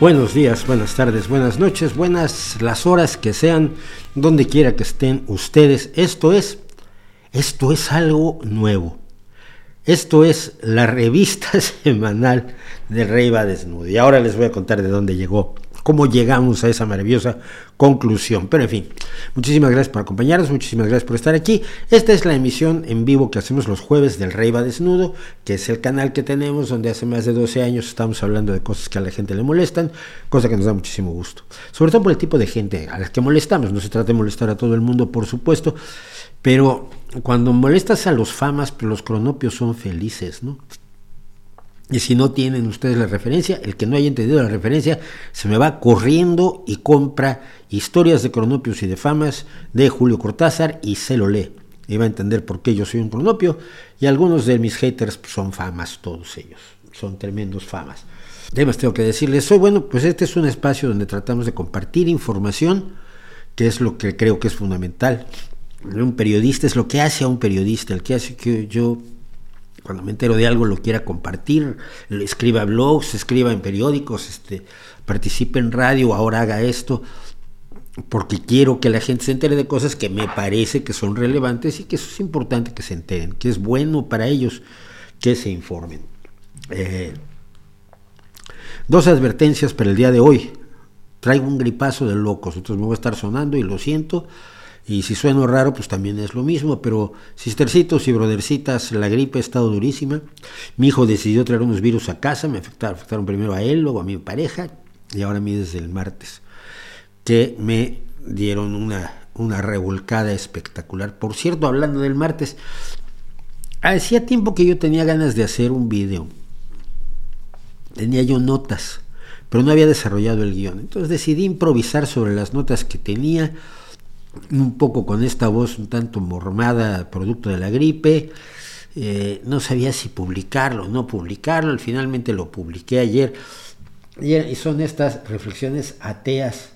Buenos días, buenas tardes, buenas noches, buenas las horas que sean, donde quiera que estén ustedes. Esto es, esto es algo nuevo. Esto es la revista semanal de Rey va desnudo. Y ahora les voy a contar de dónde llegó cómo llegamos a esa maravillosa conclusión. Pero en fin, muchísimas gracias por acompañarnos, muchísimas gracias por estar aquí. Esta es la emisión en vivo que hacemos los jueves del Rey va desnudo, que es el canal que tenemos donde hace más de 12 años estamos hablando de cosas que a la gente le molestan, cosa que nos da muchísimo gusto. Sobre todo por el tipo de gente a la que molestamos. No se trata de molestar a todo el mundo, por supuesto, pero cuando molestas a los famas, los cronopios son felices, ¿no? Y si no tienen ustedes la referencia, el que no haya entendido la referencia, se me va corriendo y compra historias de cronopios y de famas de Julio Cortázar y se lo lee. Y va a entender por qué yo soy un cronopio. Y algunos de mis haters son famas, todos ellos. Son tremendos famas. Además tengo que decirles, soy bueno, pues este es un espacio donde tratamos de compartir información, que es lo que creo que es fundamental. Un periodista es lo que hace a un periodista, el que hace que yo cuando me entero de algo lo quiera compartir, escriba blogs, escriba en periódicos, este, participe en radio, ahora haga esto, porque quiero que la gente se entere de cosas que me parece que son relevantes y que eso es importante que se enteren, que es bueno para ellos que se informen. Eh, dos advertencias para el día de hoy. Traigo un gripazo de locos, entonces me voy a estar sonando y lo siento. Y si sueno raro, pues también es lo mismo, pero sistercitos y brodercitas, la gripe ha estado durísima. Mi hijo decidió traer unos virus a casa, me afectaron, afectaron primero a él, luego a mi pareja, y ahora a mí desde el martes, que me dieron una, una revolcada espectacular. Por cierto, hablando del martes, hacía tiempo que yo tenía ganas de hacer un video. Tenía yo notas, pero no había desarrollado el guion. Entonces decidí improvisar sobre las notas que tenía un poco con esta voz un tanto mormada, producto de la gripe. Eh, no sabía si publicarlo o no publicarlo, finalmente lo publiqué ayer. Y son estas reflexiones ateas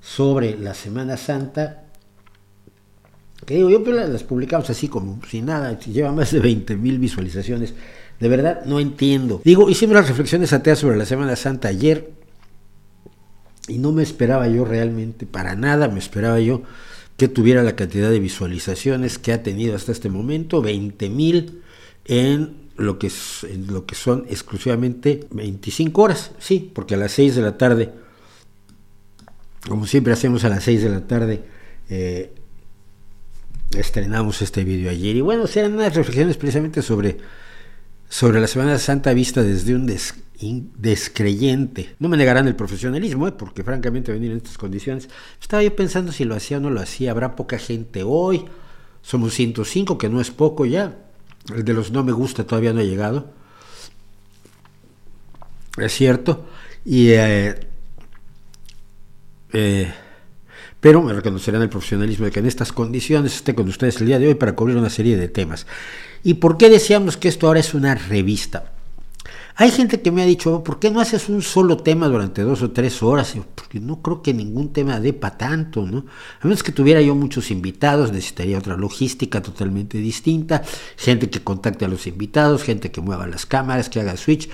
sobre la Semana Santa. Que digo, yo pues, las publicamos así como sin nada, lleva más de 20 mil visualizaciones. De verdad, no entiendo. Digo, hicimos las reflexiones ateas sobre la Semana Santa ayer y no me esperaba yo realmente, para nada me esperaba yo que tuviera la cantidad de visualizaciones que ha tenido hasta este momento, 20 mil en lo, que, en lo que son exclusivamente 25 horas, sí, porque a las 6 de la tarde, como siempre hacemos a las 6 de la tarde, eh, estrenamos este vídeo ayer. Y bueno, serán unas reflexiones precisamente sobre, sobre la Semana Santa vista desde un des descreyente. No me negarán el profesionalismo, ¿eh? porque francamente venir en estas condiciones. Estaba yo pensando si lo hacía o no lo hacía. Habrá poca gente hoy. Somos 105, que no es poco ya. El de los no me gusta todavía no ha llegado. Es cierto. Y, eh, eh, pero me reconocerán el profesionalismo de que en estas condiciones esté con ustedes el día de hoy para cubrir una serie de temas. ¿Y por qué decíamos que esto ahora es una revista? Hay gente que me ha dicho, ¿por qué no haces un solo tema durante dos o tres horas? Porque no creo que ningún tema dé para tanto, ¿no? A menos que tuviera yo muchos invitados, necesitaría otra logística totalmente distinta, gente que contacte a los invitados, gente que mueva las cámaras, que haga switch,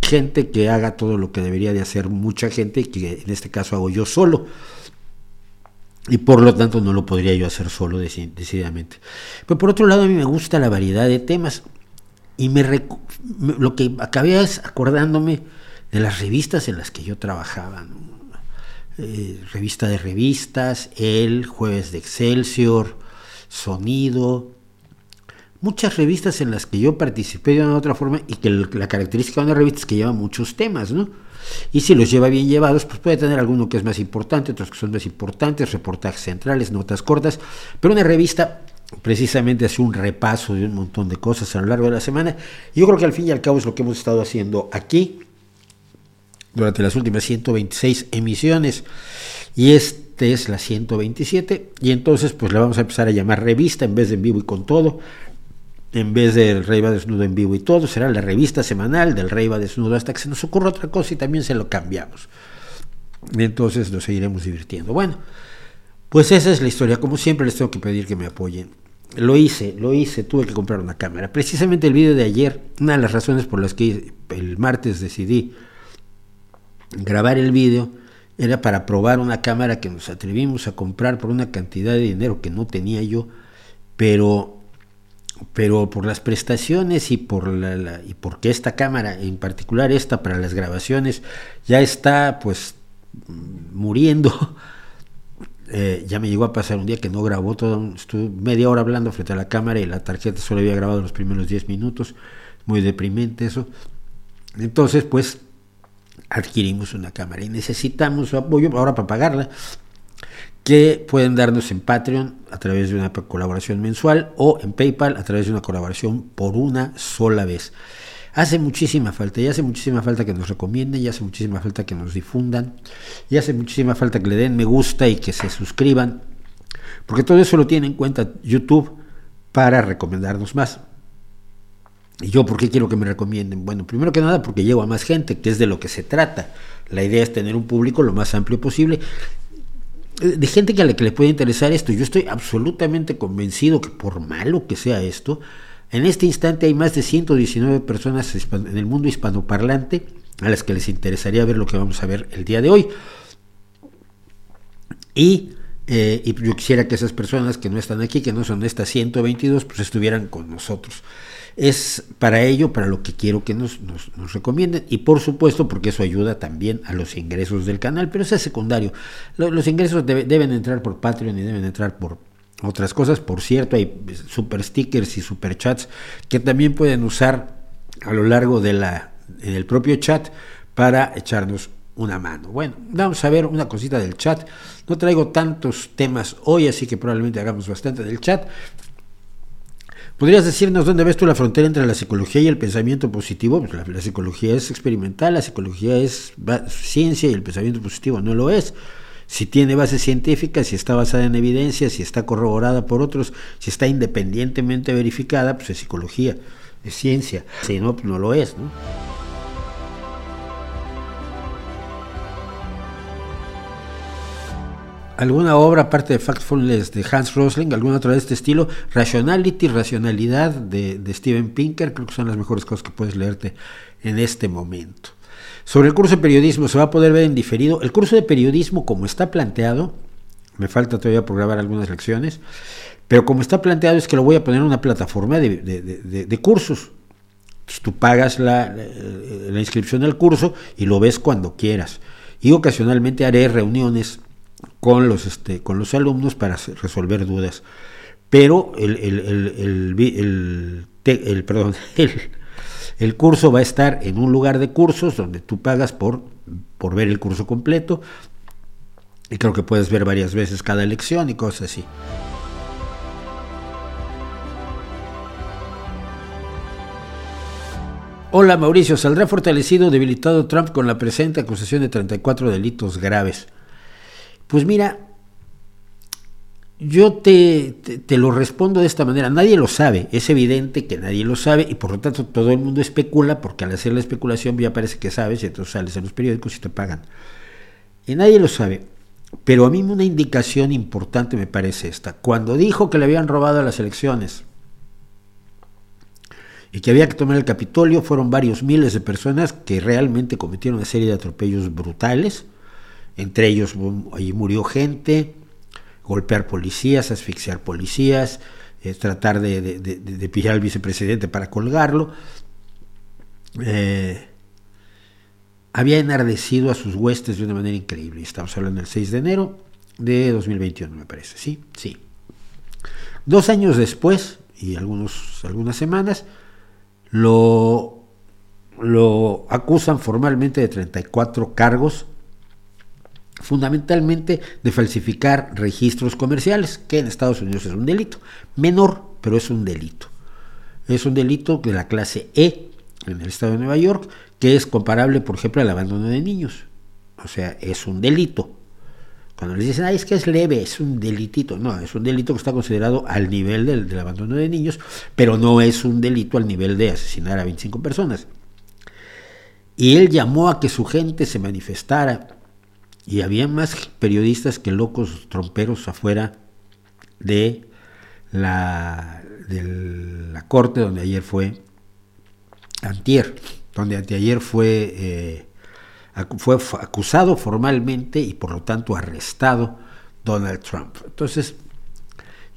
gente que haga todo lo que debería de hacer mucha gente, que en este caso hago yo solo. Y por lo tanto no lo podría yo hacer solo decididamente. Pero por otro lado a mí me gusta la variedad de temas. Y me, lo que acabé es acordándome de las revistas en las que yo trabajaba. Eh, revista de revistas, El, Jueves de Excelsior, Sonido, muchas revistas en las que yo participé de una u otra forma y que la característica de una revista es que lleva muchos temas, ¿no? Y si los lleva bien llevados, pues puede tener alguno que es más importante, otros que son más importantes, reportajes centrales, notas cortas, pero una revista precisamente hace un repaso de un montón de cosas a lo largo de la semana. Yo creo que al fin y al cabo es lo que hemos estado haciendo aquí durante las últimas 126 emisiones. Y es Este es la 127 y entonces pues le vamos a empezar a llamar revista en vez de en vivo y con todo. En vez del Rey va desnudo en vivo y todo, será la revista semanal del Rey va desnudo hasta que se nos ocurra otra cosa y también se lo cambiamos. Y entonces nos seguiremos divirtiendo. Bueno, pues esa es la historia. Como siempre les tengo que pedir que me apoyen. Lo hice, lo hice, tuve que comprar una cámara. Precisamente el vídeo de ayer, una de las razones por las que el martes decidí grabar el vídeo era para probar una cámara que nos atrevimos a comprar por una cantidad de dinero que no tenía yo, pero, pero por las prestaciones y por la, y porque esta cámara, en particular esta para las grabaciones, ya está pues muriendo. Eh, ya me llegó a pasar un día que no grabó todo, estuve media hora hablando frente a la cámara y la tarjeta solo había grabado los primeros 10 minutos, muy deprimente eso. Entonces, pues adquirimos una cámara y necesitamos su apoyo ahora para pagarla, que pueden darnos en Patreon a través de una colaboración mensual o en PayPal a través de una colaboración por una sola vez. Hace muchísima falta, y hace muchísima falta que nos recomienden, y hace muchísima falta que nos difundan, y hace muchísima falta que le den me gusta y que se suscriban, porque todo eso lo tiene en cuenta YouTube para recomendarnos más. ¿Y yo por qué quiero que me recomienden? Bueno, primero que nada porque llego a más gente, que es de lo que se trata. La idea es tener un público lo más amplio posible de gente que a la que le puede interesar esto. Yo estoy absolutamente convencido que por malo que sea esto, en este instante hay más de 119 personas en el mundo hispanoparlante a las que les interesaría ver lo que vamos a ver el día de hoy. Y, eh, yo quisiera que esas personas que no están aquí, que no son estas 122, pues estuvieran con nosotros. Es para ello, para lo que quiero que nos, nos, recomienden. Y por supuesto, porque eso ayuda también a los ingresos del canal, pero eso es secundario. Los, ingresos deben entrar por Patreon y deben entrar por, otras cosas. Por cierto, hay super stickers y super chats que también pueden usar a lo largo de la, en el propio chat para echarnos una mano. Bueno, vamos a ver una cosita del chat. No traigo tantos temas hoy, así que probablemente hagamos bastante del chat. ¿Podrías decirnos dónde ves tú la frontera entre la psicología y el pensamiento positivo? Pues la, psicología es experimental, la psicología es ciencia y el pensamiento positivo no lo es si tiene base científica, si está basada en evidencia, si está corroborada por otros, si está independientemente verificada, pues es psicología, es ciencia. Si no, pues no lo es, ¿no? alguna obra aparte de Factfulness de Hans Rosling, alguna otra de este estilo, Rationality, Racionalidad de, de Steven Pinker, creo que son las mejores cosas que puedes leerte en este momento. Sobre el curso de periodismo, se va a poder ver en diferido. El curso de periodismo, como está planteado, me falta todavía por grabar algunas lecciones, pero como está planteado es que lo voy a poner en una plataforma de, cursos. tú pagas la, la, inscripción al curso y lo ves cuando quieras. Y ocasionalmente haré reuniones con los, este, con los alumnos para resolver dudas. Pero el, el, el, el perdón, el, el curso va a estar en un lugar de cursos donde tú pagas por, por ver el curso completo y creo que puedes ver varias veces cada lección y cosas así. Hola Mauricio, ¿saldrá fortalecido o debilitado Trump con la presente acusación de 34 delitos graves? Pues mira, yo te, te, lo respondo de esta manera, nadie lo sabe, es evidente que nadie lo sabe y por lo tanto todo el mundo especula porque al hacer la especulación ya parece que sabes y entonces sales en los periódicos y te pagan. Y nadie lo sabe, pero a mí una indicación importante me parece esta. Cuando dijo que le habían robado las elecciones y que había que tomar el Capitolio, fueron varios miles de personas que realmente cometieron una serie de atropellos brutales, entre ellos ahí murió gente, golpear policías, asfixiar policías, eh, tratar de, pillar al vicepresidente para colgarlo. Eh, había enardecido a sus huestes de una manera increíble. Estamos hablando del 6 de enero de 2021, me parece. Sí, sí. Dos años después, y algunos, algunas semanas, lo, lo acusan formalmente de 34 cargos fundamentalmente de falsificar registros comerciales, que en Estados Unidos es un delito. Menor, pero es un delito. Es un delito de la clase E en el estado de Nueva York, que es comparable, por ejemplo, al abandono de niños. O sea, es un delito. Cuando les dicen, es que es leve, es un delitito. No, es un delito que está considerado al nivel del, del abandono de niños, pero no es un delito al nivel de asesinar a 25 personas. Y él llamó a que su gente se manifestara. Y había más periodistas que locos tromperos afuera de la, de la corte donde ayer fue Antier, donde anteayer fue, eh, fue acusado formalmente y por lo tanto arrestado Donald Trump. Entonces,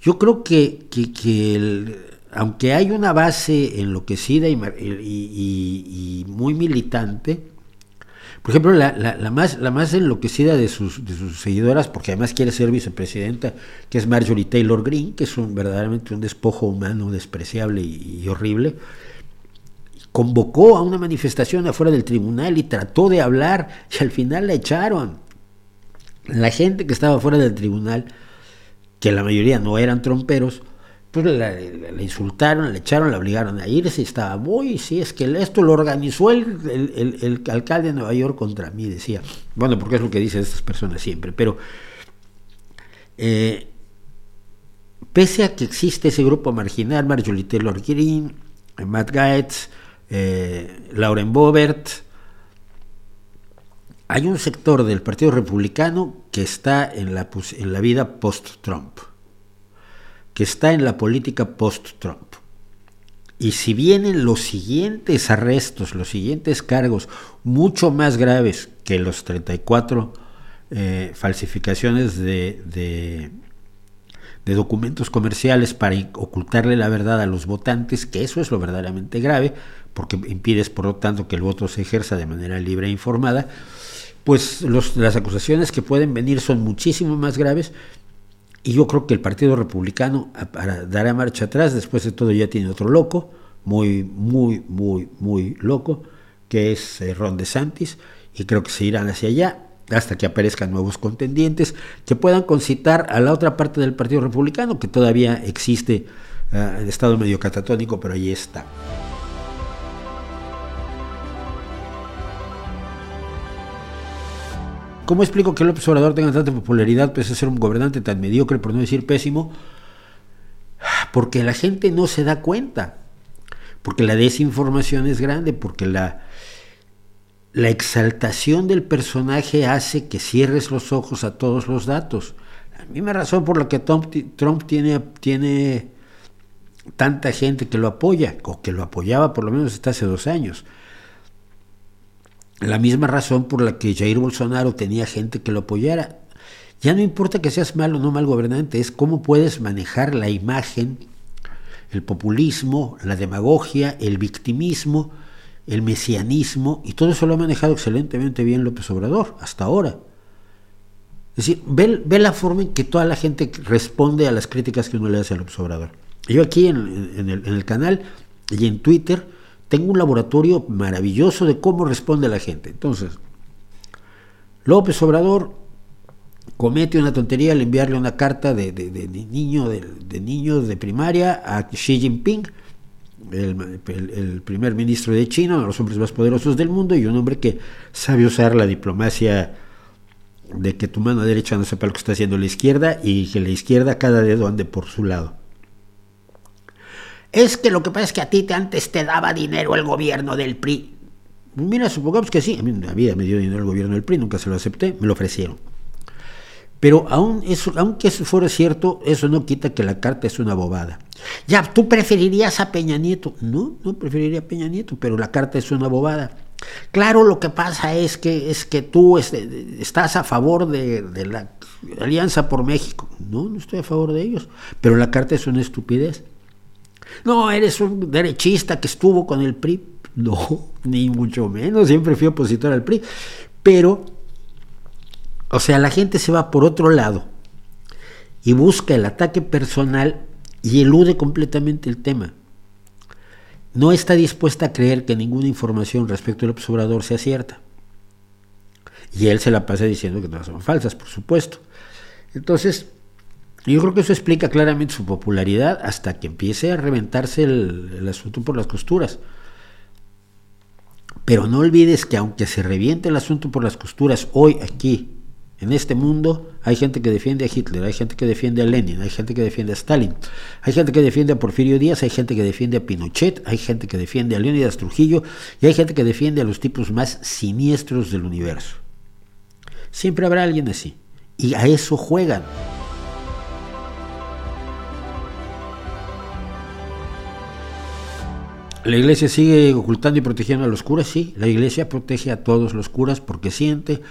yo creo que, aunque hay una base enloquecida y, y, muy militante, por ejemplo, la, la, más, la más enloquecida de sus, de sus seguidoras, porque además quiere ser vicepresidenta, que es Marjorie Taylor Greene, que es un, verdaderamente un despojo humano despreciable y horrible, convocó a una manifestación afuera del tribunal y trató de hablar y al final la echaron. La gente que estaba fuera del tribunal, que la mayoría no eran tromperos, pues la, insultaron, la echaron, la obligaron a irse y estaba muy, sí, es que esto lo organizó el, el, alcalde de Nueva York contra mí, decía. Bueno, porque es lo que dicen estas personas siempre, pero eh, pese a que existe ese grupo marginal, Marjorie Taylor Greene, Matt Gaetz, eh, Lauren Bobert. Hay un sector del Partido Republicano que está en la, en la vida post-Trump, que está en la política post-Trump. Y si vienen los siguientes arrestos, los siguientes cargos, mucho más graves que los 34 eh, falsificaciones de, de documentos comerciales para ocultarle la verdad a los votantes, que eso es lo verdaderamente grave, porque impides por lo tanto que el voto se ejerza de manera libre e informada, pues las acusaciones que pueden venir son muchísimo más graves y yo creo que el Partido Republicano dará marcha atrás, después de todo ya tiene otro loco, muy, muy, muy, muy loco, que es eh, Ron DeSantis, y creo que se irán hacia allá hasta que aparezcan nuevos contendientes que puedan concitar a la otra parte del Partido Republicano, que todavía existe ah, en estado medio catatónico, pero ahí está. ¿Cómo explico que López Obrador tenga tanta popularidad pese a ser un gobernante tan mediocre, por no decir pésimo? Porque la gente no se da cuenta, porque la desinformación es grande, porque la, la exaltación del personaje hace que cierres los ojos a todos los datos. A mí me razón por la que Trump, tiene, tiene tanta gente que lo apoya, o que lo apoyaba por lo menos hasta hace dos años. La misma razón por la que Jair Bolsonaro tenía gente que lo apoyara. Ya no importa que seas mal o no mal gobernante, es cómo puedes manejar la imagen, el populismo, la demagogia, el victimismo, el mesianismo, y todo eso lo ha manejado excelentemente bien López Obrador hasta ahora. Es decir, ve, la forma en que toda la gente responde a las críticas que uno le hace a López Obrador. Yo aquí en, el, en el canal y en Twitter tengo un laboratorio maravilloso de cómo responde la gente. Entonces, López Obrador comete una tontería al enviarle una carta de, niño, de, niños de primaria a Xi Jinping, el, primer ministro de China, uno de los hombres más poderosos del mundo y un hombre que sabe usar la diplomacia de que tu mano derecha no sepa lo que está haciendo la izquierda y que la izquierda cada dedo ande por su lado. Es que lo que pasa es que a ti antes te daba dinero el gobierno del PRI. Mira, supongamos que sí, a mí la vida me dio dinero el gobierno del PRI, nunca se lo acepté, me lo ofrecieron. Pero aún eso, aunque eso fuera cierto, eso no quita que la carta es una bobada. Ya, ¿tú preferirías a Peña Nieto? No, no preferiría a Peña Nieto, pero la carta es una bobada. Claro, lo que pasa es que, es que tú este, estás a favor de, de la Alianza por México. No, no estoy a favor de ellos, pero la carta es una estupidez. No, eres un derechista que estuvo con el PRI. No, ni mucho menos, siempre fui opositor al PRI. Pero, o sea, la gente se va por otro lado y busca el ataque personal y elude completamente el tema. No está dispuesta a creer que ninguna información respecto al observador sea cierta. Y él se la pasa diciendo que todas son falsas, por supuesto. Entonces, yo creo que eso explica claramente su popularidad hasta que empiece a reventarse el, asunto por las costuras. Pero no olvides que aunque se reviente el asunto por las costuras hoy aquí, En este mundo hay gente que defiende a Hitler, hay gente que defiende a Lenin, hay gente que defiende a Stalin, hay gente que defiende a Porfirio Díaz, hay gente que defiende a Pinochet, hay gente que defiende a Leonidas Trujillo y hay gente que defiende a los tipos más siniestros del universo. Siempre habrá alguien así. Y a eso juegan. La iglesia sigue ocultando y protegiendo a los curas, sí. La iglesia protege a todos los curas porque siente,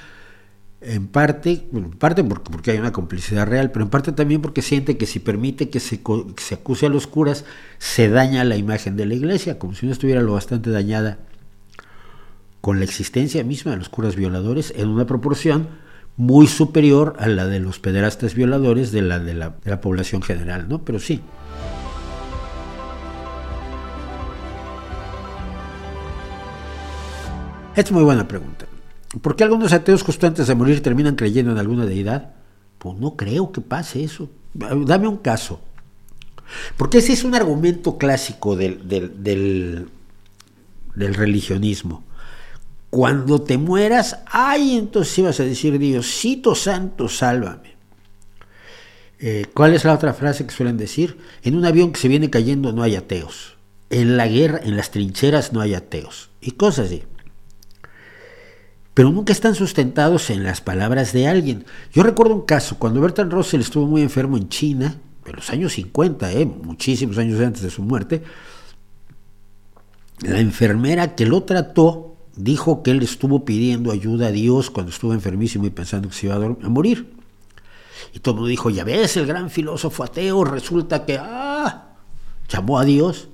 en parte, en parte porque, porque hay una complicidad real, pero en parte también porque siente que si permite que se, que se acuse a los curas, se daña la imagen de la iglesia, como si no estuviera lo bastante dañada con la existencia misma de los curas violadores en una proporción muy superior a la de los pederastas violadores de la de la, de la población general, ¿no? Pero sí. Es muy buena pregunta. ¿Por qué algunos ateos justo antes de morir terminan creyendo en alguna deidad? Pues no creo que pase eso. Dame un caso. Porque ese es un argumento clásico del, del, religionismo. Cuando te mueras, ay, entonces ibas a decir, Diosito Santo, sálvame. Eh, ¿Cuál es la otra frase que suelen decir? En un avión que se viene cayendo no hay ateos. En la guerra, en las trincheras no hay ateos. Y cosas así pero nunca están sustentados en las palabras de alguien. Yo recuerdo un caso, cuando Bertrand Russell estuvo muy enfermo en China, en los años 50, eh, muchísimos años antes de su muerte, la enfermera que lo trató dijo que él estuvo pidiendo ayuda a Dios cuando estuvo enfermísimo y pensando que se iba a, morir. Y todo el mundo dijo, ya ves, el gran filósofo ateo, resulta que, ah, llamó a Dios.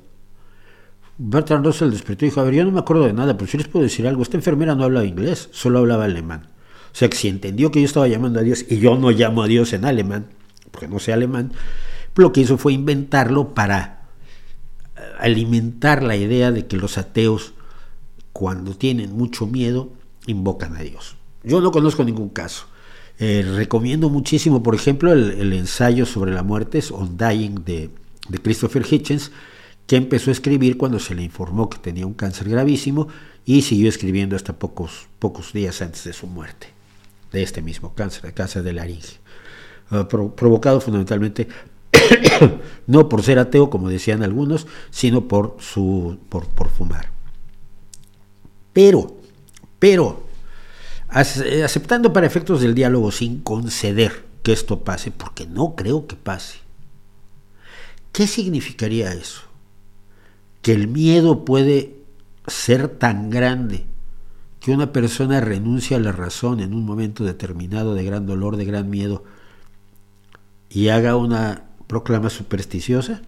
Bertrand Russell despertó y dijo, a ver, yo no me acuerdo de nada, pero si les puedo decir algo, esta enfermera no hablaba inglés, solo hablaba alemán. O sea que si entendió que yo estaba llamando a Dios y yo no llamo a Dios en alemán, porque no sé alemán, lo que hizo fue inventarlo para eh, alimentar la idea de que los ateos, cuando tienen mucho miedo, invocan a Dios. Yo no conozco ningún caso. Eh, recomiendo muchísimo, por ejemplo, el, ensayo sobre la muerte, On Dying, de, de Christopher Hitchens, que empezó a escribir cuando se le informó que tenía un cáncer gravísimo y siguió escribiendo hasta pocos, pocos días antes de su muerte, de este mismo cáncer, el cáncer de laringe, uh, provocado fundamentalmente no por ser ateo, como decían algunos, sino por, su, por, por fumar. Pero, pero, aceptando para efectos del diálogo sin conceder que esto pase, porque no creo que pase, ¿qué significaría eso? Que el miedo puede ser tan grande que una persona renuncia a la razón en un momento determinado de gran dolor, de gran miedo, y haga una proclama supersticiosa?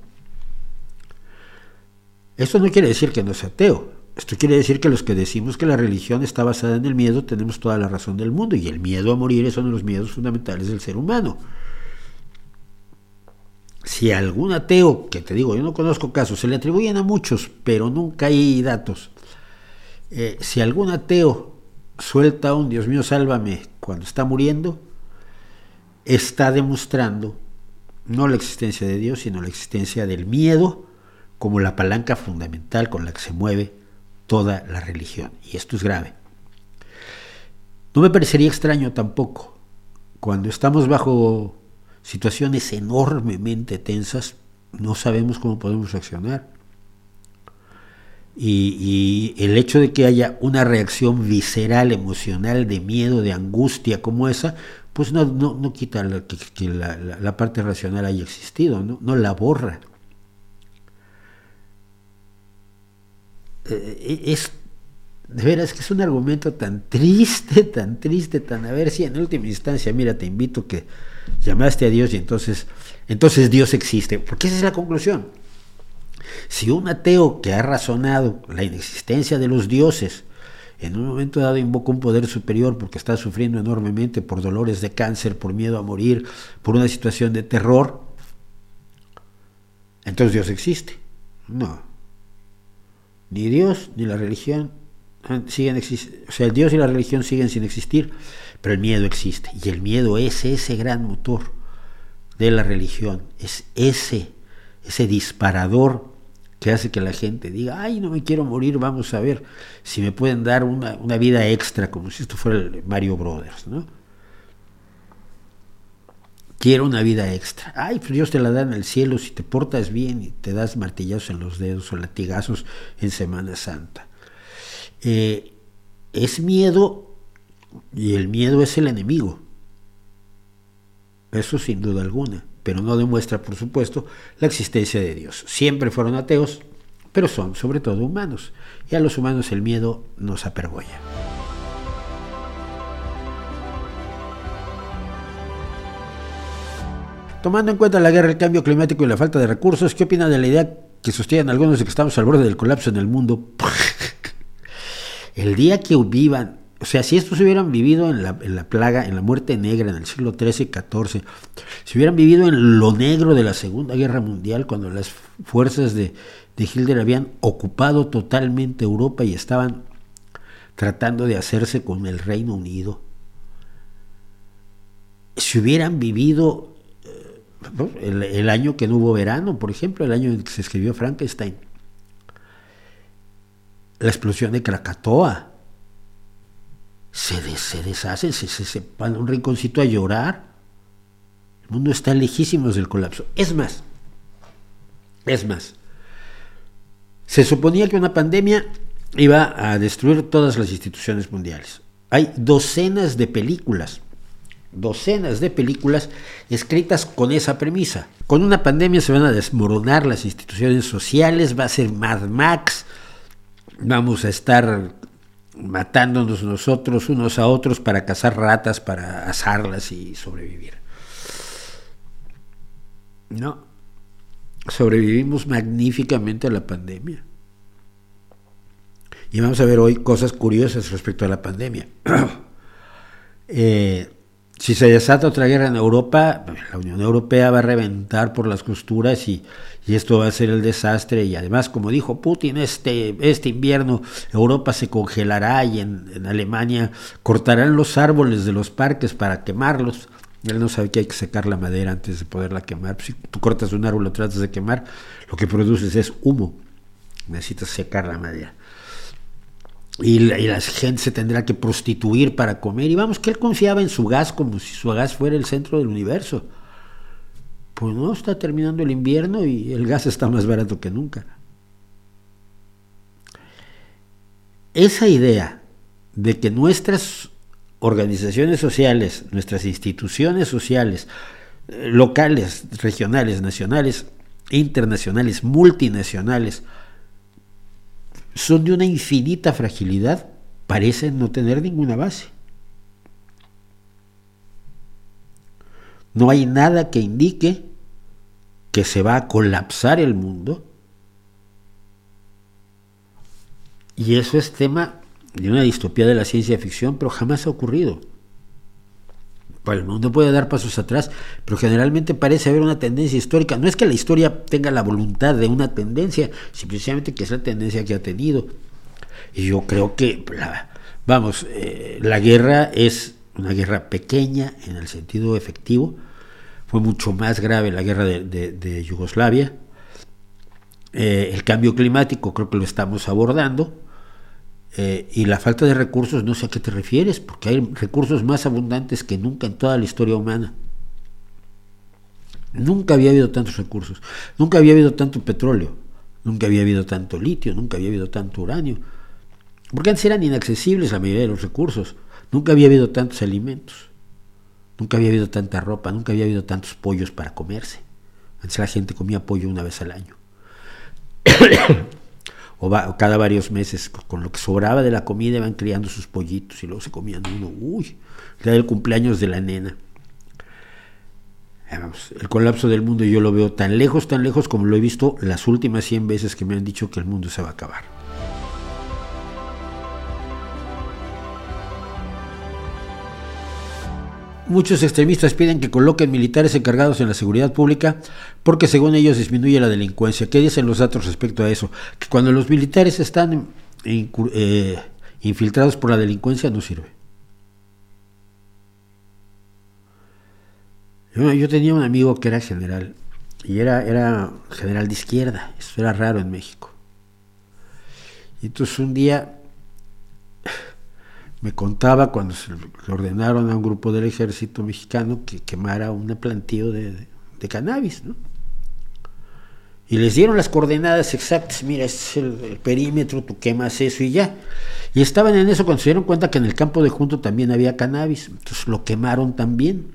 Esto no quiere decir que no sea ateo. Esto quiere decir que los que decimos que la religión está basada en el miedo tenemos toda la razón del mundo y el miedo a morir es uno de los miedos fundamentales del ser humano si algún ateo, que te digo, yo no conozco casos, se le atribuyen a muchos, pero nunca hay datos. Eh, si algún ateo suelta un Dios mío, sálvame cuando está muriendo, está demostrando no la existencia de Dios, sino la existencia del miedo como la palanca fundamental con la que se mueve toda la religión. Y esto es grave. No me parecería extraño tampoco, cuando estamos bajo situaciones enormemente tensas, no sabemos cómo podemos reaccionar. Y, el hecho de que haya una reacción visceral, emocional, de miedo, de angustia como esa, pues no, no, quita que, la, parte racional haya existido, no, no la borra. Eh, es de veras que es un argumento tan triste, tan triste, tan a ver si en última instancia, mira, te invito que llamaste a Dios y entonces, entonces Dios existe, porque esa es la conclusión. Si un ateo que ha razonado la inexistencia de los dioses, en un momento dado invoca un poder superior porque está sufriendo enormemente por dolores de cáncer, por miedo a morir, por una situación de terror, entonces Dios existe. No. Ni Dios ni la religión siguen o sea, Dios y la religión siguen sin existir, pero el miedo existe. Y el miedo es ese gran motor de la religión, es ese, ese disparador que hace que la gente diga, ay, no me quiero morir, vamos a ver si me pueden dar una, vida extra, como si esto fuera el Mario Brothers, ¿no? quiero una vida extra. Ay, pues Dios te la da en el cielo si te portas bien y te das martillazos en los dedos o latigazos en Semana Santa. Eh, es miedo y el miedo es el enemigo. Eso sin duda alguna, pero no demuestra, por supuesto, la existencia de Dios. Siempre fueron ateos, pero son sobre todo humanos, y a los humanos el miedo nos apergolla. Tomando en cuenta la guerra, el cambio climático y la falta de recursos, ¿qué opina de la idea que sostienen algunos de que estamos al borde del colapso en el mundo? el día que vivan, o sea, si estos hubieran vivido en la, plaga, en la muerte negra en el siglo XIII y XIV, si hubieran vivido en lo negro de la Segunda Guerra Mundial, cuando las fuerzas de, de Hitler habían ocupado totalmente Europa y estaban tratando de hacerse con el Reino Unido, si hubieran vivido el, año que no hubo verano, por ejemplo, el año en que se escribió Frankenstein. La explosión de Krakatoa. Se, deshacen, se, se, van a un rinconcito a llorar. El mundo está lejísimos del colapso. Es más, es más, se suponía que una pandemia iba a destruir todas las instituciones mundiales. Hay docenas de películas docenas de películas escritas con esa premisa. Con una pandemia se van a desmoronar las instituciones sociales, va a ser Mad Max, vamos a estar matándonos nosotros unos a otros para cazar ratas, para asarlas y sobrevivir. No, sobrevivimos magníficamente a la pandemia. Y vamos a ver hoy cosas curiosas respecto a la pandemia. eh, si se desata otra guerra en Europa, la Unión Europea va a reventar por las costuras y, esto va a ser el desastre. Y además, como dijo Putin, este, este invierno Europa se congelará y en, Alemania cortarán los árboles de los parques para quemarlos. Él no sabe que hay que secar la madera antes de poderla quemar. Si tú cortas un árbol lo tratas de quemar, lo que produces es humo. Necesitas secar la madera y la, gente se tendrá que prostituir para comer. Y vamos, que él confiaba en su gas como si su gas fuera el centro del universo. Pues no, está terminando el invierno y el gas está más barato que nunca. Esa idea de que nuestras organizaciones sociales, nuestras instituciones sociales, eh, locales, regionales, nacionales, internacionales, multinacionales, son de una infinita fragilidad, parecen no tener ninguna base. No hay nada que indique que se va a colapsar el mundo. Y eso es tema de una distopía de la ciencia ficción, pero jamás ha ocurrido el mundo puede dar pasos atrás, pero generalmente parece haber una tendencia histórica. No es que la historia tenga la voluntad de una tendencia, simplemente que es la tendencia que ha tenido. Y yo creo que, vamos, eh, la guerra es una guerra pequeña en el sentido efectivo. Fue mucho más grave la guerra de, Yugoslavia. Eh, el cambio climático creo que lo estamos abordando eh, y la falta de recursos, no sé a qué te refieres, porque hay recursos más abundantes que nunca en toda la historia humana. Nunca había habido tantos recursos, nunca había habido tanto petróleo, nunca había habido tanto litio, nunca había habido tanto uranio, porque antes eran inaccesibles la mayoría de los recursos, nunca había habido tantos alimentos, nunca había habido tanta ropa, nunca había habido tantos pollos para comerse. Antes la gente comía pollo una vez al año. o, cada varios meses, con lo que sobraba de la comida iban criando sus pollitos y luego se comían uno, uy, era el cumpleaños de la nena. el colapso del mundo yo lo veo tan lejos, tan lejos como lo he visto las últimas 100 veces que me han dicho que el mundo se va a acabar. Muchos extremistas piden que coloquen militares encargados en la seguridad pública porque según ellos disminuye la delincuencia. ¿Qué dicen los datos respecto a eso? Que cuando los militares están eh, infiltrados por la delincuencia no sirve. Yo, tenía un amigo que era general y era, era general de izquierda. Eso era raro en México. Y entonces un día me contaba cuando le ordenaron a un grupo del ejército mexicano que quemara un plantío de, de cannabis, ¿no? Y les dieron las coordenadas exactas, mira, este es el, perímetro, tú quemas eso y ya. Y estaban en eso cuando se dieron cuenta que en el campo de Junto también había cannabis, entonces lo quemaron también.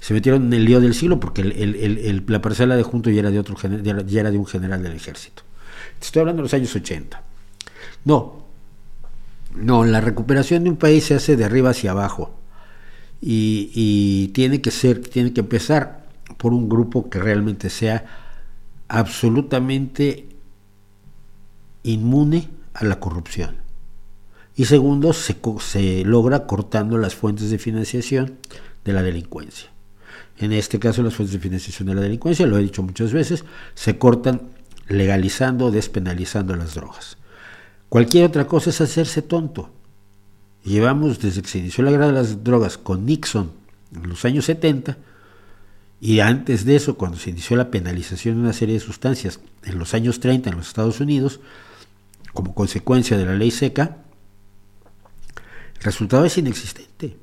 Se metieron en el lío del siglo porque la parcela de Junto ya era de, otro, ya era de un general del ejército. Estoy hablando de los años 80. No, no, la recuperación de un país se hace de arriba hacia abajo. Y, tiene que ser, tiene que empezar por un grupo que realmente sea absolutamente inmune a la corrupción. Y segundo, se, se, logra cortando las fuentes de financiación de la delincuencia. En este caso, las fuentes de financiación de la delincuencia, lo he dicho muchas veces, se cortan legalizando, despenalizando las drogas. Cualquier otra cosa es hacerse tonto. Llevamos desde que se inició la guerra de las drogas con Nixon en los años 70, y antes de eso, cuando se inició la penalización de una serie de sustancias en los años 30 en los Estados Unidos, como consecuencia de la ley seca, el resultado es inexistente.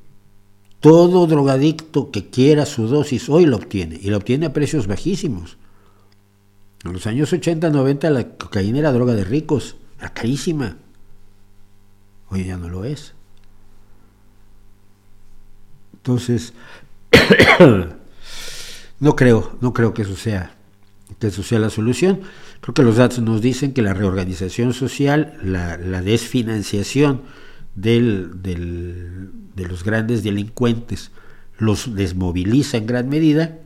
Todo drogadicto que quiera su dosis hoy lo obtiene, y lo obtiene a precios bajísimos. En los años 80, 90 la cocaína era droga de ricos, era carísima. Hoy ya no lo es. Entonces, No creo, no creo que eso sea que eso sea la solución. Creo que los datos nos dicen que la reorganización social, la, desfinanciación del, de los grandes delincuentes los desmoviliza en gran medida.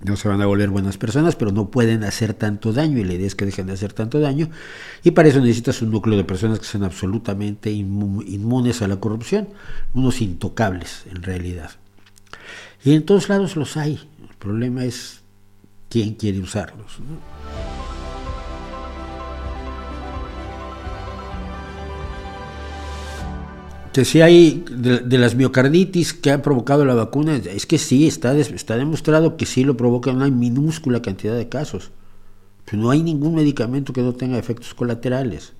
No se van a volver buenas personas, pero no pueden hacer tanto daño y la idea es que dejen de hacer tanto daño. Y para eso necesitas un núcleo de personas que sean absolutamente inmunes a la corrupción, unos intocables en realidad. Y en todos lados los hay. El problema es quién quiere usarlos. Si hay de, las miocarditis que ha provocado la vacuna, es que sí, está, está demostrado que sí lo provoca una minúscula cantidad de casos. Pero no hay ningún medicamento que no tenga efectos colaterales.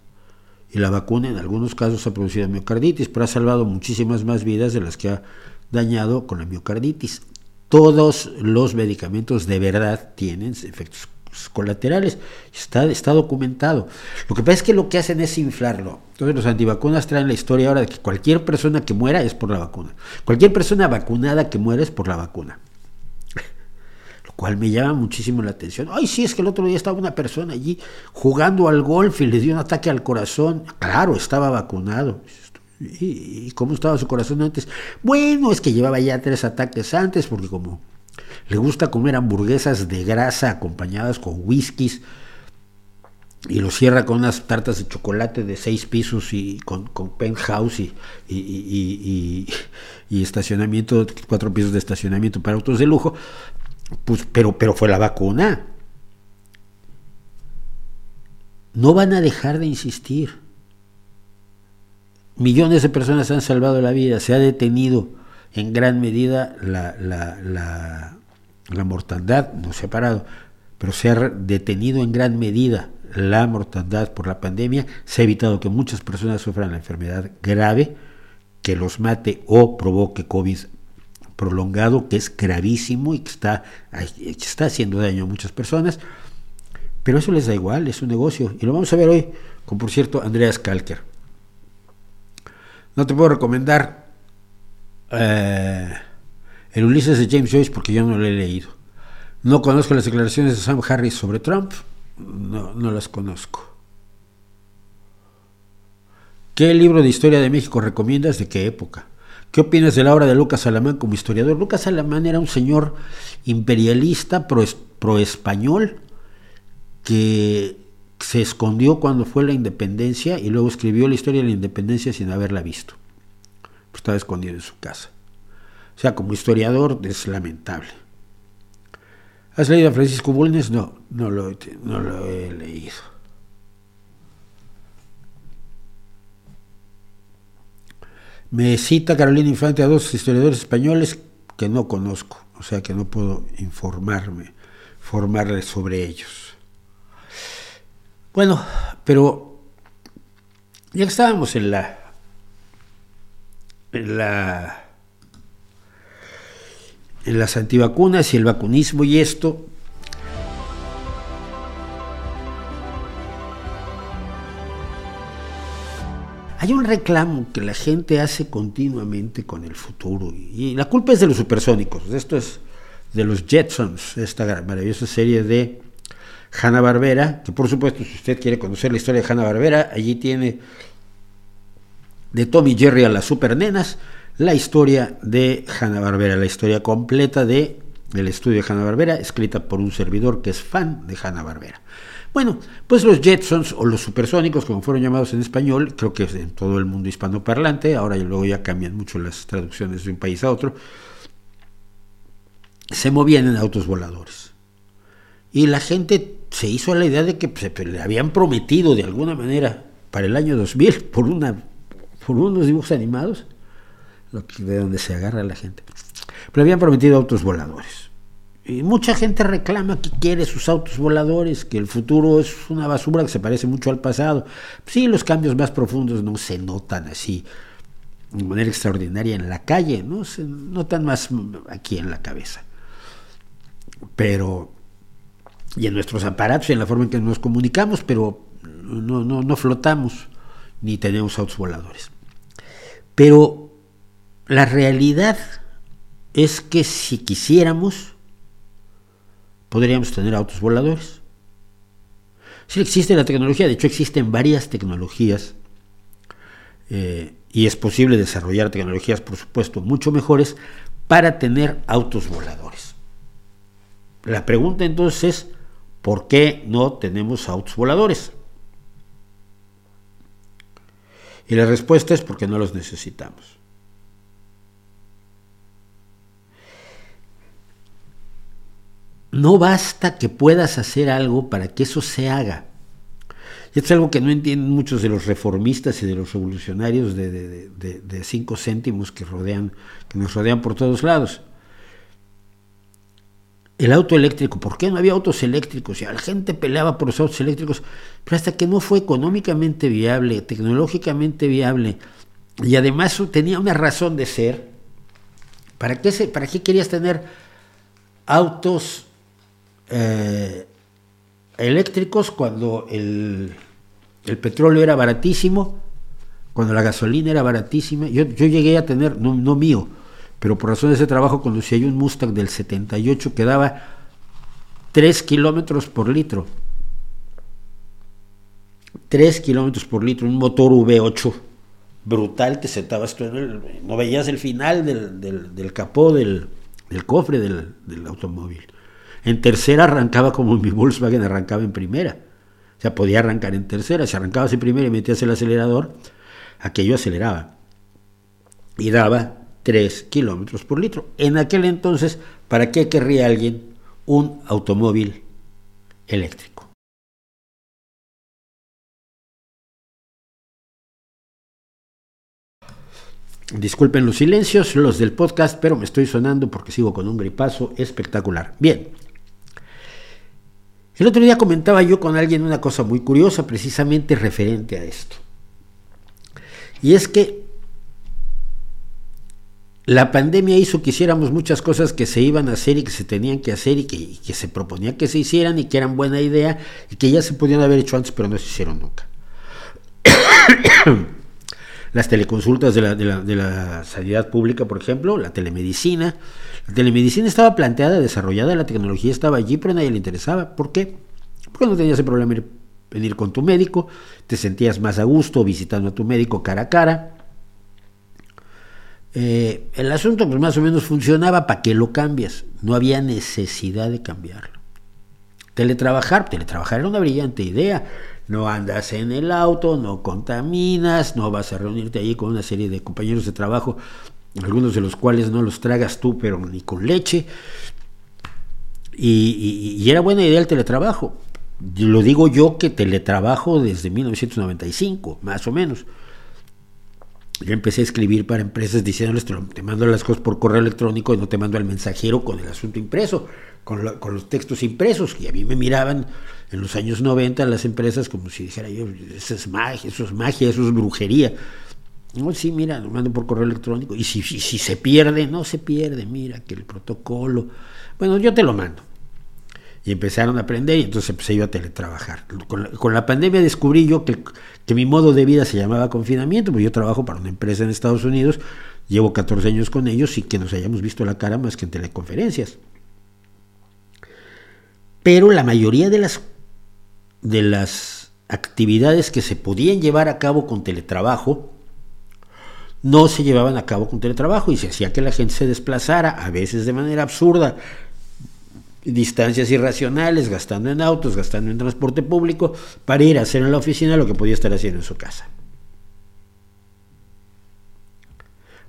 Y la vacuna en algunos casos ha producido miocarditis, pero ha salvado muchísimas más vidas de las que ha dañado con la miocarditis todos los medicamentos de verdad tienen efectos colaterales. Está, está documentado. Lo que pasa es que lo que hacen es inflarlo. Entonces los antivacunas traen la historia ahora de que cualquier persona que muera es por la vacuna. Cualquier persona vacunada que muera es por la vacuna. Lo cual me llama muchísimo la atención. Ay, sí, es que el otro día estaba una persona allí jugando al golf y le dio un ataque al corazón. Claro, estaba vacunado. ¿Y, cómo estaba su corazón antes? Bueno, es que llevaba ya tres ataques antes, porque como le gusta comer hamburguesas de grasa acompañadas con whiskies, y lo cierra con unas tartas de chocolate de seis pisos y con, penthouse y, y, estacionamiento, cuatro pisos de estacionamiento para autos de lujo, pues, pero, pero fue la vacuna. No van a dejar de insistir. Millones de personas han salvado la vida, se ha detenido en gran medida la, la, mortandad, no se ha parado, pero se ha detenido en gran medida la mortandad por la pandemia, se ha evitado que muchas personas sufran la enfermedad grave, que los mate o provoque COVID prolongado, que es gravísimo y que está, está haciendo daño a muchas personas, pero eso les da igual, es un negocio. Y lo vamos a ver hoy con, por cierto, Andreas Kalker. No te puedo recomendar eh, el Ulises de James Joyce porque yo no lo he leído. No conozco las declaraciones de Sam Harris sobre Trump, no, no las conozco. ¿Qué libro de historia de México recomiendas? ¿De qué época? ¿Qué opinas de la obra de Lucas Alamán como historiador? Lucas Alamán era un señor imperialista pro-español que se escondió cuando fue la independencia y luego escribió la historia de la independencia sin haberla visto. Estaba escondido en su casa. O sea, como historiador es lamentable. ¿Has leído a Francisco Bulnes? No, no lo, he leído. Me cita Carolina Infante a dos historiadores españoles que no conozco, o sea que no puedo informarme, formarles sobre ellos. Bueno, pero ya estábamos en la la, las antivacunas y el vacunismo y esto, Hay un reclamo que la gente hace continuamente con el futuro y la culpa es de los supersónicos. Esto es de los Jetsons, esta maravillosa serie de Hanna Barbera, que por supuesto si usted quiere conocer la historia de Hanna Barbera, allí tiene de Tommy Jerry a las supernenas la historia de Hanna Barbera, la historia completa de el estudio de Hanna Barbera, escrita por un servidor que es fan de Hanna Barbera. Bueno, pues los Jetsons o los supersónicos, como fueron llamados en español, creo que en todo el mundo hispanoparlante, ahora y luego ya cambian mucho las traducciones de un país a otro, se movían en autos voladores. Y la gente se hizo la idea de que se pues, le habían prometido de alguna manera para el año 2000 por, una, por unos dibujos animados, de donde se agarra la gente. Pero habían prometido autos voladores. Y mucha gente reclama que quiere sus autos voladores, que el futuro es una basura que se parece mucho al pasado. Sí, los cambios más profundos no se notan así de manera extraordinaria en la calle, no se notan más aquí en la cabeza. Pero, y en nuestros aparatos y en la forma en que nos comunicamos, pero no, no, no flotamos ni tenemos autos voladores. Pero la realidad es que si quisiéramos, podríamos tener autos voladores. Sí existe la tecnología, de hecho existen varias tecnologías eh, y es posible desarrollar tecnologías, por supuesto, mucho mejores para tener autos voladores. La pregunta entonces es, ¿por qué no tenemos autos voladores? Y la respuesta es porque no los necesitamos. No basta que puedas hacer algo para que eso se haga. Y es algo que no entienden muchos de los reformistas y de los revolucionarios de, cinco céntimos que, rodean, que nos rodean por todos lados. El auto eléctrico, ¿por qué no había autos eléctricos? Y la gente peleaba por los autos eléctricos, pero hasta que no fue económicamente viable, tecnológicamente viable, y además tenía una razón de ser, ¿para qué, se, para qué querías tener autos eh, eléctricos cuando el, petróleo era baratísimo, cuando la gasolina era baratísima. Yo, llegué a tener, no, mío, pero por razón de ese trabajo conducí un Mustang del 78 que daba 3 kilómetros por litro. 3 kilómetros por litro, un motor V8 brutal, te sentabas tú en el, no veías el final del, capó del, cofre del automóvil. En tercera arrancaba como mi Volkswagen arrancaba en primera. O sea, podía arrancar en tercera. Si arrancabas en primera y metías el acelerador, aquello aceleraba. Y daba 3 kilómetros por litro. En aquel entonces, ¿para qué querría alguien un automóvil eléctrico? Disculpen los silencios, los del podcast, pero me estoy sonando porque sigo con un gripazo espectacular. Bien, el otro día comentaba yo con alguien una cosa muy curiosa precisamente referente a esto. Y es que la pandemia hizo que hiciéramos muchas cosas que se iban a hacer y que se tenían que hacer y que, se proponía que se hicieran y que eran buena idea y que ya se podían haber hecho antes pero no se hicieron nunca. Las teleconsultas de la, de la sanidad pública, por ejemplo, la telemedicina, la telemedicina estaba planteada, desarrollada, la tecnología estaba allí, pero a nadie le interesaba. ¿Por qué? Porque no tenías el problema de venir con tu médico, te sentías más a gusto visitando a tu médico cara a cara. Eh, el asunto pues más o menos funcionaba, ¿para qué lo cambias? No había necesidad de cambiarlo. Teletrabajar, teletrabajar era una brillante idea. No andas en el auto, no contaminas, no vas a reunirte allí con una serie de compañeros de trabajo algunos de los cuales no los tragas tú, pero ni con leche. Y, era buena idea el teletrabajo. Lo digo yo que teletrabajo desde 1995, más o menos. Yo empecé a escribir para empresas diciéndoles, te mando las cosas por correo electrónico y no te mando al mensajero con el asunto impreso, con, los textos impresos. Y a mí me miraban en los años 90 las empresas como si dijera yo, eso es magia, eso es magia, eso es brujería. No, sí, mira, lo mando por correo electrónico. Y si, si, se pierde, no se pierde, mira que el protocolo. Bueno, yo te lo mando. Y empezaron a aprender y entonces empecé yo a teletrabajar. Con la, pandemia descubrí yo que, que, mi modo de vida se llamaba confinamiento, porque yo trabajo para una empresa en Estados Unidos, llevo 14 años con ellos y que nos hayamos visto la cara más que en teleconferencias. Pero la mayoría de las, de las actividades que se podían llevar a cabo con teletrabajo, no se llevaban a cabo con teletrabajo y se hacía que la gente se desplazara, a veces de manera absurda, distancias irracionales, gastando en autos, gastando en transporte público, para ir a hacer en la oficina lo que podía estar haciendo en su casa.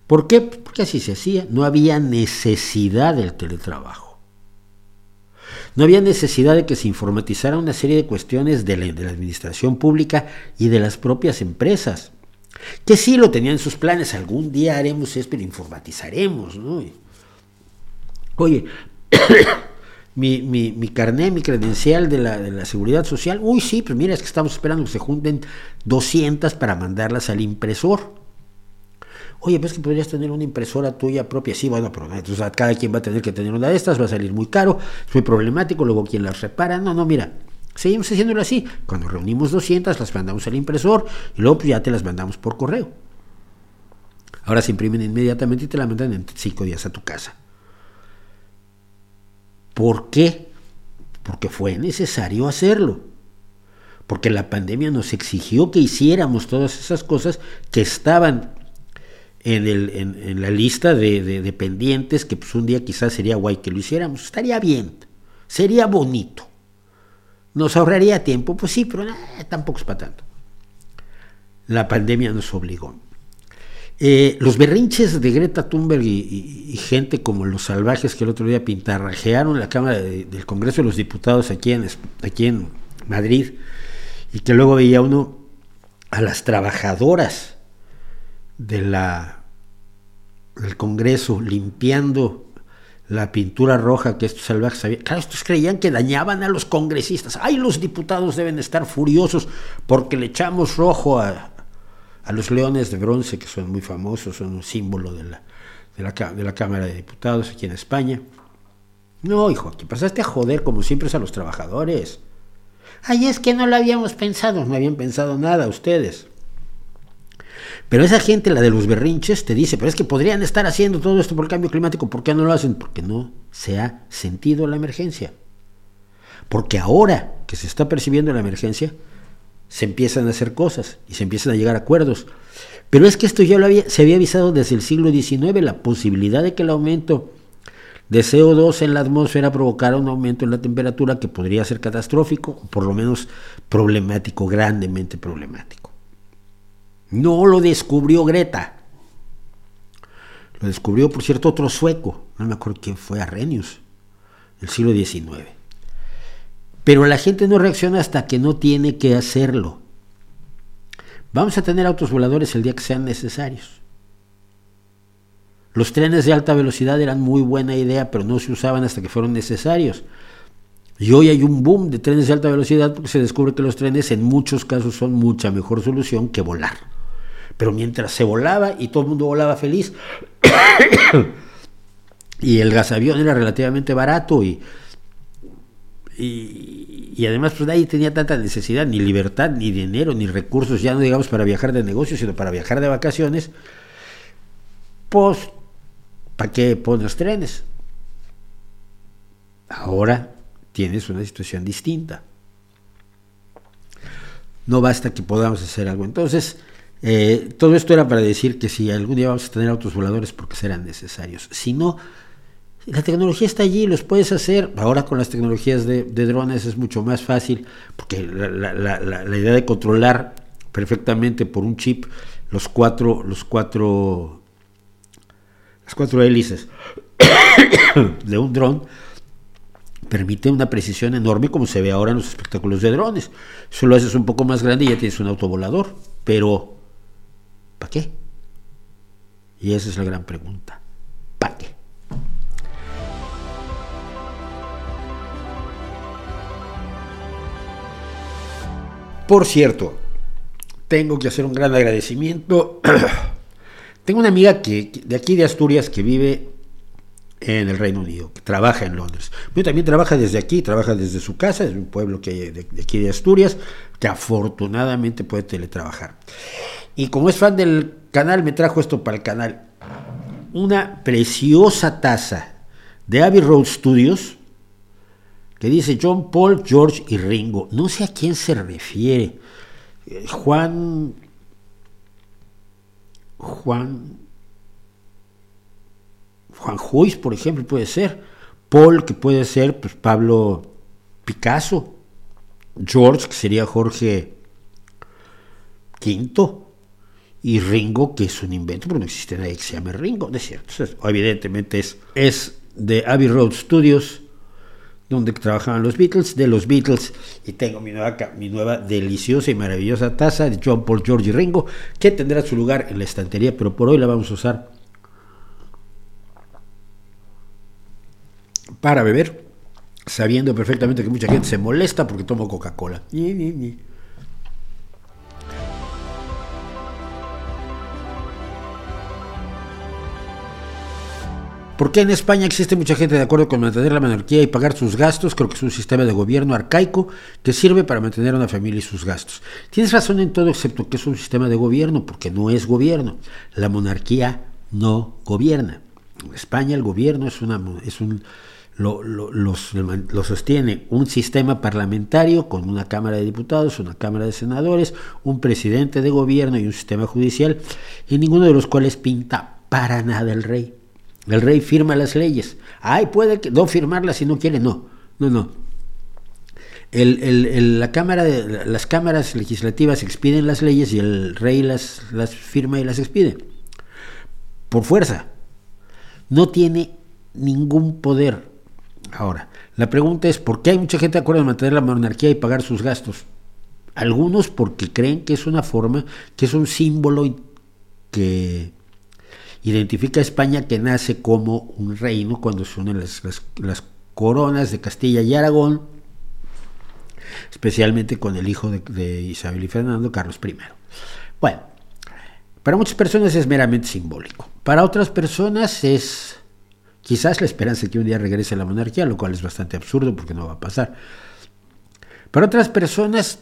¿Por qué? Porque así se hacía, no había necesidad del teletrabajo. No había necesidad de que se informatizara una serie de cuestiones de la, administración pública y de las propias empresas que sí lo tenían en sus planes, algún día haremos esto y informatizaremos, ¿no? Oye, mi, mi, mi carné, mi credencial de la, de la seguridad social, uy, sí, pues mira, es que estamos esperando que se junten 200 para mandarlas al impresor. Oye, pues que podrías tener una impresora tuya propia. Sí, bueno, pero entonces cada quien va a tener que tener una de estas, va a salir muy caro, es muy problemático, luego quién las repara. No, no, mira, Seguimos haciéndolo así. Cuando reunimos 200, las mandamos al impresor y luego pues, ya te las mandamos por correo. Ahora se imprimen inmediatamente y te la mandan en cinco días a tu casa. ¿Por qué? Porque fue necesario hacerlo. Porque la pandemia nos exigió que hiciéramos todas esas cosas que estaban en, la lista de, pendientes, que pues un día quizás sería guay que lo hiciéramos. Estaría bien, sería bonito. ¿Nos ahorraría tiempo? Pues sí, pero tampoco es para tanto. La pandemia nos obligó. Eh, los berrinches de Greta Thunberg y, gente como los salvajes que el otro día pintarrajearon la Cámara del Congreso de los Diputados aquí en, aquí en Madrid y que luego veía uno a las trabajadoras de la, del Congreso limpiando la pintura roja que estos salvajes habían. Claro, estos creían que dañaban a los congresistas. Ay, los diputados deben estar furiosos porque le echamos rojo a, los leones de bronce, que son muy famosos, son un símbolo de la, de la, Cámara de Diputados aquí en España. No, hijo, aquí pasaste a joder como siempre es a los trabajadores. Ay, es que no lo habíamos pensado, no habían pensado nada ustedes. Pero esa gente, la de los berrinches, te dice, pero es que podrían estar haciendo todo esto por el cambio climático, ¿por qué no lo hacen? Porque no se ha sentido la emergencia. Porque ahora que se está percibiendo la emergencia, se empiezan a hacer cosas y se empiezan a llegar a acuerdos. Pero es que esto ya se había avisado desde el siglo XIX, la posibilidad de que el aumento de CO2 en la atmósfera provocara un aumento en la temperatura que podría ser catastrófico, o por lo menos problemático, grandemente problemático. No lo descubrió Greta. Lo descubrió, por cierto, otro sueco, no me acuerdo quién fue, Arrhenius, el siglo XIX. Pero la gente no reacciona hasta que no tiene que hacerlo. Vamos a tener autos voladores el día que sean necesarios. Los trenes de alta velocidad eran muy buena idea, pero no se usaban hasta que fueron necesarios. Y hoy hay un boom de trenes de alta velocidad porque se descubre que los trenes en muchos casos son mucha mejor solución que volar. Pero mientras se volaba y todo el mundo volaba feliz, y el gasavión era relativamente barato y, y, además pues nadie tenía tanta necesidad, ni libertad, ni dinero, ni recursos, ya no digamos para viajar de negocio, sino para viajar de vacaciones, pues, ¿para qué pones trenes? Ahora tienes una situación distinta. No basta que podamos hacer algo. Entonces, eh, todo esto era para decir que si algún día vamos a tener autos voladores porque serán necesarios. Si no, la tecnología está allí, los puedes hacer. Ahora con las tecnologías de, drones es mucho más fácil porque la, idea de controlar perfectamente por un chip los cuatro, los cuatro, las cuatro hélices de un dron permite una precisión enorme como se ve ahora en los espectáculos de drones. Solo haces un poco más grande y ya tienes un autovolador, pero ¿Para qué? Y esa es la gran pregunta. Por cierto, tengo que hacer un gran agradecimiento. Tengo una amiga que, de aquí de Asturias que vive en el Reino Unido, que trabaja en Londres. Pero también trabaja desde aquí, trabaja desde su casa, es un pueblo que hay de, aquí de Asturias, que afortunadamente puede teletrabajar. Y como es fan del canal, me trajo esto para el canal. Una preciosa taza de Abbey Road Studios, que dice John Paul, George y Ringo. No sé a quién se refiere. Juan, Juan, Juan Juiz, por ejemplo, puede ser, Paul, que puede ser pues, Pablo Picasso, George, que sería Jorge V, y Ringo, que es un invento, pero no existe nadie que se llame Ringo, ¿no es cierto? evidentemente es, es de Abbey Road Studios, donde trabajaban los Beatles, de los Beatles, y tengo mi nueva, mi nueva deliciosa y maravillosa taza de John Paul, George y Ringo, que tendrá su lugar en la estantería, pero por hoy la vamos a usar para beber, sabiendo perfectamente que mucha gente se molesta porque tomo Coca-Cola. ¿Por qué en España existe mucha gente de acuerdo con mantener la monarquía y pagar sus gastos? Creo que es un sistema de gobierno arcaico que sirve para mantener a una familia y sus gastos. Tienes razón en todo excepto que es un sistema de gobierno, porque no es gobierno. La monarquía no gobierna. En España el gobierno es, una, es un... Lo, lo, sostiene un sistema parlamentario con una Cámara de Diputados, una Cámara de Senadores, un presidente de gobierno y un sistema judicial, y ninguno de los cuales pinta para nada el rey. El rey firma las leyes. Ay, puede que no firmarlas si no quiere. No, no, no. la cámara las cámaras legislativas expiden las leyes y el rey las, las firma y las expide. Por fuerza. No tiene ningún poder. Ahora, la pregunta es, ¿por qué hay mucha gente de acuerdo en mantener la monarquía y pagar sus gastos? Algunos porque creen que es una forma, que es un símbolo que identifica a España que nace como un reino cuando se unen las, coronas de Castilla y Aragón, especialmente con el hijo de, Isabel y Fernando, Carlos I. Bueno, para muchas personas es meramente simbólico. Para otras personas es quizás la esperanza de que un día regrese la monarquía, lo cual es bastante absurdo porque no va a pasar. Para otras personas,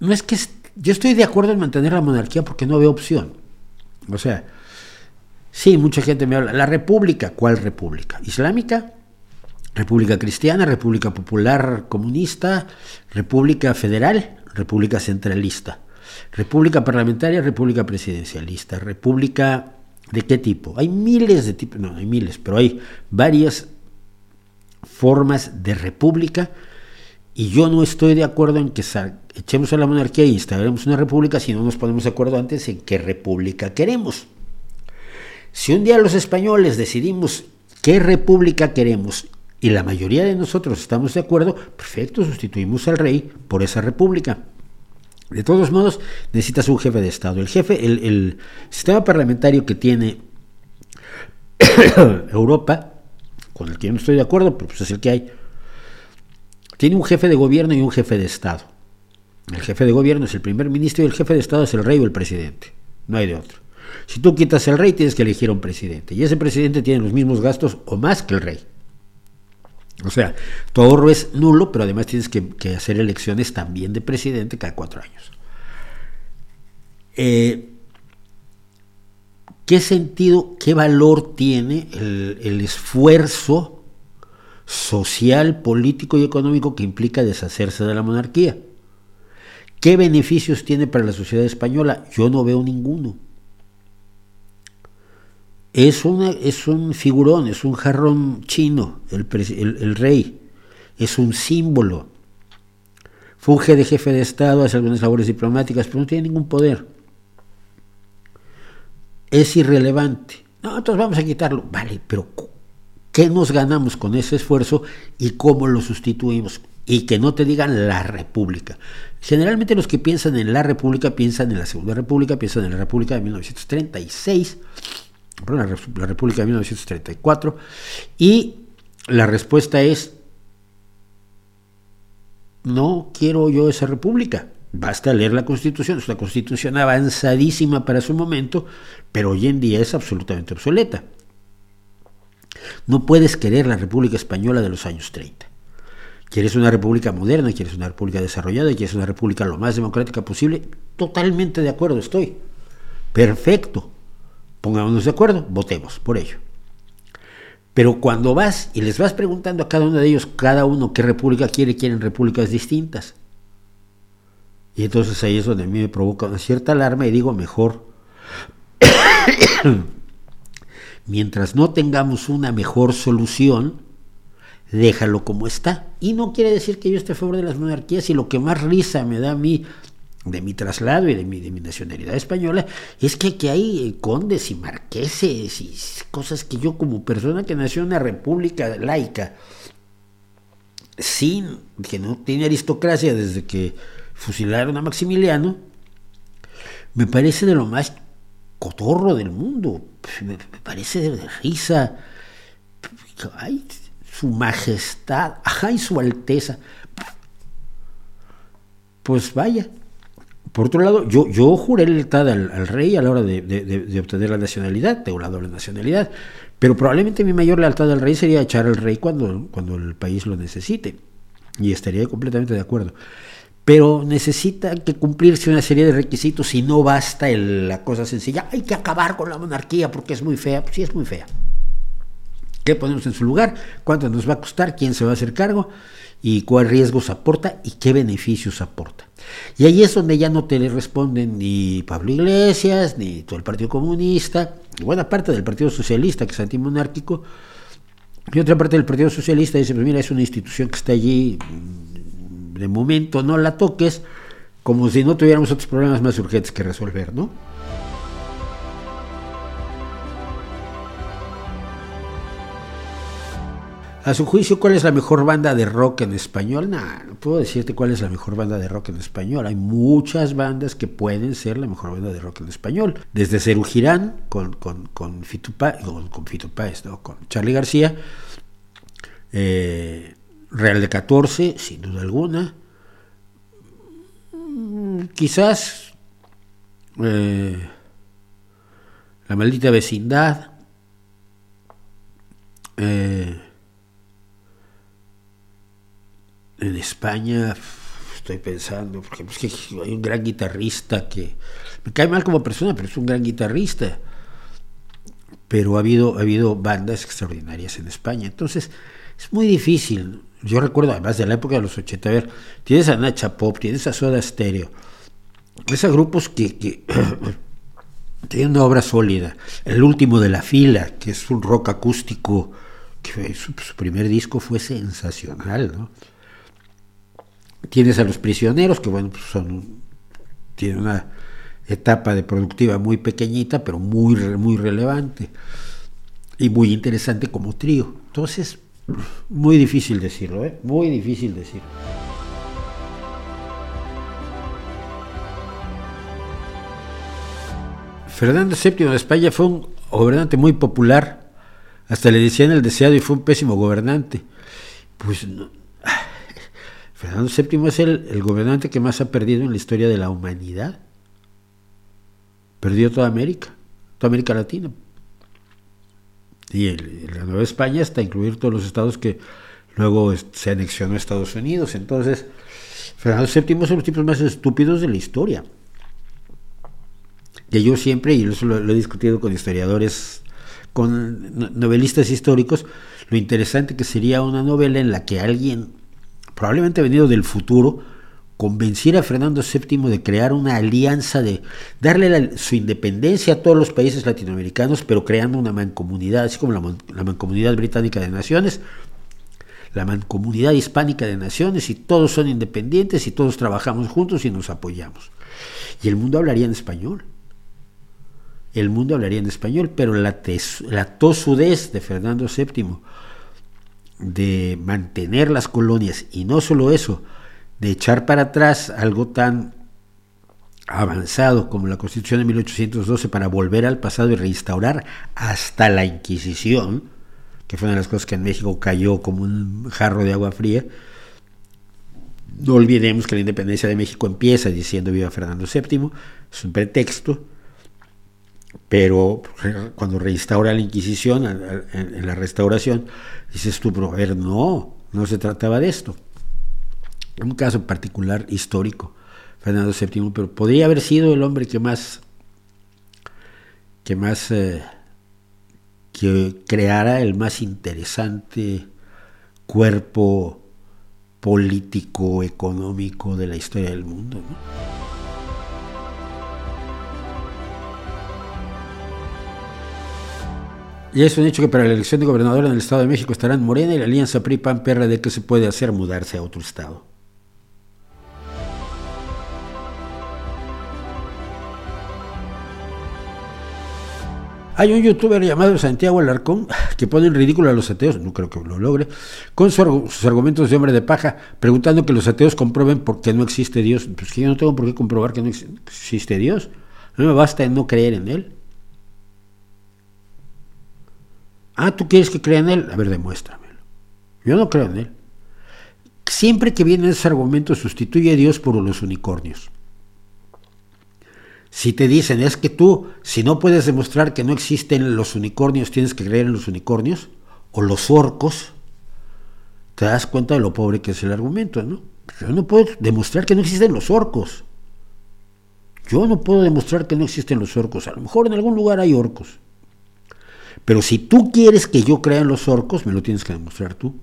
no es que yo estoy de acuerdo en mantener la monarquía porque no veo opción. O sea, sí, mucha gente me habla. ¿La república? ¿Cuál república? ¿Islámica? ¿República cristiana? ¿República popular comunista? ¿República federal? ¿República centralista? ¿República parlamentaria? ¿República presidencialista? ¿República de qué tipo? Hay miles de tipos, no, hay miles, pero hay varias formas de república y yo no estoy de acuerdo en que echemos a la monarquía y instalaremos una república si no nos ponemos de acuerdo antes en qué república queremos. Si un día los españoles decidimos qué república queremos y la mayoría de nosotros estamos de acuerdo, perfecto, sustituimos al rey por esa república. De todos modos, necesitas un jefe de Estado. El jefe, el, el sistema parlamentario que tiene Europa, con el que yo no estoy de acuerdo, pero pues es el que hay, tiene un jefe de gobierno y un jefe de Estado. El jefe de gobierno es el primer ministro y el jefe de Estado es el rey o el presidente. No hay de otro. Si tú quitas el rey, tienes que elegir a un presidente. Y ese presidente tiene los mismos gastos o más que el rey. O sea, tu ahorro es nulo, pero además tienes que, hacer elecciones también de presidente cada cuatro años. Eh, ¿Qué sentido, qué valor tiene el, el esfuerzo social, político y económico que implica deshacerse de la monarquía. ¿Qué beneficios tiene para la sociedad española? Yo no veo ninguno. Es, es un figurón, es un jarrón chino, el, el, rey, es un símbolo. Funge de jefe de Estado, hace algunas labores diplomáticas, pero no tiene ningún poder. Es irrelevante. No, entonces vamos a quitarlo. Vale, pero ¿Qué nos ganamos con ese esfuerzo y cómo lo sustituimos? Y que no te digan la República. Generalmente los que piensan en la República piensan en la Segunda República, piensan en la República de 1936, la, República de 1934, y la respuesta es, no quiero yo esa República. Basta leer la Constitución, es una Constitución avanzadísima para su momento, pero hoy en día es absolutamente obsoleta. No puedes querer la República Española de los años 30. ¿Quieres una república moderna? ¿Quieres una república desarrollada? ¿Quieres una república lo más democrática posible? Totalmente de acuerdo estoy. Perfecto. Pongámonos de acuerdo, votemos por ello. Pero cuando vas y les vas preguntando a cada uno de ellos, cada uno qué república quiere, quieren repúblicas distintas. Y entonces ahí es donde a mí me provoca una cierta alarma y digo, mejor, mientras no tengamos una mejor solución, déjalo como está. Y no quiere decir que yo esté a favor de las monarquías y lo que más risa me da a mí de mi traslado y de mi, de mi nacionalidad española es que aquí hay eh, condes y marqueses y cosas que yo como persona que nació en una república laica, sin que no tiene aristocracia desde que fusilaron a Maximiliano, me parece de lo más cotorro del mundo, me, parece de risa. Ay, su majestad, ay, su alteza. Pues vaya. Por otro lado, yo, yo juré lealtad al, rey a la hora de, obtener la nacionalidad, tengo la doble nacionalidad, pero probablemente mi mayor lealtad al rey sería echar al rey cuando, cuando el país lo necesite, y estaría completamente de acuerdo pero necesita que cumplirse una serie de requisitos y no basta la cosa sencilla, hay que acabar con la monarquía porque es muy fea, pues sí es muy fea. ¿Qué ponemos en su lugar? ¿Cuánto nos va a costar? ¿Quién se va a hacer cargo? ¿Y cuál riesgos aporta? ¿Y qué beneficios aporta? Y ahí es donde ya no te le responden ni Pablo Iglesias, ni todo el Partido Comunista, y buena parte del Partido Socialista, que es antimonárquico, y otra parte del Partido Socialista dice, pues mira, es una institución que está allí de momento no la toques, como si no tuviéramos otros problemas más urgentes que resolver, ¿no? A su juicio, ¿cuál es la mejor banda de rock en español? Nah, no puedo decirte cuál es la mejor banda de rock en español. Hay muchas bandas que pueden ser la mejor banda de rock en español. Desde Cerú Girán, con, con, con, Fito, con, con ¿no? con Charlie García, eh, Real de 14, sin duda alguna. Mm, quizás eh, La maldita vecindad. Eh, en España estoy pensando, porque hay un gran guitarrista que me cae mal como persona, pero es un gran guitarrista. Pero ha habido, ha habido bandas extraordinarias en España. Entonces, es muy difícil. Yo recuerdo, además de la época de los 80, a ver, tienes a Nacha Pop, tienes a Soda Stereo, esos grupos que, tienen una obra sólida. El último de la fila, que es un rock acústico, que su, primer disco fue sensacional, ¿no? Tienes a los prisioneros, que bueno, pues son, tienen una etapa de productiva muy pequeñita, pero muy, muy relevante y muy interesante como trío. Entonces, muy difícil decirlo, ¿eh? Muy difícil decirlo. Fernando VII de España fue un gobernante muy popular. Hasta le decían el deseado y fue un pésimo gobernante. Pues Fernando VII es el, el gobernante que más ha perdido en la historia de la humanidad. Perdió toda América, toda América Latina y la Nueva España hasta incluir todos los estados que luego se anexionó a Estados Unidos. Entonces, Fernando VII es de los tipos más estúpidos de la historia. Que yo siempre, y eso lo, he discutido con historiadores, con novelistas históricos, lo interesante que sería una novela en la que alguien, probablemente venido del futuro, convenciera a Fernando VII de crear una alianza, de darle su independencia a todos los países latinoamericanos, pero creando una mancomunidad, así como la, mancomunidad británica de naciones, la mancomunidad hispánica de naciones, y todos son independientes y todos trabajamos juntos y nos apoyamos. Y el mundo hablaría en español. El mundo hablaría en español, pero la, la tosudez de Fernando VII de mantener las colonias, y no solo eso, de echar para atrás algo tan avanzado como la Constitución de 1812 para volver al pasado y reinstaurar hasta la Inquisición, que fue una de las cosas que en México cayó como un jarro de agua fría, No olvidemos que la independencia de México empieza diciendo viva Fernando VII, es un pretexto, pero cuando reinstaura la Inquisición, en la restauración, dices tú, pero a ver, no, no se trataba de esto. Un caso particular histórico, Fernando VII, pero podría haber sido el hombre que más, que más, eh, que creara el más interesante cuerpo político, económico de la historia del mundo. Y es un hecho que para la elección de gobernador en el Estado de México estarán Morena y la alianza PRI-PAN-PRD que se puede hacer mudarse a otro estado. Hay un youtuber llamado Santiago Alarcón que pone en ridículo a los ateos, no creo que lo logre, con sus argumentos de hombre de paja, preguntando que los ateos comprueben por qué no existe Dios. Pues que yo no tengo por qué comprobar que no existe Dios. No me basta no creer en Él. Ah, ¿tú quieres que crea en Él? A ver, demuéstramelo. Yo no creo en Él. Siempre que viene ese argumento, sustituye a Dios por los unicornios. Si te dicen, es que tú, si no puedes demostrar que no existen los unicornios, tienes que creer en los unicornios, o los orcos, te das cuenta de lo pobre que es el argumento, ¿no? Yo no puedo demostrar que no existen los orcos. Yo no puedo demostrar que no existen los orcos. A lo mejor en algún lugar hay orcos. Pero si tú quieres que yo crea en los orcos, me lo tienes que demostrar tú.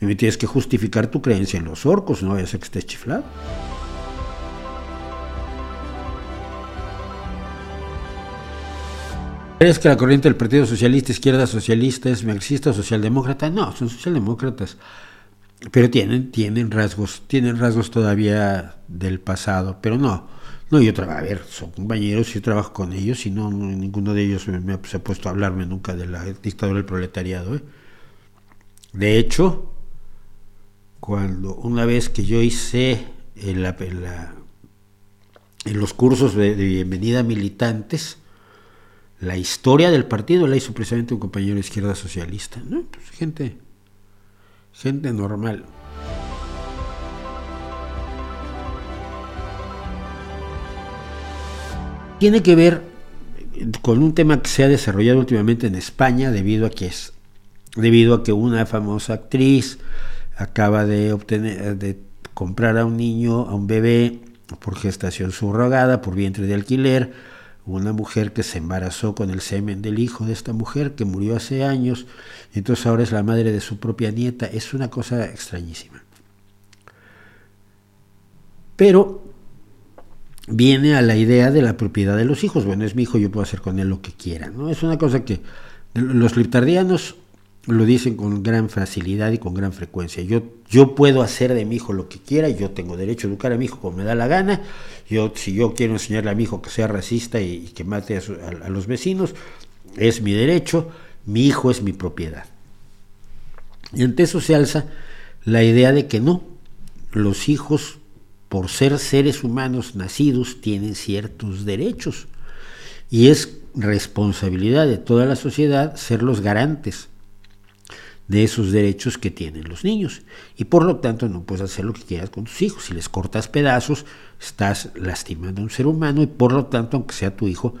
Y me tienes que justificar tu creencia en los orcos, no vaya a que estés chiflado. ¿Crees que la corriente del Partido Socialista, izquierda socialista, es marxista o socialdemócrata? No, son socialdemócratas. Pero tienen, tienen rasgos, tienen rasgos todavía del pasado, pero no. No, yo trabajo, a ver, son compañeros, yo trabajo con ellos y no, ninguno de ellos me, se ha puesto a hablarme nunca de la dictadura del proletariado. ¿eh? De hecho, cuando una vez que yo hice en, los cursos de, de bienvenida a militantes, la historia del partido la hizo precisamente un compañero de izquierda socialista. Pues gente, gente normal. Tiene que ver con un tema que se ha desarrollado últimamente en España debido a que es debido a que una famosa actriz acaba de obtener de comprar a un niño, a un bebé por gestación subrogada, por vientre de alquiler, una mujer que se embarazó con el semen del hijo de esta mujer que murió hace años, y entonces ahora es la madre de su propia nieta, es una cosa extrañísima. Pero viene a la idea de la propiedad de los hijos, bueno, es mi hijo, yo puedo hacer con él lo que quiera, ¿no? Es una cosa que los liptardianos lo dicen con gran facilidad y con gran frecuencia. Yo, yo puedo hacer de mi hijo lo que quiera, yo tengo derecho a educar a mi hijo como me da la gana. Yo, si yo quiero enseñarle a mi hijo que sea racista y, que mate a, los vecinos, es mi derecho, mi hijo es mi propiedad. Y ante eso se alza la idea de que no, los hijos, por ser seres humanos nacidos, tienen ciertos derechos. Y es responsabilidad de toda la sociedad ser los garantes de esos derechos que tienen los niños. Y por lo tanto no puedes hacer lo que quieras con tus hijos. Si les cortas pedazos, estás lastimando a un ser humano y por lo tanto, aunque sea tu hijo,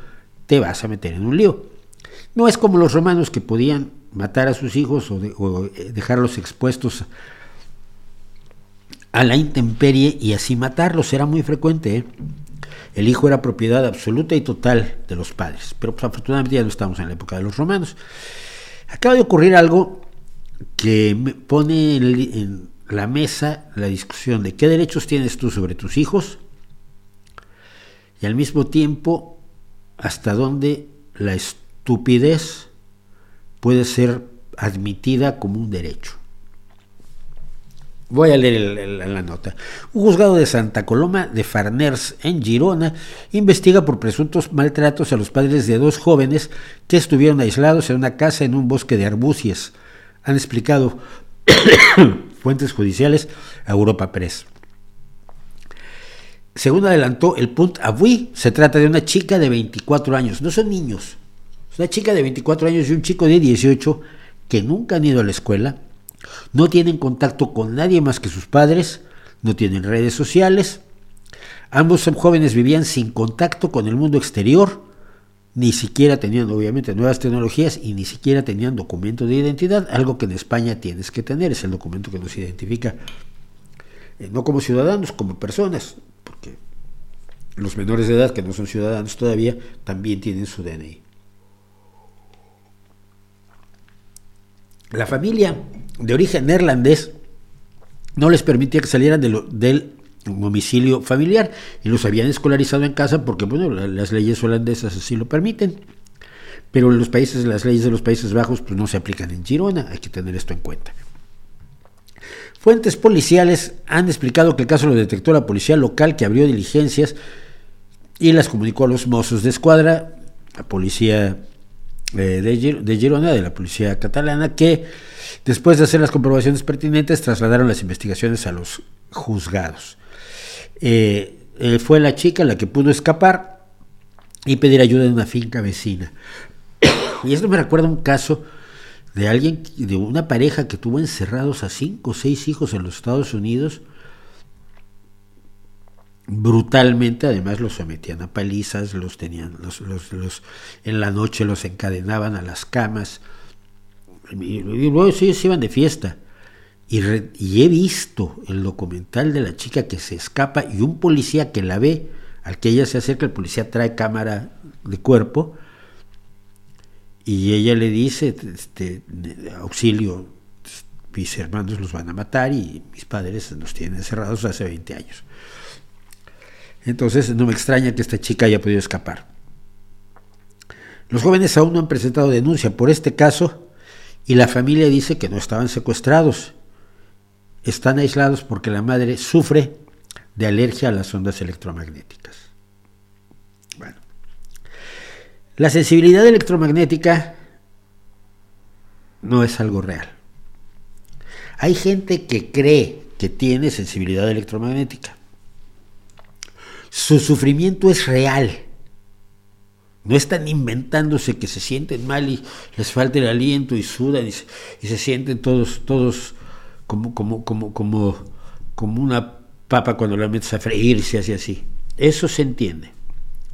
te vas a meter en un lío. No es como los romanos que podían matar a sus hijos o, eh, dejarlos expuestos a la intemperie y así matarlos. Era muy frecuente. ¿eh? El hijo era propiedad absoluta y total de los padres. Pero pues, afortunadamente ya no estamos en la época de los romanos. Acaba de ocurrir algo que pone en la mesa la discusión de qué derechos tienes tú sobre tus hijos y al mismo tiempo hasta dónde la estupidez puede ser admitida como un derecho. Voy a leer la nota. Un juzgado de Santa Coloma de Farners, en Girona, investiga por presuntos maltratos a los padres de dos jóvenes que estuvieron aislados en una casa en un bosque de arbucias han explicado fuentes judiciales a Europa Press. Según adelantó el Punt Avui, se trata de una chica de 24 años, no son niños, es una chica de 24 años y un chico de 18 que nunca han ido a la escuela, No tienen contacto con nadie más que sus padres, no tienen redes sociales. Ambos jóvenes vivían sin contacto con el mundo exterior, ni siquiera tenían obviamente nuevas tecnologías y ni siquiera tenían documento de identidad, algo que en España tienes que tener, es el documento que nos identifica eh, no como ciudadanos, como personas, porque los menores de edad que no son ciudadanos todavía también tienen su DNI. La familia de origen neerlandés no les permitía que salieran del domicilio familiar y los habían escolarizado en casa porque bueno, las leyes holandesas así lo permiten. Pero en los países, las leyes de los Países Bajos pues no se aplican en Girona, hay que tener esto en cuenta. Fuentes policiales han explicado que el caso lo detectó la policía local que abrió diligencias y las comunicó a los mozos de escuadra, la policía eh, de, Girona, de la policía catalana, que después de hacer las comprobaciones pertinentes trasladaron las investigaciones a los juzgados. Eh, eh, fue la chica la que pudo escapar y pedir ayuda en una finca vecina. y esto me recuerda un caso de alguien, de una pareja que tuvo encerrados a cinco o seis hijos en los Estados Unidos, brutalmente, además los sometían a palizas, los tenían, los, los, en la noche los encadenaban a las camas, y, luego sí, se iban de fiesta. Y, he visto el documental de la chica que se escapa y un policía que la ve, al que ella se acerca, el policía trae cámara de cuerpo y ella le dice, este, auxilio, mis hermanos los van a matar y mis padres nos tienen encerrados hace 20 años. Entonces no me extraña que esta chica haya podido escapar. Los jóvenes aún no han presentado denuncia por este caso y la familia dice que no estaban secuestrados están aislados porque la madre sufre de alergia a las ondas electromagnéticas. Bueno, la sensibilidad electromagnética no es algo real. Hay gente que cree que tiene sensibilidad electromagnética. Su sufrimiento es real. No están inventándose que se sienten mal y les falta el aliento y sudan y se, y se sienten todos, todos como, como, como, como, como una papa cuando la metes a freír, se hace así. Eso se entiende.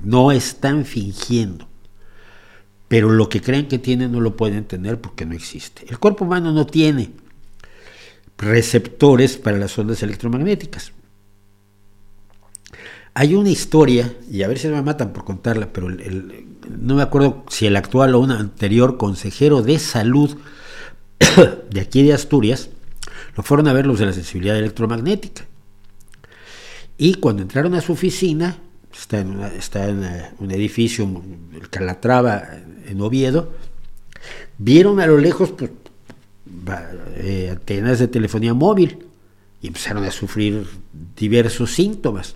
No están fingiendo. Pero lo que creen que tienen no lo pueden tener porque no existe. El cuerpo humano no tiene receptores para las ondas electromagnéticas. Hay una historia, y a ver si me matan por contarla, pero no me acuerdo si el actual o un anterior consejero de salud de aquí de Asturias, lo fueron a ver los de la sensibilidad electromagnética. Y cuando entraron a su oficina, está en, está en eh, un edificio, el Calatrava, en Oviedo, vieron a lo lejos pues, eh, antenas de telefonía móvil y empezaron a sufrir diversos síntomas.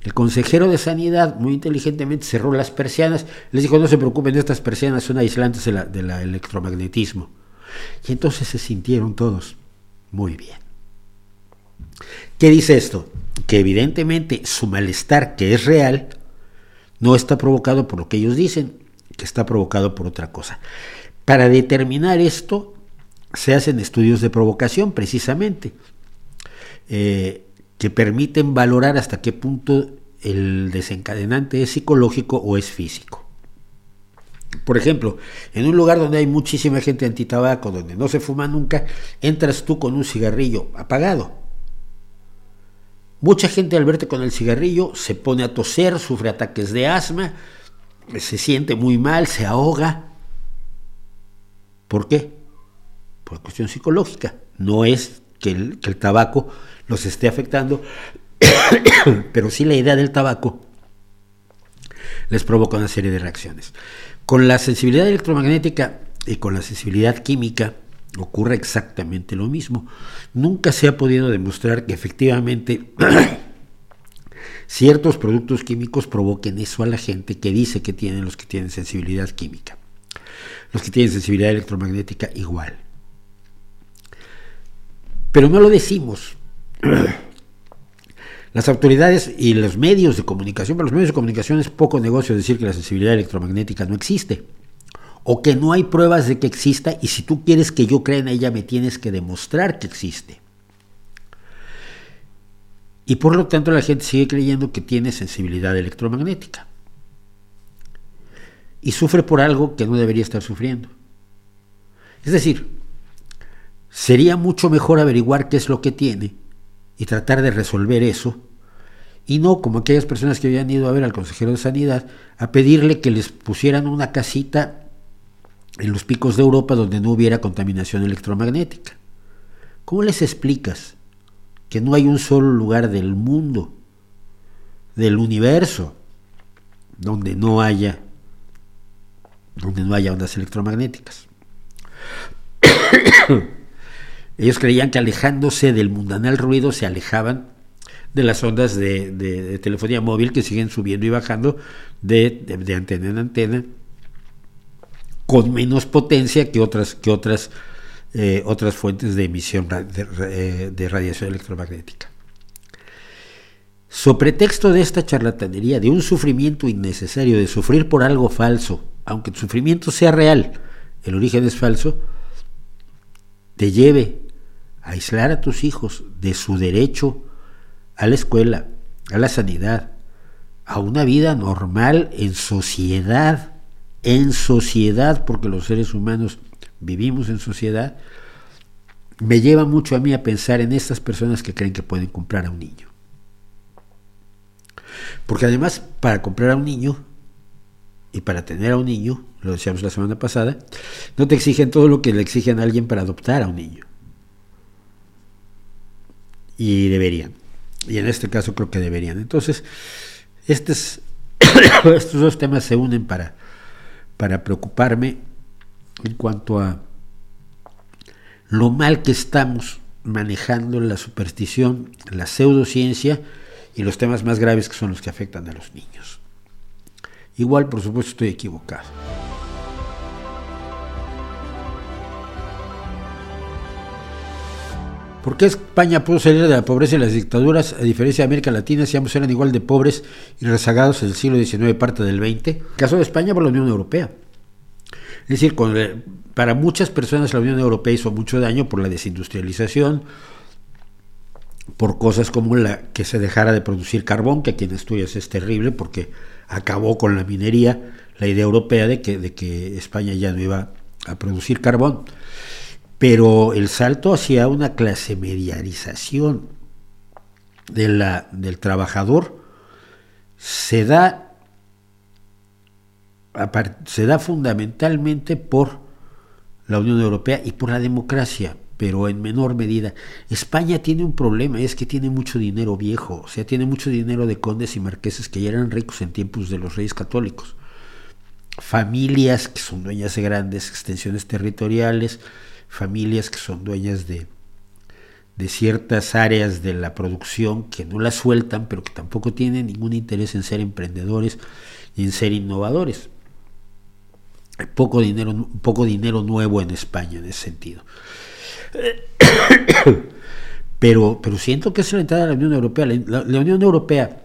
El consejero de sanidad muy inteligentemente cerró las persianas, les dijo no se preocupen, estas persianas son aislantes del electromagnetismo. Y entonces se sintieron todos muy bien. ¿Qué dice esto? Que evidentemente su malestar, que es real, no está provocado por lo que ellos dicen, que está provocado por otra cosa. Para determinar esto, se hacen estudios de provocación, precisamente, eh, que permiten valorar hasta qué punto el desencadenante es psicológico o es físico. Por ejemplo, en un lugar donde hay muchísima gente antitabaco, donde no se fuma nunca, entras tú con un cigarrillo apagado. Mucha gente al verte con el cigarrillo se pone a toser, sufre ataques de asma, se siente muy mal, se ahoga. ¿Por qué? Por cuestión psicológica. No es que el, que el tabaco los esté afectando, pero sí la idea del tabaco les provoca una serie de reacciones. Con la sensibilidad electromagnética y con la sensibilidad química ocurre exactamente lo mismo. Nunca se ha podido demostrar que efectivamente ciertos productos químicos provoquen eso a la gente que dice que tienen los que tienen sensibilidad química. Los que tienen sensibilidad electromagnética igual. Pero no lo decimos. Las autoridades y los medios de comunicación, para los medios de comunicación es poco negocio decir que la sensibilidad electromagnética no existe. o que no hay pruebas de que exista y si tú quieres que yo crea en ella me tienes que demostrar que existe. Y por lo tanto la gente sigue creyendo que tiene sensibilidad electromagnética. Y sufre por algo que no debería estar sufriendo. Es decir, sería mucho mejor averiguar qué es lo que tiene y tratar de resolver eso y no como aquellas personas que habían ido a ver al consejero de sanidad a pedirle que les pusieran una casita en los picos de Europa donde no hubiera contaminación electromagnética. ¿Cómo les explicas que no hay un solo lugar del mundo, del universo, donde no haya donde no haya ondas electromagnéticas? Ellos creían que alejándose del mundanal ruido se alejaban de las ondas de, telefonía móvil que siguen subiendo y bajando de, antena en antena con menos potencia que otras, que otras, eh, otras fuentes de emisión de, de radiación electromagnética. So pretexto de esta charlatanería, de un sufrimiento innecesario, de sufrir por algo falso, aunque el sufrimiento sea real, el origen es falso, te lleve aislar a tus hijos de su derecho a la escuela, a la sanidad, a una vida normal en sociedad, en sociedad, porque los seres humanos vivimos en sociedad, me lleva mucho a mí a pensar en estas personas que creen que pueden comprar a un niño. Porque además, para comprar a un niño y para tener a un niño, lo decíamos la semana pasada, no te exigen todo lo que le exigen a alguien para adoptar a un niño. Y deberían. Y en este caso creo que deberían. Entonces, estos, estos dos temas se unen para, para preocuparme en cuanto a lo mal que estamos manejando la superstición, la pseudociencia y los temas más graves que son los que afectan a los niños. Igual, por supuesto, estoy equivocado. ¿Por qué España pudo salir de la pobreza y las dictaduras, a diferencia de América Latina, si ambos eran igual de pobres y rezagados en el siglo XIX, parte del XX? Caso de España por la Unión Europea. Es decir, para muchas personas la Unión Europea hizo mucho daño por la desindustrialización, por cosas como la que se dejara de producir carbón, que aquí en Asturias es terrible porque acabó con la minería la idea europea de que España ya no iba a producir carbón pero el salto hacia una clase la, del trabajador se da, se da fundamentalmente por la Unión Europea y por la democracia, pero en menor medida. España tiene un problema, es que tiene mucho dinero viejo, o sea, tiene mucho dinero de condes y marqueses que ya eran ricos en tiempos de los reyes católicos. Familias que son dueñas de grandes extensiones territoriales, familias que son dueñas de, de ciertas áreas de la producción que no las sueltan, pero que tampoco tienen ningún interés en ser emprendedores y en ser innovadores. Poco dinero, poco dinero nuevo en España en ese sentido. Pero, pero siento que es la entrada a la Unión Europea. La, la, Unión Europea,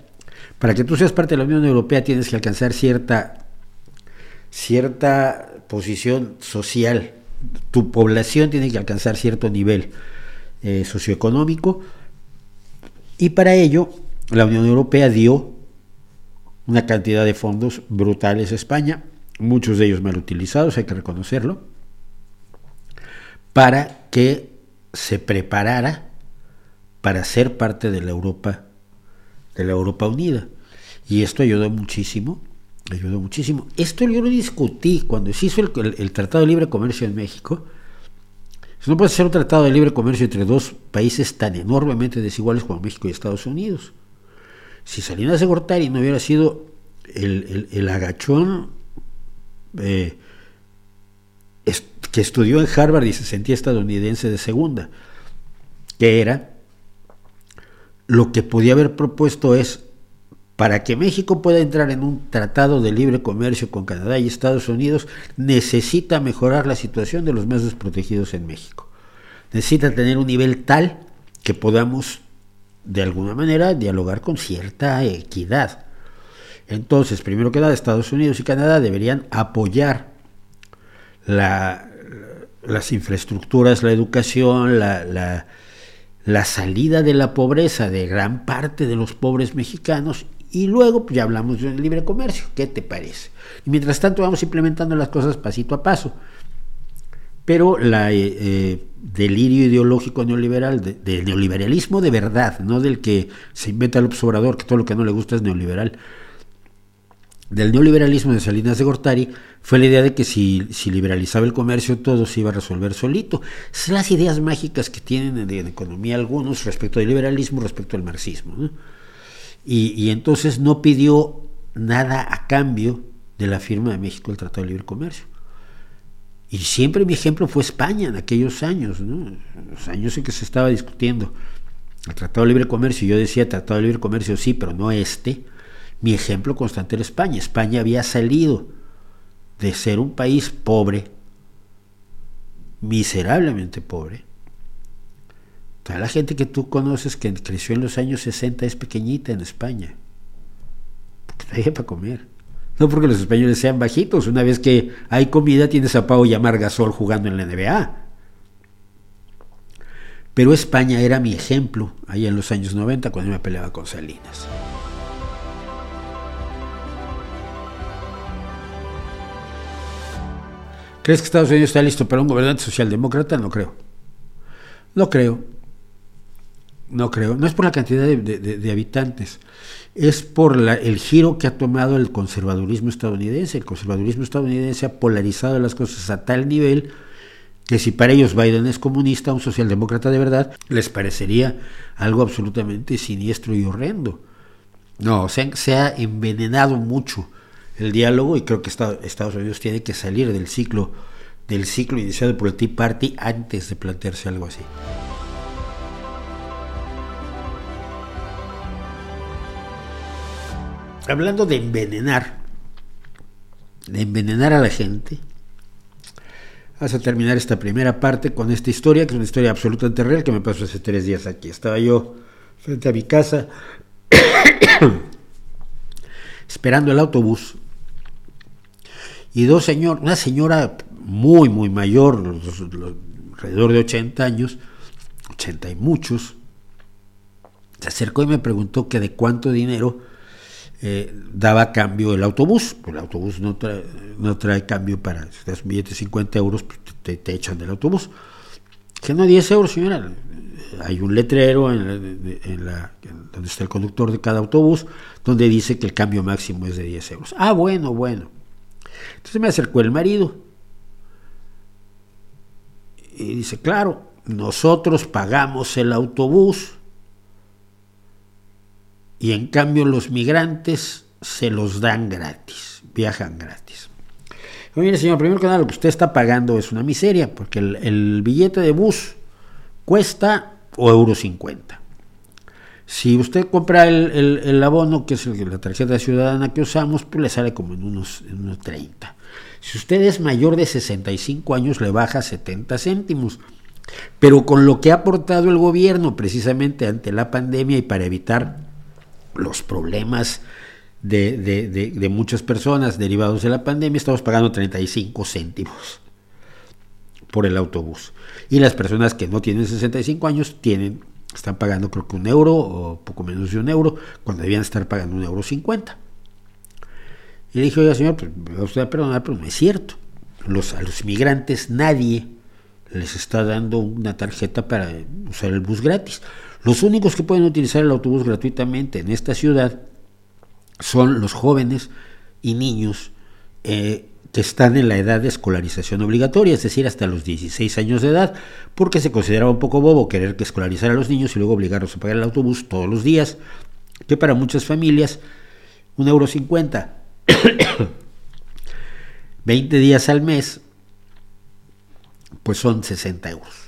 para que tú seas parte de la Unión Europea, tienes que alcanzar cierta, cierta posición social tu población tiene que alcanzar cierto nivel eh, socioeconómico y para ello la Unión Europea dio una cantidad de fondos brutales a España, muchos de ellos mal utilizados, hay que reconocerlo, para que se preparara para ser parte de la Europa, de la Europa unida. Y esto ayudó muchísimo ayudó muchísimo. Esto yo lo discutí cuando se hizo el, Tratado de Libre Comercio en México. No puede ser un tratado de libre comercio entre dos países tan enormemente desiguales como México y Estados Unidos. Si Salinas de Gortari no hubiera sido el, agachón eh, que estudió en Harvard y se sentía estadounidense de segunda, que era, lo que podía haber propuesto es para que México pueda entrar en un tratado de libre comercio con Canadá y Estados Unidos, necesita mejorar la situación de los más desprotegidos en México. Necesita tener un nivel tal que podamos, de alguna manera, dialogar con cierta equidad. Entonces, primero que nada, Estados Unidos y Canadá deberían apoyar las infraestructuras, la educación, la, la, salida de la pobreza de gran parte de los pobres mexicanos y luego pues, ya hablamos del libre comercio. ¿Qué te parece? Y mientras tanto vamos implementando las cosas pasito a paso. Pero la eh, eh, delirio ideológico neoliberal, del neoliberalismo de verdad, no del que se inventa el observador, que todo lo que no le gusta es neoliberal, del neoliberalismo de Salinas de Gortari fue la idea de que si, si, liberalizaba el comercio todo se iba a resolver solito. Son las ideas mágicas que tienen en, economía algunos respecto al liberalismo, respecto al marxismo. Y, entonces no pidió nada a cambio de la firma de México del Tratado de Libre Comercio. Y siempre mi ejemplo fue España en aquellos años, los años en que se estaba discutiendo el Tratado de Libre Comercio. Yo decía Tratado de Libre Comercio sí, pero no este mi ejemplo constante era España. España había salido de ser un país pobre, miserablemente pobre. La gente que tú conoces que creció en los años 60 es pequeñita en España. Porque no hay para comer. No porque los españoles sean bajitos. Una vez que hay comida tienes a Pau y a Margasol jugando en la NBA. Pero España era mi ejemplo ahí en los años 90 cuando me peleaba con Salinas. ¿Crees que Estados Unidos está listo para un gobernante socialdemócrata? No creo. No creo. No creo. No es por la cantidad de, habitantes. Es por el giro que ha tomado el conservadurismo estadounidense. El conservadurismo estadounidense ha polarizado las cosas a tal nivel que si para ellos Biden es comunista, un socialdemócrata de verdad, les parecería algo absolutamente siniestro y horrendo. No, se, se ha envenenado mucho el diálogo y creo que Estados Unidos tiene que salir del ciclo del ciclo iniciado por el Tea Party antes de plantearse algo así. Hablando de envenenar, de envenenar a la gente, vamos a terminar esta primera parte con esta historia, que es una historia absolutamente real que me pasó hace tres días aquí. Estaba yo frente a mi casa esperando el autobús y dos señor, una señora muy, muy mayor, alrededor de 80 años, 80 y muchos, se acercó y me preguntó que de cuánto dinero eh, daba cambio el autobús. El autobús no trae, no trae cambio para, si das un billete de 50 euros, pues te, echan del autobús. Que no, 10 euros, señora. Hay un letrero en la, donde está el conductor de cada autobús donde dice que el cambio máximo es de 10 euros. Ah, bueno, bueno. Entonces me acercó el marido y dice, claro, nosotros pagamos el autobús y en cambio los migrantes se los dan gratis, viajan gratis. mire, señor, primero que nada, lo que usted está pagando es una miseria, porque el, billete de bus cuesta o euro 50. Si usted compra el, abono, que es la tarjeta ciudadana que usamos, pues le sale como en unos, en unos 30. Si usted es mayor de 65 años, le baja 70 céntimos. Pero con lo que ha aportado el gobierno precisamente ante la pandemia y para evitar los problemas de, de muchas personas derivados de la pandemia, estamos pagando 35 céntimos por el autobús. Y las personas que no tienen 65 años tienen están pagando creo que un euro o poco menos de un euro, cuando debían estar pagando un euro cincuenta. Y le dije, oiga señor, pues me va usted a perdonar, pero no es cierto. Los, a los inmigrantes nadie les está dando una tarjeta para usar el bus gratis. Los únicos que pueden utilizar el autobús gratuitamente en esta ciudad son los jóvenes y niños eh, que están en la edad de escolarización obligatoria, es decir, hasta los 16 años de edad, porque se consideraba un poco bobo querer que escolarizar a los niños y luego obligarlos a pagar el autobús todos los días, que para muchas familias, un euro cincuenta, 20 días al mes, pues son 60 euros.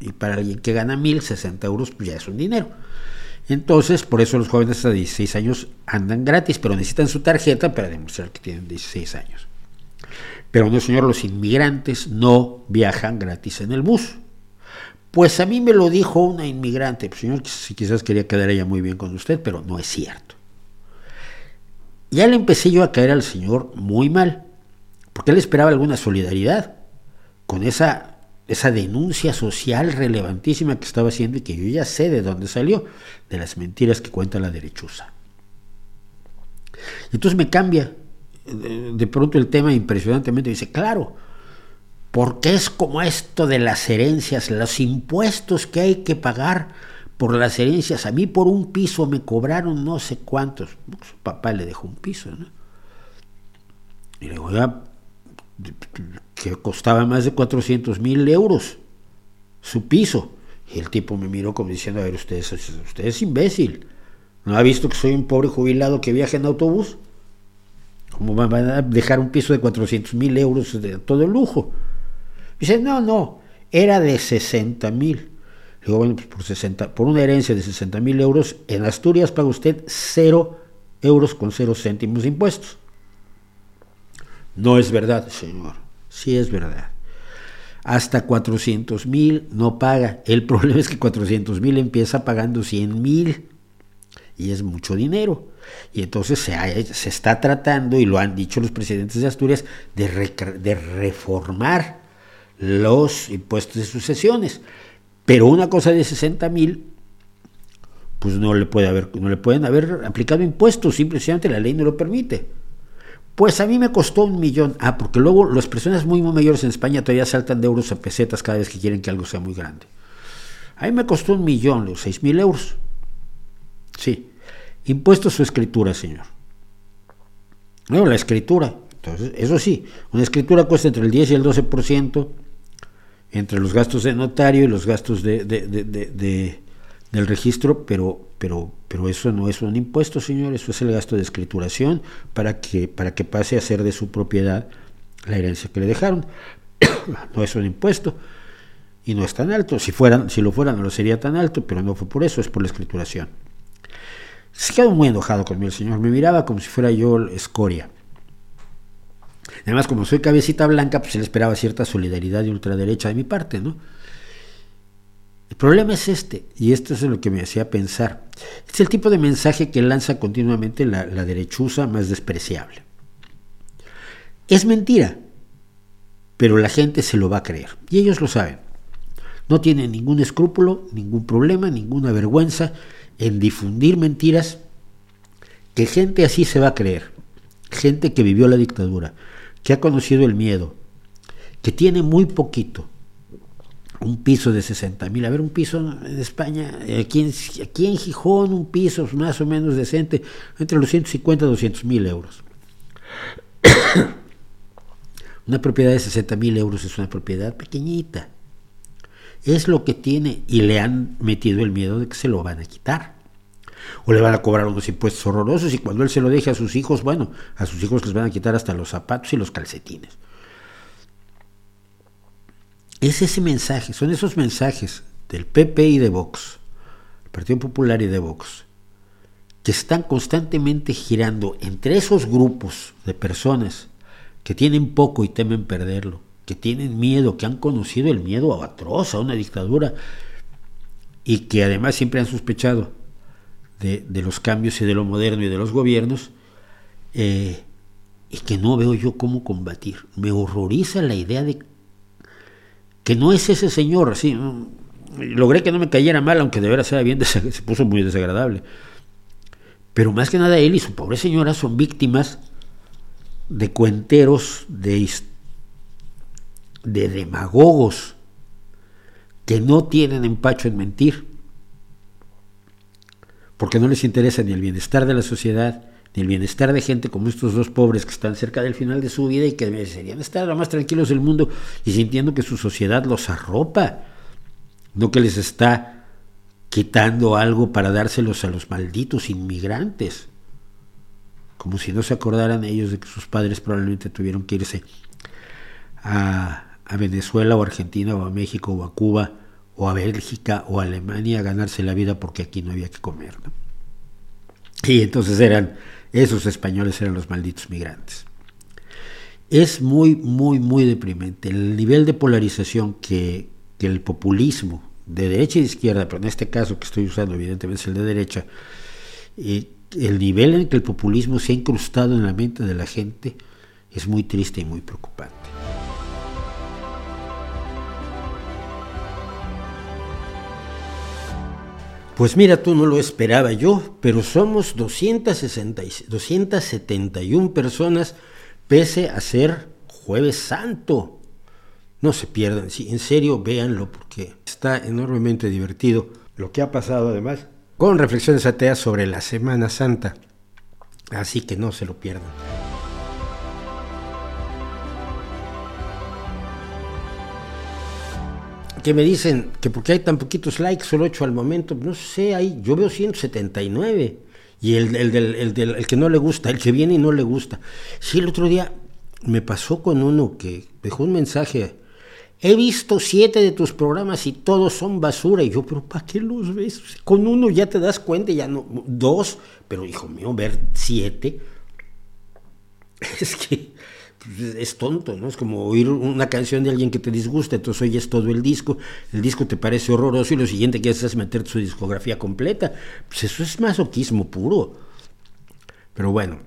Y para alguien que gana 1000, 60 euros, pues ya es un dinero. Entonces, por eso los jóvenes hasta 16 años andan gratis, pero necesitan su tarjeta para demostrar que tienen 16 años. Pero no, señor, los inmigrantes no viajan gratis en el bus. Pues a mí me lo dijo una inmigrante, pues, señor, quizás quería quedar ella muy bien con usted, pero no es cierto. Ya le empecé yo a caer al señor muy mal, porque él esperaba alguna solidaridad. con esa, esa denuncia social relevantísima que estaba haciendo y que yo ya sé de dónde salió, de las mentiras que cuenta la derechusa. Entonces me cambia de pronto el tema impresionantemente, dice, claro, porque es como esto de las herencias, los impuestos que hay que pagar por las herencias. A mí por un piso me cobraron no sé cuántos. Su papá le dejó un piso, ¿no? Y le digo, ya, que costaba más de 400 mil euros su piso. Y el tipo me miró como diciendo, a ver, usted es, usted imbécil. ¿No ha visto que soy un pobre jubilado que viaja en autobús? ¿Cómo van a dejar un piso de 400 mil euros de todo lujo? Dice, no, no, era de 60 mil. Digo, bueno, pues por, 60, por una herencia de 60 mil euros, en Asturias paga usted 0 euros con 0 céntimos de impuestos. No es verdad, señor. Sí es verdad. Hasta 400 mil no paga. El problema es que 400 mil empieza pagando 100 mil. Y es mucho dinero. Y entonces se, se, está tratando, y lo han dicho los presidentes de Asturias, de, de reformar los impuestos de sucesiones. Pero una cosa de 60 mil, pues no le, puede haber, no le pueden haber aplicado impuestos, simplemente la ley no lo permite. Pues a mí me costó un millón. Ah, porque luego las personas muy, muy mayores en España todavía saltan de euros a pesetas cada vez que quieren que algo sea muy grande. A mí me costó un millón, los seis mil euros. Sí. Impuestos o escritura, señor. No, la escritura. Entonces, eso sí, una escritura cuesta entre el 10 y el 12% entre los gastos de notario y los gastos de, del registro, pero, pero, pero eso no es un impuesto, señor, eso es el gasto de escrituración para que, para que pase a ser de su propiedad la herencia que le dejaron. no es un impuesto y no es tan alto. Si, fueran, si lo fuera no lo sería tan alto, pero no fue por eso, es por la escrituración. Se quedó muy enojado conmigo el señor, me miraba como si fuera yo escoria. Además, como soy cabecita blanca, pues él esperaba cierta solidaridad de ultraderecha de mi parte, ¿no? El problema es este, y esto es lo que me hacía pensar. Es el tipo de mensaje que lanza continuamente la, la derechusa más despreciable. Es mentira, pero la gente se lo va a creer, y ellos lo saben. No tienen ningún escrúpulo, ningún problema, ninguna vergüenza en difundir mentiras que gente así se va a creer. Gente que vivió la dictadura, que ha conocido el miedo, que tiene muy poquito, un piso de 60 mil, a ver, un piso en España, aquí en, aquí en Gijón, un piso más o menos decente, entre los 150 y 200 mil euros. una propiedad de 60 mil euros es una propiedad pequeñita. Es lo que tiene y le han metido el miedo de que se lo van a quitar o le van a cobrar unos impuestos horrorosos y cuando él se lo deje a sus hijos, bueno, a sus hijos les van a quitar hasta los zapatos y los calcetines. Es ese mensaje, son esos mensajes del PP y de Vox, el Partido Popular y de Vox, que están constantemente girando entre esos grupos de personas que tienen poco y temen perderlo, que tienen miedo, que han conocido el miedo atroz a una dictadura y que además siempre han sospechado de, los cambios y de lo moderno y de los gobiernos, eh, y que no veo yo cómo combatir. Me horroriza la idea de que no es ese señor, así, logré que no me cayera mal, aunque de veras era bien, se puso muy desagradable. Pero más que nada él y su pobre señora son víctimas de cuenteros, de, de demagogos, que no tienen empacho en mentir porque no les interesa ni el bienestar de la sociedad, ni el bienestar de gente como estos dos pobres que están cerca del final de su vida y que desearían estar lo más tranquilos del mundo y sintiendo que su sociedad los arropa, no que les está quitando algo para dárselos a los malditos inmigrantes, como si no se acordaran ellos de que sus padres probablemente tuvieron que irse a, a Venezuela o Argentina o a México o a Cuba o a Bélgica o a Alemania a ganarse la vida porque aquí no había que comer. Y entonces eran, esos españoles eran los malditos migrantes. Es muy, muy, muy deprimente el nivel de polarización que, el populismo de derecha y de izquierda, pero en este caso que estoy usando evidentemente es el de derecha, el nivel en que el populismo se ha incrustado en la mente de la gente es muy triste y muy preocupante. Pues mira, tú no lo esperaba yo, pero somos 260, 271 personas pese a ser jueves santo. No se pierdan, sí, en serio, véanlo porque está enormemente divertido lo que ha pasado además con reflexiones ateas sobre la Semana Santa. Así que no se lo pierdan. Que me dicen que porque hay tan poquitos likes, solo 8 al momento, no sé, hay, yo veo 179. Y el, el, el, el que no le gusta, el que viene y no le gusta. Sí, el otro día me pasó con uno que dejó un mensaje. He visto siete de tus programas y todos son basura. Y yo, pero ¿para qué los ves? Con uno ya te das cuenta, ya no. Dos, pero hijo mío, ver siete. Es que es tonto, ¿no? Es como oír una canción de alguien que te disgusta, entonces oyes todo el disco, el disco te parece horroroso y lo siguiente que haces es meter su discografía completa. Pues eso es masoquismo puro. Pero bueno,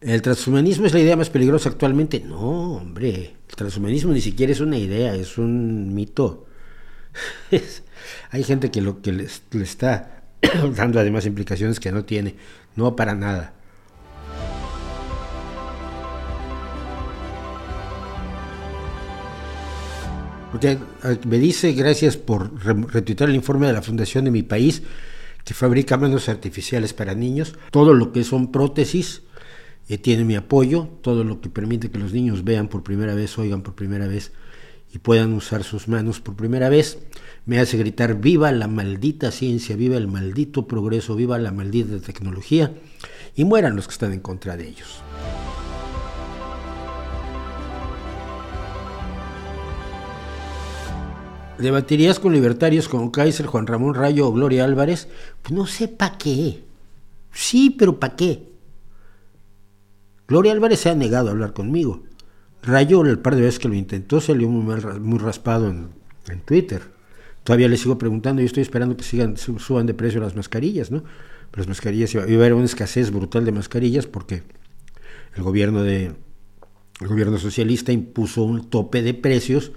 ¿el transhumanismo es la idea más peligrosa actualmente? No, hombre, el transhumanismo ni siquiera es una idea, es un mito. hay gente que lo que le está dando además implicaciones que no tiene, no para nada. Porque me dice, gracias por retuitar el informe de la Fundación de mi país, que fabrica manos artificiales para niños. Todo lo que son prótesis eh, tiene mi apoyo, todo lo que permite que los niños vean por primera vez, oigan por primera vez y puedan usar sus manos por primera vez, me hace gritar viva la maldita ciencia, viva el maldito progreso, viva la maldita tecnología y mueran los que están en contra de ellos. ¿Debatirías con libertarios como Kaiser, Juan Ramón Rayo o Gloria Álvarez? Pues no sé para qué. Sí, pero ¿para qué? Gloria Álvarez se ha negado a hablar conmigo. Rayo, el par de veces que lo intentó, salió muy, muy raspado en, Twitter. Todavía le sigo preguntando, yo estoy esperando que sigan, suban de precio las mascarillas, ¿no? Las mascarillas, iba a haber una escasez brutal de mascarillas porque el gobierno de el gobierno socialista impuso un tope de precios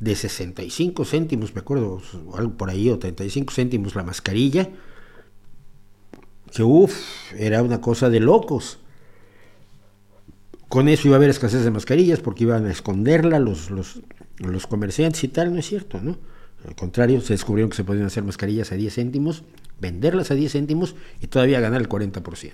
de 65 céntimos, me acuerdo, algo por ahí, o 35 céntimos la mascarilla, que uff, era una cosa de locos. Con eso iba a haber escasez de mascarillas porque iban a esconderla los, los, los comerciantes y tal, no es cierto, ¿no? Al contrario, se descubrieron que se podían hacer mascarillas a 10 céntimos, venderlas a 10 céntimos y todavía ganar el 40%.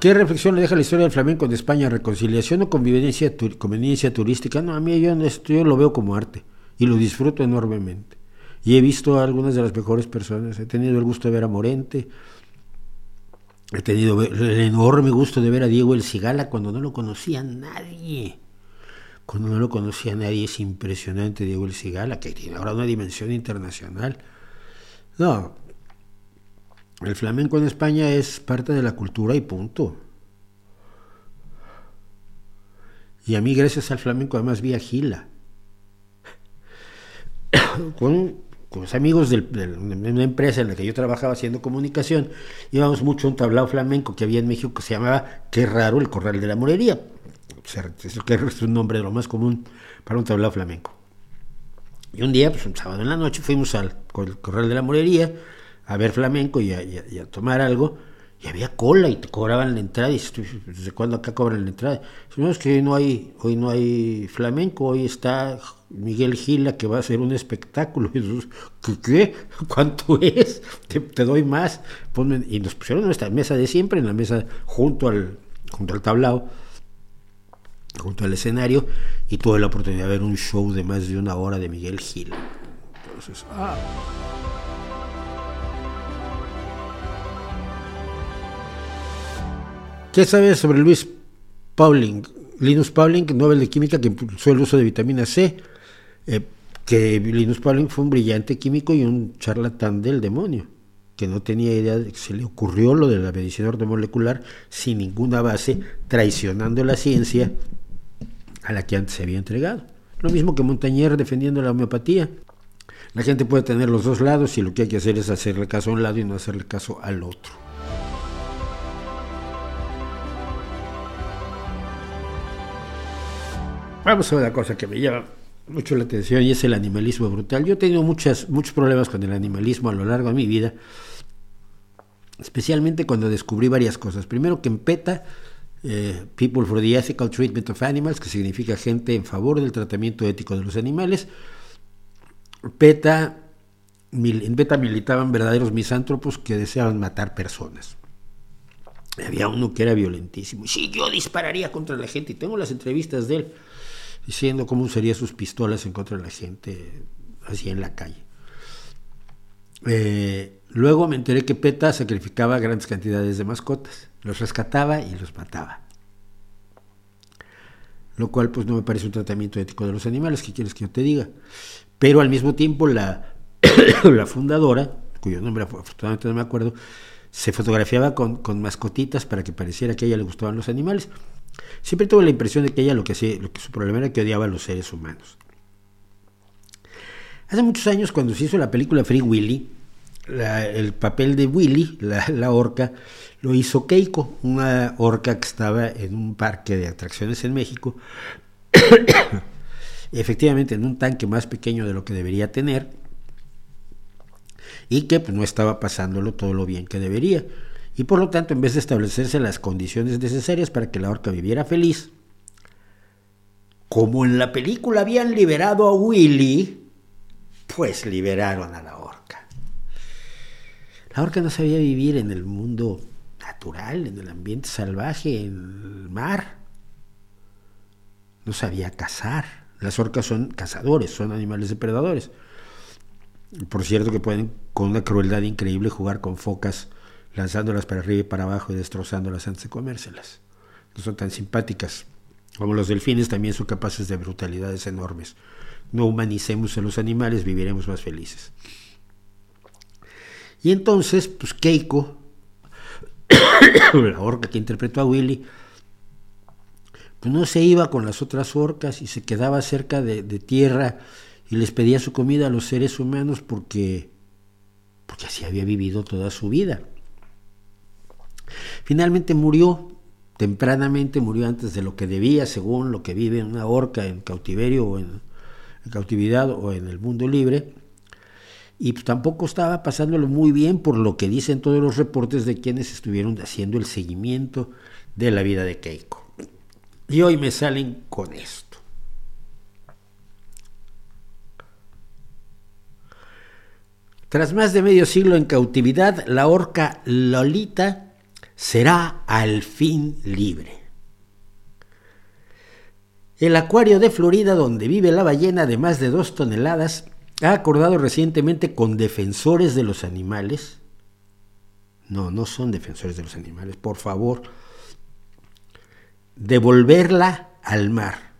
¿Qué reflexión le deja la historia del flamenco en España? ¿Reconciliación o convivencia, conveniencia turística? No, a mí yo, yo lo veo como arte y lo disfruto enormemente. Y he visto a algunas de las mejores personas. He tenido el gusto de ver a Morente, he tenido el enorme gusto de ver a Diego El Cigala cuando no lo conocía nadie. Cuando no lo conocía nadie es impresionante Diego El Cigala, que tiene ahora una dimensión internacional. No, el flamenco en España es parte de la cultura y punto. Y a mí, gracias al flamenco, además vi a Gila. con, los amigos de una empresa en la que yo trabajaba haciendo comunicación, íbamos mucho a un tablao flamenco que había en México que se llamaba, qué raro, el Corral de la Morería. es un nombre de lo más común para un tablao flamenco. Y un día, pues un sábado en la noche, fuimos al Corral de la Morería a ver flamenco y a, tomar algo, y había cola y te cobraban la entrada. Y ¿desde cuándo acá cobran la entrada? No, es que hoy no hay, hoy no hay flamenco, hoy está Miguel Gila que va a hacer un espectáculo. ¿Qué? ¿Cuánto es? Te, doy más. y nos pusieron en nuestra mesa de siempre, en la mesa junto al, junto al tablao, junto al escenario, y tuve la oportunidad de ver un show de más de una hora de Miguel Gila. Entonces, ah. ¿Qué sabes sobre Luis Pauling? Linus Pauling, Nobel de Química, que impulsó el uso de vitamina C. Eh, que Linus Pauling fue un brillante químico y un charlatán del demonio, que no tenía idea de que se le ocurrió lo de la medicina ortomolecular sin ninguna base, traicionando la ciencia a la que antes se había entregado. Lo mismo que Montañer defendiendo la homeopatía. La gente puede tener los dos lados y lo que hay que hacer es hacerle caso a un lado y no hacerle caso al otro. Vamos a ver una cosa que me llama mucho la atención y es el animalismo brutal. Yo he tenido muchas, muchos problemas con el animalismo a lo largo de mi vida, especialmente cuando descubrí varias cosas. Primero que en PETA, eh, People for the Ethical Treatment of Animals, que significa gente en favor del tratamiento ético de los animales, PETA, en PETA militaban verdaderos misántropos que deseaban matar personas. Había uno que era violentísimo. Sí, yo dispararía contra la gente y tengo las entrevistas de él diciendo cómo usaría sus pistolas en contra de la gente así en la calle. Eh, luego me enteré que PETA sacrificaba grandes cantidades de mascotas, los rescataba y los mataba. Lo cual pues no me parece un tratamiento ético de los animales, ¿qué quieres que yo te diga? Pero al mismo tiempo la, la fundadora, cuyo nombre afortunadamente no me acuerdo, se fotografiaba con, con mascotitas para que pareciera que a ella le gustaban los animales. Siempre tuve la impresión de que ella lo que, su problema era que odiaba a los seres humanos. Hace muchos años, cuando se hizo la película Free Willy, el papel de Willy, la, la, orca, lo hizo Keiko, una orca que estaba en un parque de atracciones en México, efectivamente en un tanque más pequeño de lo que debería tener, y que pues, no estaba pasándolo todo lo bien que debería y por lo tanto en vez de establecerse las condiciones necesarias para que la orca viviera feliz, como en la película habían liberado a Willy, pues liberaron a la orca. La orca no sabía vivir en el mundo natural, en el ambiente salvaje, en el mar. No sabía cazar. Las orcas son cazadores, son animales depredadores. Por cierto que pueden con una crueldad increíble jugar con focas lanzándolas para arriba y para abajo y destrozándolas antes de comérselas. No son tan simpáticas. Como los delfines también son capaces de brutalidades enormes. No humanicemos a los animales, viviremos más felices. Y entonces, pues Keiko, la orca que interpretó a Willy, pues no se iba con las otras orcas y se quedaba cerca de, de tierra y les pedía su comida a los seres humanos porque, porque así había vivido toda su vida. Finalmente murió, tempranamente murió antes de lo que debía, según lo que vive una orca en cautiverio o en, cautividad o en el mundo libre. Y tampoco estaba pasándolo muy bien por lo que dicen todos los reportes de quienes estuvieron haciendo el seguimiento de la vida de Keiko. Y hoy me salen con esto. Tras más de medio siglo en cautividad, la orca Lolita será al fin libre. El acuario de Florida, donde vive la ballena de más de dos toneladas, ha acordado recientemente con defensores de los animales, no, no son defensores de los animales, por favor, devolverla al mar.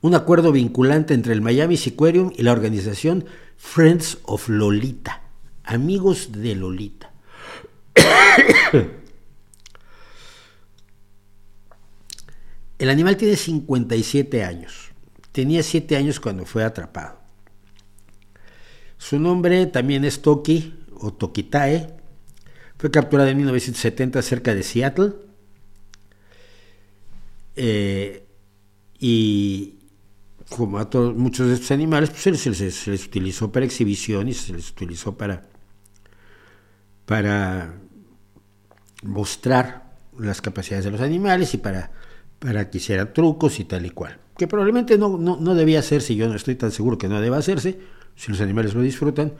Un acuerdo vinculante entre el Miami Seaquarium y la organización Friends of Lolita, amigos de Lolita. El animal tiene 57 años. Tenía 7 años cuando fue atrapado. Su nombre también es Toki o Tokitae. Fue capturado en 1970 cerca de Seattle. Eh, y como a todos, muchos de estos animales, pues se les, utilizó para exhibición y se les utilizó para, para mostrar las capacidades de los animales y para, para que hicieran trucos y tal y cual. Que probablemente no, no, debía hacerse, yo no estoy tan seguro que no deba hacerse, si los animales lo disfrutan,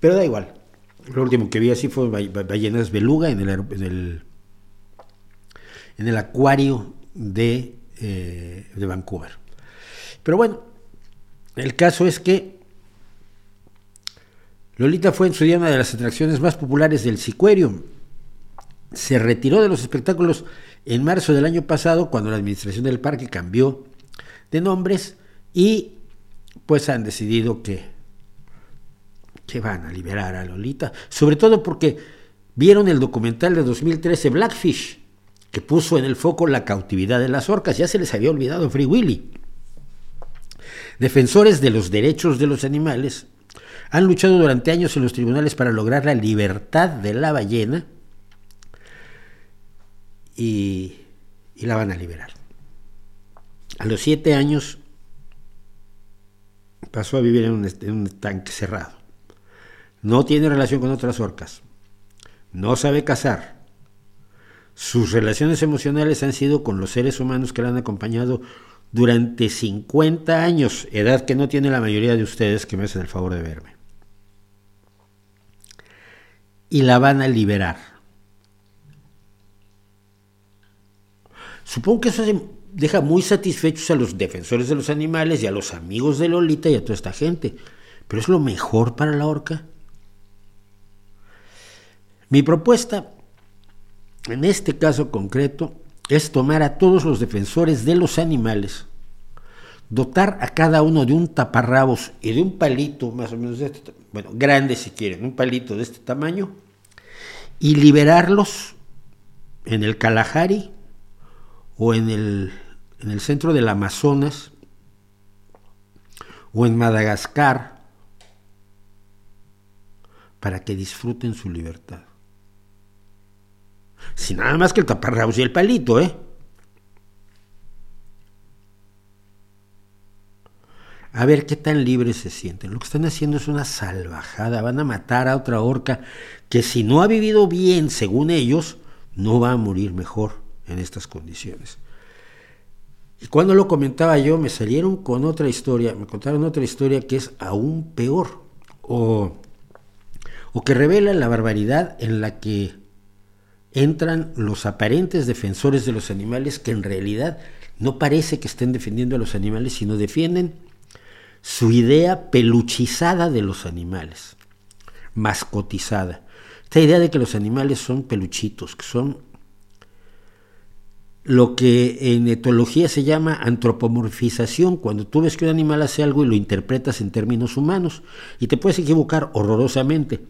pero da igual. Lo último que vi así fue ballenas beluga en el, en el, en el acuario de, eh, de Vancouver. Pero bueno, el caso es que Lolita fue en su día una de las atracciones más populares del Siquarium se retiró de los espectáculos en marzo del año pasado cuando la administración del parque cambió de nombres y pues han decidido que, que van a liberar a Lolita, sobre todo porque vieron el documental de 2013 Blackfish, que puso en el foco la cautividad de las orcas, ya se les había olvidado Free Willy. Defensores de los derechos de los animales han luchado durante años en los tribunales para lograr la libertad de la ballena, y, la van a liberar. A los siete años pasó a vivir en un, en un tanque cerrado. No tiene relación con otras orcas. No sabe cazar. Sus relaciones emocionales han sido con los seres humanos que la han acompañado durante 50 años, edad que no tiene la mayoría de ustedes que me hacen el favor de verme. Y la van a liberar. Supongo que eso deja muy satisfechos a los defensores de los animales y a los amigos de Lolita y a toda esta gente. Pero es lo mejor para la orca. Mi propuesta, en este caso concreto, es tomar a todos los defensores de los animales, dotar a cada uno de un taparrabos y de un palito, más o menos de este, bueno, grande si quieren, un palito de este tamaño, y liberarlos en el Kalahari o en el, en el centro del Amazonas o en Madagascar para que disfruten su libertad. Sin nada más que el taparrabos y el palito, ¿eh? A ver qué tan libres se sienten. Lo que están haciendo es una salvajada. Van a matar a otra orca que si no ha vivido bien, según ellos, no va a morir mejor en estas condiciones. Y cuando lo comentaba yo, me salieron con otra historia, me contaron otra historia que es aún peor, o, o que revela la barbaridad en la que entran los aparentes defensores de los animales que en realidad no parece que estén defendiendo a los animales, sino defienden su idea peluchizada de los animales, mascotizada. Esta idea de que los animales son peluchitos, que son lo que en etología se llama antropomorfización, cuando tú ves que un animal hace algo y lo interpretas en términos humanos, y te puedes equivocar horrorosamente.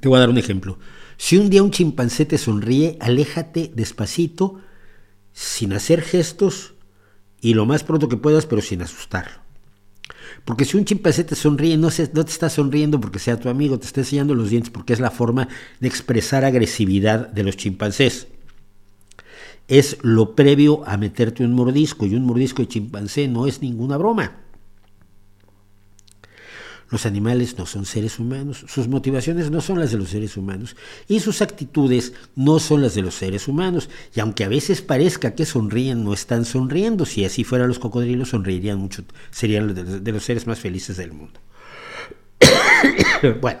Te voy a dar un ejemplo. Si un día un chimpancé te sonríe, aléjate despacito, sin hacer gestos y lo más pronto que puedas, pero sin asustarlo. Porque si un chimpancé te sonríe, no, no te está sonriendo porque sea tu amigo, te está enseñando los dientes porque es la forma de expresar agresividad de los chimpancés. Es lo previo a meterte un mordisco y un mordisco de chimpancé no es ninguna broma. Los animales no son seres humanos, sus motivaciones no son las de los seres humanos y sus actitudes no son las de los seres humanos. Y aunque a veces parezca que sonríen, no están sonriendo. Si así fueran los cocodrilos, sonreirían mucho, serían de los seres más felices del mundo. bueno,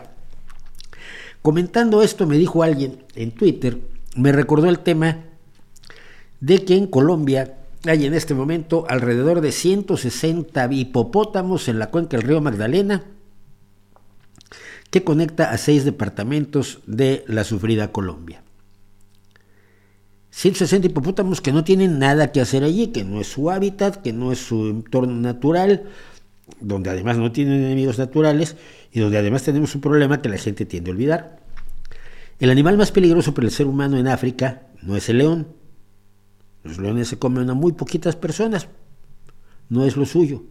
comentando esto me dijo alguien en Twitter, me recordó el tema de que en Colombia hay en este momento alrededor de 160 hipopótamos en la cuenca del río Magdalena que conecta a seis departamentos de la sufrida Colombia. 160 hipopótamos que no tienen nada que hacer allí, que no es su hábitat, que no es su entorno natural, donde además no tienen enemigos naturales y donde además tenemos un problema que la gente tiende a olvidar. El animal más peligroso para el ser humano en África no es el león. Los leones se comen a muy poquitas personas, no es lo suyo.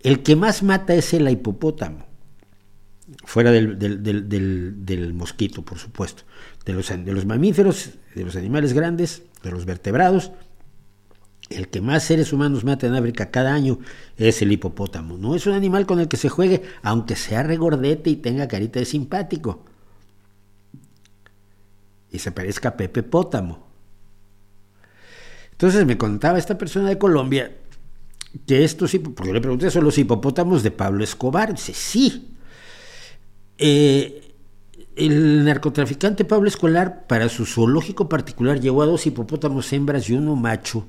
El que más mata es el hipopótamo fuera del, del, mosquito, por supuesto, de los, de los mamíferos, de los animales grandes, de los vertebrados, el que más seres humanos mata en África cada año es el hipopótamo. No es un animal con el que se juegue, aunque sea regordete y tenga carita de simpático. Y se parezca a Pepe Pótamo. Entonces me contaba esta persona de Colombia que estos, porque yo le pregunté, ¿son los hipopótamos de Pablo Escobar? Dice, sí, eh, el narcotraficante Pablo Escolar, para su zoológico particular, llevó a dos hipopótamos hembras y uno macho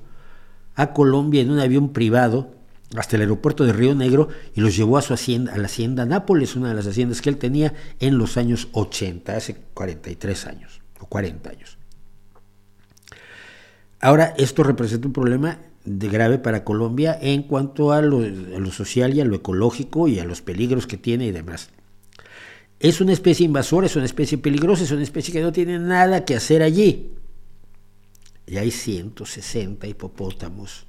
a Colombia en un avión privado hasta el aeropuerto de Río Negro y los llevó a su hacienda, a la hacienda Nápoles, una de las haciendas que él tenía en los años 80, hace 43 años o 40 años. Ahora, esto representa un problema de grave para Colombia en cuanto a lo, a lo social y a lo ecológico y a los peligros que tiene y demás. Es una especie invasora, es una especie peligrosa, es una especie que no tiene nada que hacer allí. Y hay 160 hipopótamos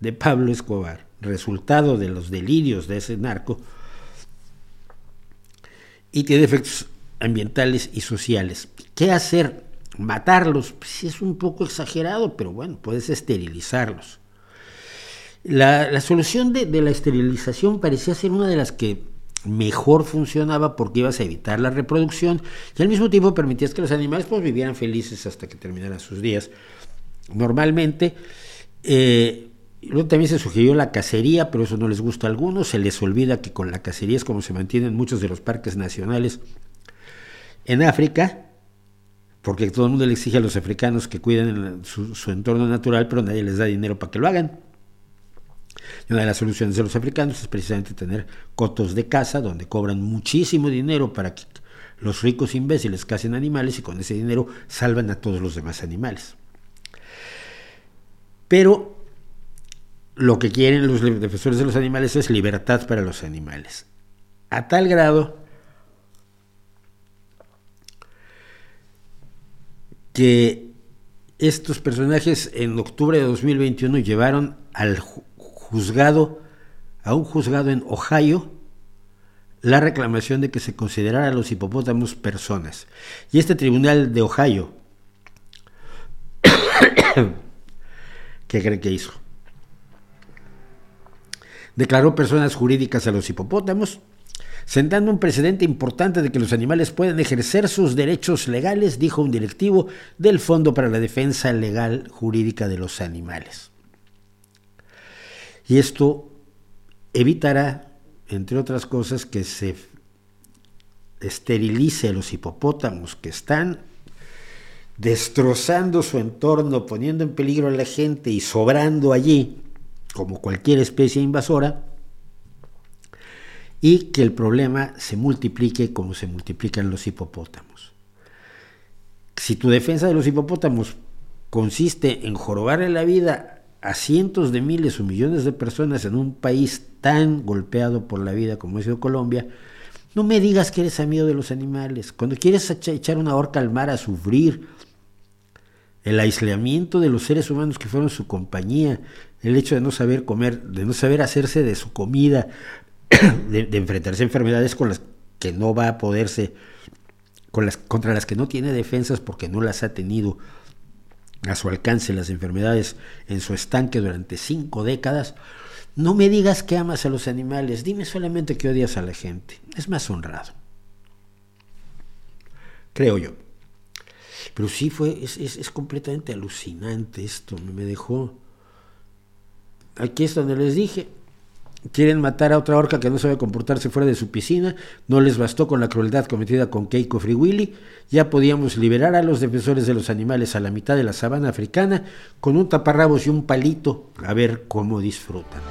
de Pablo Escobar, resultado de los delirios de ese narco, y tiene efectos ambientales y sociales. ¿Qué hacer? ¿Matarlos? Pues es un poco exagerado, pero bueno, puedes esterilizarlos. La, solución de, la esterilización parecía ser una de las que mejor funcionaba porque ibas a evitar la reproducción y al mismo tiempo permitías que los animales pues, vivieran felices hasta que terminaran sus días. Normalmente, eh, luego también se sugirió la cacería, pero eso no les gusta a algunos, se les olvida que con la cacería es como se mantienen muchos de los parques nacionales en África, porque todo el mundo le exige a los africanos que cuiden su, su entorno natural, pero nadie les da dinero para que lo hagan. Y una de las soluciones de los africanos es precisamente tener cotos de caza donde cobran muchísimo dinero para que los ricos imbéciles cacen animales y con ese dinero salvan a todos los demás animales. Pero lo que quieren los defensores de los animales es libertad para los animales. A tal grado que estos personajes en octubre de 2021 llevaron al juzgado, a un juzgado en Ohio, la reclamación de que se considerara a los hipopótamos personas. Y este tribunal de Ohio, ¿qué cree que hizo? Declaró personas jurídicas a los hipopótamos, sentando un precedente importante de que los animales pueden ejercer sus derechos legales, dijo un directivo del Fondo para la Defensa Legal Jurídica de los Animales. Y esto evitará, entre otras cosas, que se esterilice a los hipopótamos que están destrozando su entorno, poniendo en peligro a la gente y sobrando allí, como cualquier especie invasora, y que el problema se multiplique como se multiplican los hipopótamos. Si tu defensa de los hipopótamos consiste en jorobarle la vida a cientos de miles o millones de personas en un país tan golpeado por la vida como ha sido Colombia, no me digas que eres amigo de los animales. Cuando quieres echar una horca al mar a sufrir, el aislamiento de los seres humanos que fueron su compañía, el hecho de no saber comer, de no saber hacerse de su comida, de, enfrentarse a enfermedades con las que no va a poderse, con las, contra las que no tiene defensas porque no las ha tenido a su alcance las enfermedades en su estanque durante cinco décadas, no me digas que amas a los animales, dime solamente que odias a la gente. Es más honrado. Creo yo. Pero sí fue, es, es completamente alucinante esto, me dejó. Aquí es donde les dije, Quieren matar a otra orca que no sabe comportarse fuera de su piscina. No les bastó con la crueldad cometida con Keiko Free Willy. Ya podíamos liberar a los defensores de los animales a la mitad de la sabana africana con un taparrabos y un palito a ver cómo disfrutan.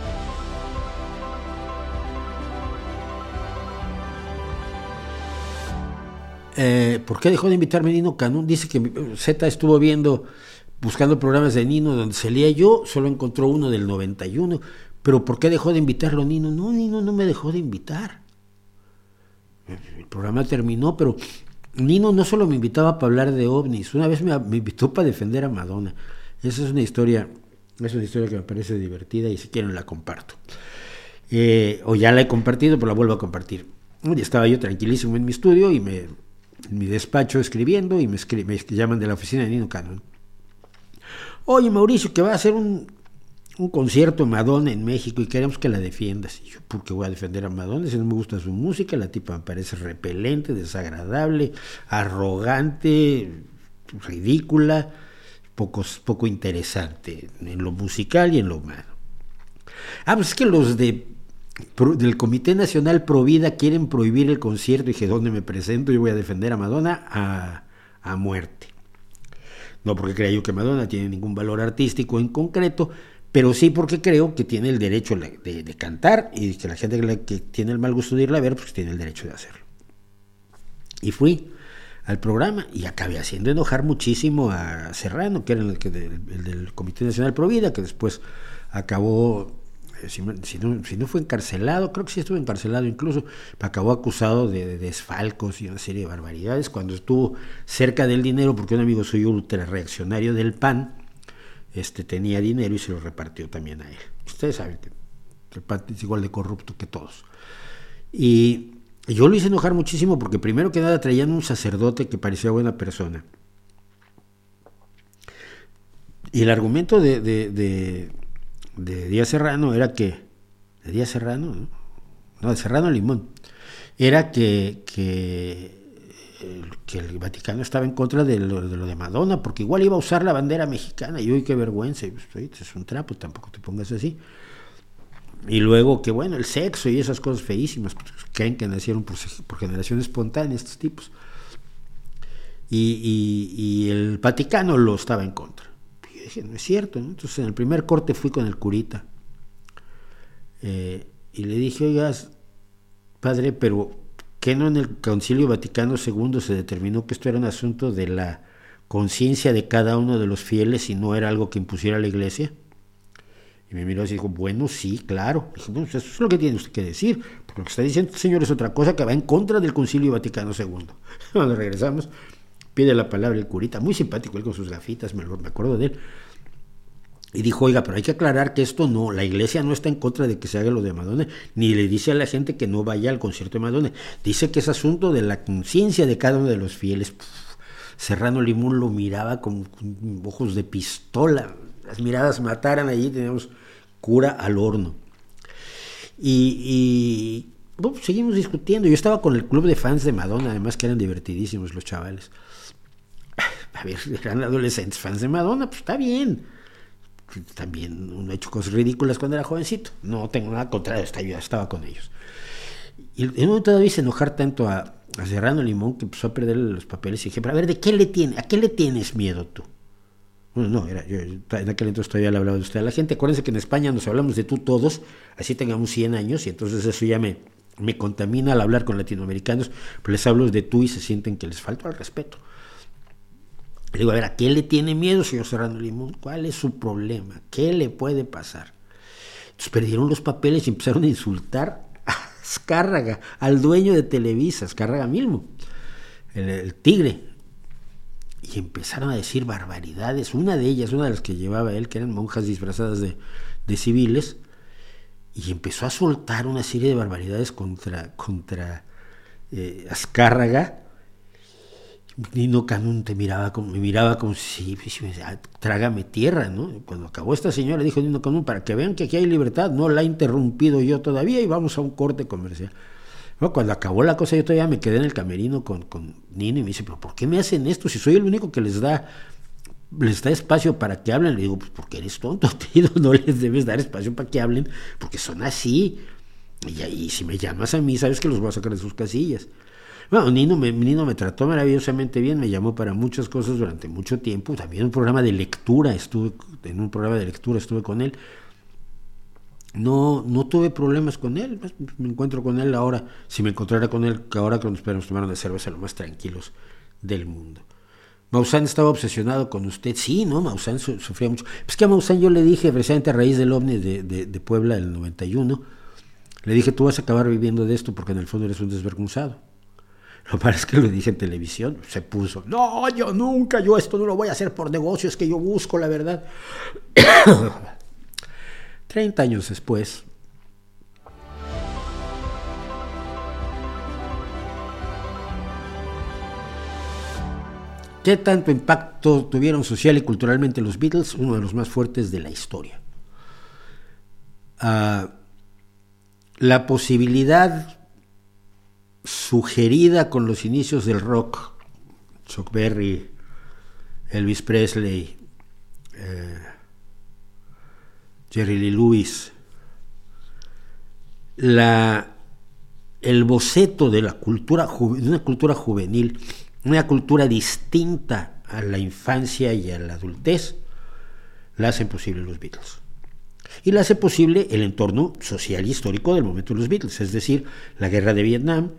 Eh, ¿Por qué dejó de invitarme Nino Canún? Dice que Z estuvo viendo, buscando programas de Nino donde se leía yo, solo encontró uno del 91 pero ¿por qué dejó de invitarlo Nino? No, Nino no me dejó de invitar. El programa terminó, pero Nino no solo me invitaba para hablar de ovnis, una vez me, invitó para defender a Madonna. Esa es una historia, es una historia que me parece divertida y si quieren la comparto. Eh, o ya la he compartido, pero la vuelvo a compartir. Estaba yo tranquilísimo en mi estudio y me, en mi despacho escribiendo y me, me llaman de la oficina de Nino Cannon. Oye, Mauricio, que va a hacer un, un concierto Madonna en México y queremos que la defiendas. Y yo, ¿por qué voy a defender a Madonna? Si no me gusta su música, la tipa me parece repelente, desagradable, arrogante, ridícula, poco, poco interesante en lo musical y en lo humano. Ah, pues es que los de del Comité Nacional Provida quieren prohibir el concierto y dije, ¿dónde me presento? Yo voy a defender a Madonna a, a muerte. No porque crea yo que Madonna tiene ningún valor artístico en concreto, pero sí porque creo que tiene el derecho de, cantar y que la gente que, tiene el mal gusto de irla a ver, pues tiene el derecho de hacerlo. Y fui al programa y acabé haciendo enojar muchísimo a Serrano, que era el, del Comité Nacional Provida, que después acabó, eh, si, no, fue encarcelado, creo que sí estuvo encarcelado incluso, acabó acusado de, desfalcos y una serie de barbaridades cuando estuvo cerca del dinero, porque un amigo soy ultra reaccionario del PAN, este, tenía dinero y se lo repartió también a él. Ustedes saben que el PAN es igual de corrupto que todos. Y yo lo hice enojar muchísimo porque primero que nada traían un sacerdote que parecía buena persona. Y el argumento de Díaz Serrano era que, de Díaz Serrano, ¿no? no, de Serrano Limón, era que, que, que, el Vaticano estaba en contra de lo, de Madonna, porque igual iba a usar la bandera mexicana, y uy, qué vergüenza, pues, es un trapo, tampoco te pongas así. Y luego que bueno, el sexo y esas cosas feísimas, pues, creen que nacieron por, generación espontánea estos tipos. Y, el Vaticano lo estaba en contra. Y yo dije, no es cierto. Entonces en el primer corte fui con el curita. Eh, y le dije, oigas, padre, pero ¿qué no en el Concilio Vaticano II se determinó que esto era un asunto de la conciencia de cada uno de los fieles y no era algo que impusiera la iglesia? Y me miró y dijo, bueno, sí, claro. dije, bueno, pues eso es lo que tiene usted que decir, porque lo que está diciendo este señor es otra cosa que va en contra del Concilio Vaticano II. Cuando regresamos, pide la palabra el curita, muy simpático él con sus gafitas, me acuerdo de él. Y dijo, oiga, pero hay que aclarar que esto no, la iglesia no está en contra de que se haga lo de Madonna, ni le dice a la gente que no vaya al concierto de Madonna. Dice que es asunto de la conciencia de cada uno de los fieles. Serrano Limón lo miraba con, ojos de pistola, las miradas mataran allí, teníamos cura al horno. Y, y bueno, seguimos discutiendo. Yo estaba con el club de fans de Madonna, además que eran divertidísimos los chavales. A ver, eran adolescentes fans de Madonna, pues está bien. También uno ha hecho cosas ridículas cuando era jovencito. No tengo nada contra esto, yo estaba con ellos. Y no todavía hice enojar tanto a, a Serrano Limón que empezó a perder los papeles y dije, pero a ver, ¿de qué le tiene, ¿a qué le tienes miedo tú? Bueno, no, era, yo, en aquel entonces todavía le hablaba de usted a la gente. Acuérdense que en España nos hablamos de tú todos, así tengamos 100 años, y entonces eso ya me, me contamina al hablar con latinoamericanos, pero les hablo de tú y se sienten que les falta el respeto. Le digo, a ver, ¿a qué le tiene miedo, señor Serrano Limón? ¿Cuál es su problema? ¿Qué le puede pasar? Entonces perdieron los papeles y empezaron a insultar a Escárraga, al dueño de Televisa, Escárraga mismo, el, tigre, y empezaron a decir barbaridades. Una de ellas, una de las que llevaba él, que eran monjas disfrazadas de, civiles, y empezó a soltar una serie de barbaridades contra, contra eh, Azcárraga. Nino Canún te miraba como, me miraba como si, si me decía, trágame tierra, ¿no? Cuando acabó esta señora, dijo Nino Canún, para que vean que aquí hay libertad, no la he interrumpido yo todavía y vamos a un corte comercial. Cuando acabó la cosa, yo todavía me quedé en el camerino con, con Nino y me dice, pero ¿por qué me hacen esto si soy el único que les da les da espacio para que hablen? Le digo, pues porque eres tonto, tío, no les debes dar espacio para que hablen, porque son así. Y ahí, si me llamas a mí, sabes que los voy a sacar de sus casillas. Bueno, Nino me, Nino me trató maravillosamente bien, me llamó para muchas cosas durante mucho tiempo. También un programa de lectura, estuve en un programa de lectura, estuve con él no, no tuve problemas con él. Pues, me encuentro con él ahora. Si me encontrara con él, que ahora que nos tomar una cerveza lo más tranquilos del mundo. Maussan estaba obsesionado con usted. Sí, ¿no? Maussan sufría mucho. Pues que a Maussan yo le dije, precisamente a raíz del ovni de, de, de, Puebla del 91, le dije, tú vas a acabar viviendo de esto porque en el fondo eres un desvergonzado. Lo pasa es que lo dije en televisión, se puso, no, yo nunca, yo esto no lo voy a hacer por negocio, es que yo busco la verdad. 30 años después, ¿Qué tanto impacto tuvieron social y culturalmente los Beatles? Uno de los más fuertes de la historia. Uh, la posibilidad sugerida con los inicios del rock, Chuck Berry, Elvis Presley, eh, Jerry Lee Lewis, la, el boceto de la cultura, de una cultura juvenil, una cultura distinta a la infancia y a la adultez, la hacen posible los Beatles. Y la hace posible el entorno social y histórico del momento de los Beatles, es decir, la guerra de Vietnam,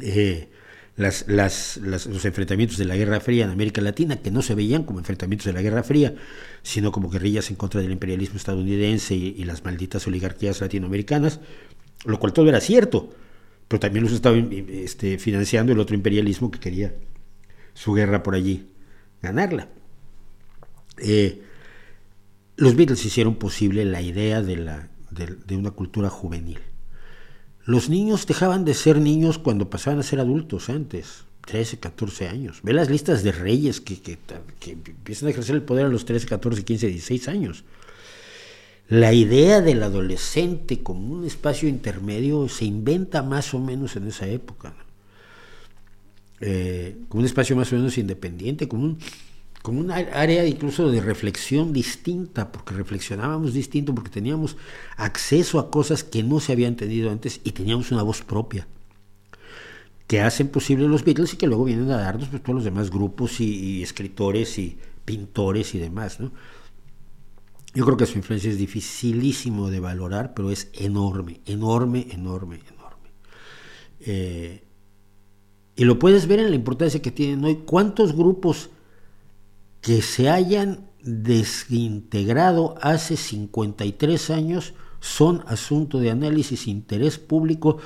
eh, las, los enfrentamientos de la Guerra Fría en América Latina, que no se veían como enfrentamientos de la Guerra Fría, sino como guerrillas en contra del imperialismo estadounidense y, las malditas oligarquías latinoamericanas, lo cual todo era cierto, pero también los estaba este, financiando el otro imperialismo que quería su guerra por allí ganarla. Eh, los Beatles hicieron posible la idea de una cultura juvenil. Los niños dejaban de ser niños cuando pasaban a ser adultos antes, 13, 14 años. Ve las listas de reyes que, que, empiezan a ejercer el poder a los 13, 14, 15, 16 años. la idea del adolescente como un espacio intermedio se inventa más o menos en esa época, eh, como un espacio más o menos independiente, como un, como un área incluso de reflexión distinta, porque reflexionábamos distinto, porque teníamos acceso a cosas que no se habían tenido antes y teníamos una voz propia que hacen posible los Beatles y que luego vienen a darnos pues, todos los demás grupos y, escritores y pintores y demás. ¿no? Yo creo que su influencia es dificilísimo de valorar, pero es enorme, enorme, enorme, enorme. Eh, y lo puedes ver en la importancia que tienen hoy. ¿Cuántos grupos que se hayan desintegrado hace 53 años son asunto de análisis, interés público,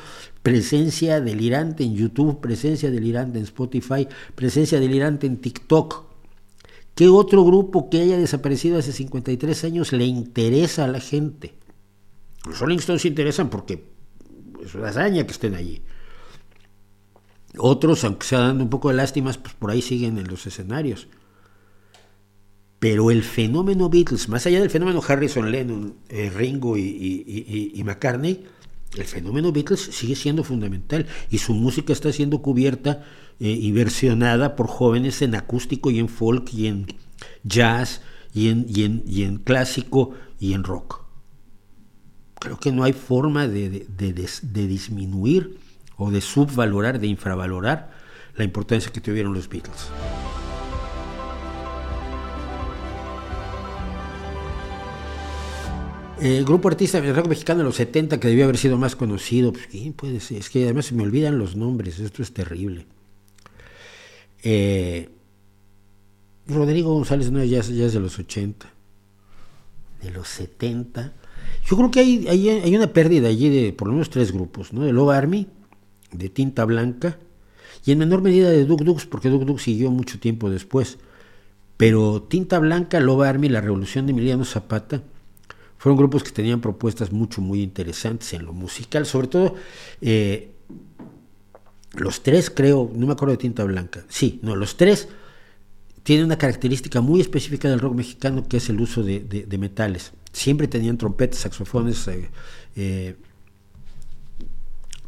presencia delirante en YouTube, presencia delirante en Spotify, presencia delirante en TikTok. ¿Qué otro grupo que haya desaparecido hace 53 años le interesa a la gente? Los Rolling Stones se interesan porque es una hazaña que estén allí. Otros, aunque sea dando un poco de lástimas, pues por ahí siguen en los escenarios. Pero el fenómeno Beatles, más allá del fenómeno Harrison, Lennon, eh, Ringo y, McCartney, el fenómeno Beatles sigue siendo fundamental y su música está siendo cubierta eh, y versionada por jóvenes en acústico y en folk y en jazz y en, y en, clásico y en rock. Creo que no hay forma de, de disminuir o de subvalorar, de infravalorar la importancia que tuvieron los Beatles. El grupo artista de rock mexicano de los 70 que debió haber sido más conocido, pues ¿quién puede ser? Es que además se me olvidan los nombres, esto es terrible. Eh, Rodrigo González no, ya, es de los 80, de los 70. Yo creo que hay, hay, una pérdida allí de por lo menos tres grupos, ¿no? De Love Army, de Tinta Blanca, y en menor medida de Duk Dux, porque Duk Dux siguió mucho tiempo después. Pero Tinta Blanca, Love Army, la revolución de Emiliano Zapata, fueron grupos que tenían propuestas mucho, muy interesantes en lo musical, sobre todo eh, los tres, creo, no me acuerdo de Tinta Blanca, sí, no, los tres tienen una característica muy específica del rock mexicano que es el uso de, metales. Siempre tenían trompetas, saxofones, eh, eh,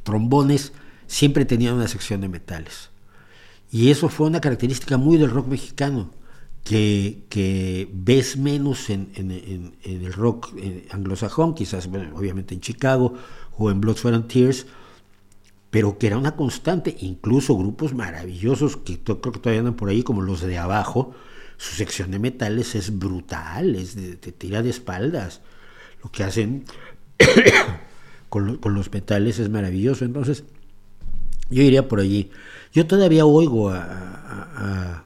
trombones, siempre tenían una sección de metales. Y eso fue una característica muy del rock mexicano que, ves menos en, el rock eh, anglosajón, quizás obviamente en Chicago o en Blood, Sweat and Tears, pero que era una constante, incluso grupos maravillosos que creo que todavía andan por ahí, como los de abajo, su sección de metales es brutal, te tira de espaldas. Lo que hacen con, los metales es maravilloso. Entonces, yo iría por allí. Yo todavía oigo a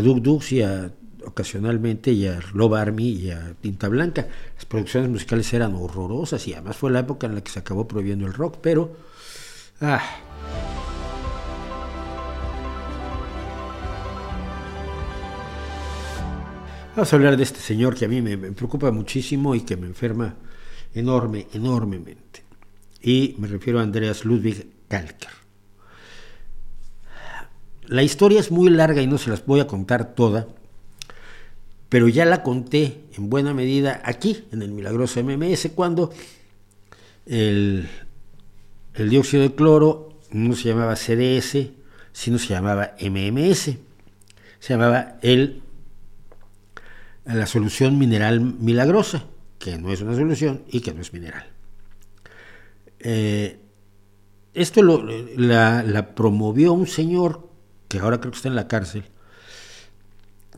Duk Dux y a, ocasionalmente y a Love Army y a Tinta Blanca. Las producciones musicales eran horrorosas y además fue la época en la que se acabó prohibiendo el rock, pero... Ah. Vamos a hablar de este señor que a mí me, me preocupa muchísimo y que me enferma enorme, enormemente. Y me refiero a Andreas Ludwig Kalker. La historia es muy larga y no se las voy a contar toda, pero ya la conté en buena medida aquí, en el milagroso MMS, cuando el, dióxido de cloro no se llamaba CDS, sino se llamaba MMS. Se llamaba el, la solución mineral milagrosa, que no es una solución y que no es mineral. Eh, esto lo, la, la, promovió un señor que ahora creo que está en la cárcel,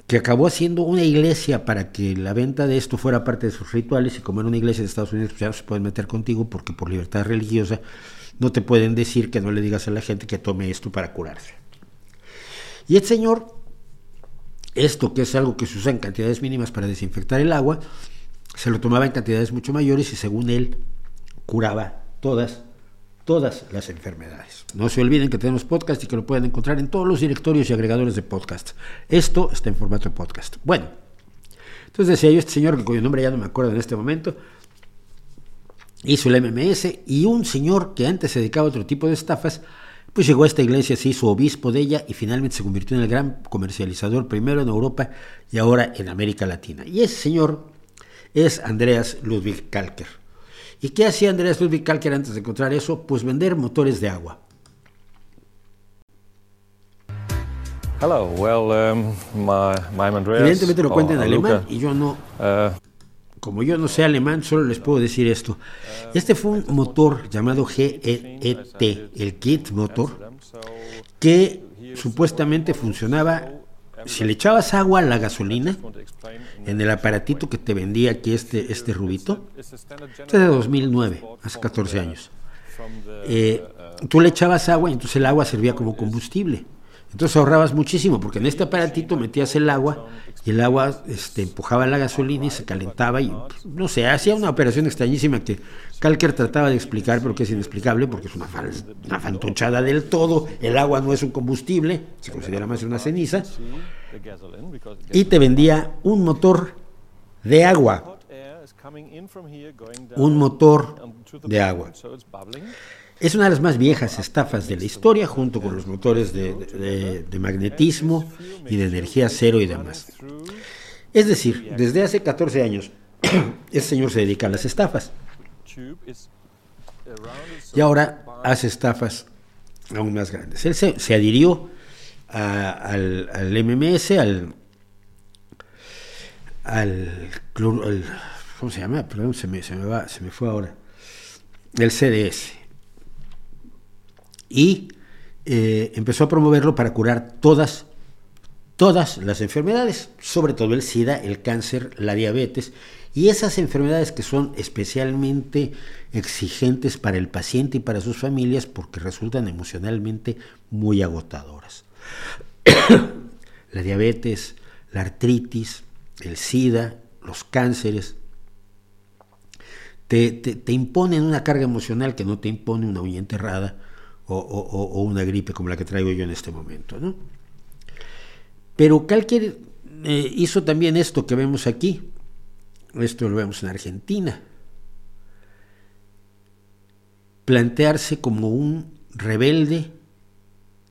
que acabó haciendo una iglesia para que la venta de esto fuera parte de sus rituales y como era una iglesia de Estados Unidos pues ya se pueden meter contigo porque por libertad religiosa no te pueden decir que no le digas a la gente que tome esto para curarse. Y el Señor, esto que es algo que se usa en cantidades mínimas para desinfectar el agua, se lo tomaba en cantidades mucho mayores y según él curaba todas todas las enfermedades. No se olviden que tenemos podcast y que lo pueden encontrar en todos los directorios y agregadores de podcast. Esto está en formato de podcast. Bueno, entonces decía yo, este señor, cuyo nombre ya no me acuerdo en este momento, hizo el MMS y un señor que antes se dedicaba a otro tipo de estafas, pues llegó a esta iglesia, se hizo obispo de ella y finalmente se convirtió en el gran comercializador, primero en Europa y ahora en América Latina. Y ese señor es Andreas Ludwig Kalker. ¿Y qué hacía Andreas Ludwig Kalker antes de encontrar eso? Pues vender motores de agua. Hello, well, um, my, my Andreas, Evidentemente lo cuenta en o alemán y yo no, uh, como yo no sé alemán, solo les puedo decir esto. Este fue un motor llamado GET, el Kit motor, que supuestamente funcionaba si le echabas agua a la gasolina en el aparatito que te vendía aquí este, este rubito. Este es de 2009, hace 14 años. Eh, tú le echabas agua y entonces el agua servía como combustible. Entonces ahorrabas muchísimo porque en este aparatito metías el agua y el agua este, empujaba la gasolina y se calentaba y no sé, hacía una operación extrañísima que Calker trataba de explicar pero que es inexplicable porque es una, fal- una fantochada del todo. El agua no es un combustible, se considera más una ceniza. Y te vendía un motor de agua, un motor de agua. Es una de las más viejas estafas de la historia, junto con los motores de, magnetismo y de energía cero y demás. Es decir, desde hace 14 años, este señor se dedica a las estafas y ahora hace estafas aún más grandes. Él se, se adhirió al, MMS, al, al, al- ¿cómo se llama? Perdón, se me, se me va, se me fue ahora. El CDS. Y eh, empezó a promoverlo para curar todas, todas las enfermedades, sobre todo el SIDA, el cáncer, la diabetes y esas enfermedades que son especialmente exigentes para el paciente y para sus familias porque resultan emocionalmente muy agotadoras. la diabetes, la artritis, el SIDA, los cánceres, te, te- te imponen una carga emocional que no te impone una uña enterrada o, una gripe como la que traigo yo en este momento. ¿no? Pero Calker eh, hizo también esto que vemos aquí. Esto lo vemos en Argentina. Plantearse como un rebelde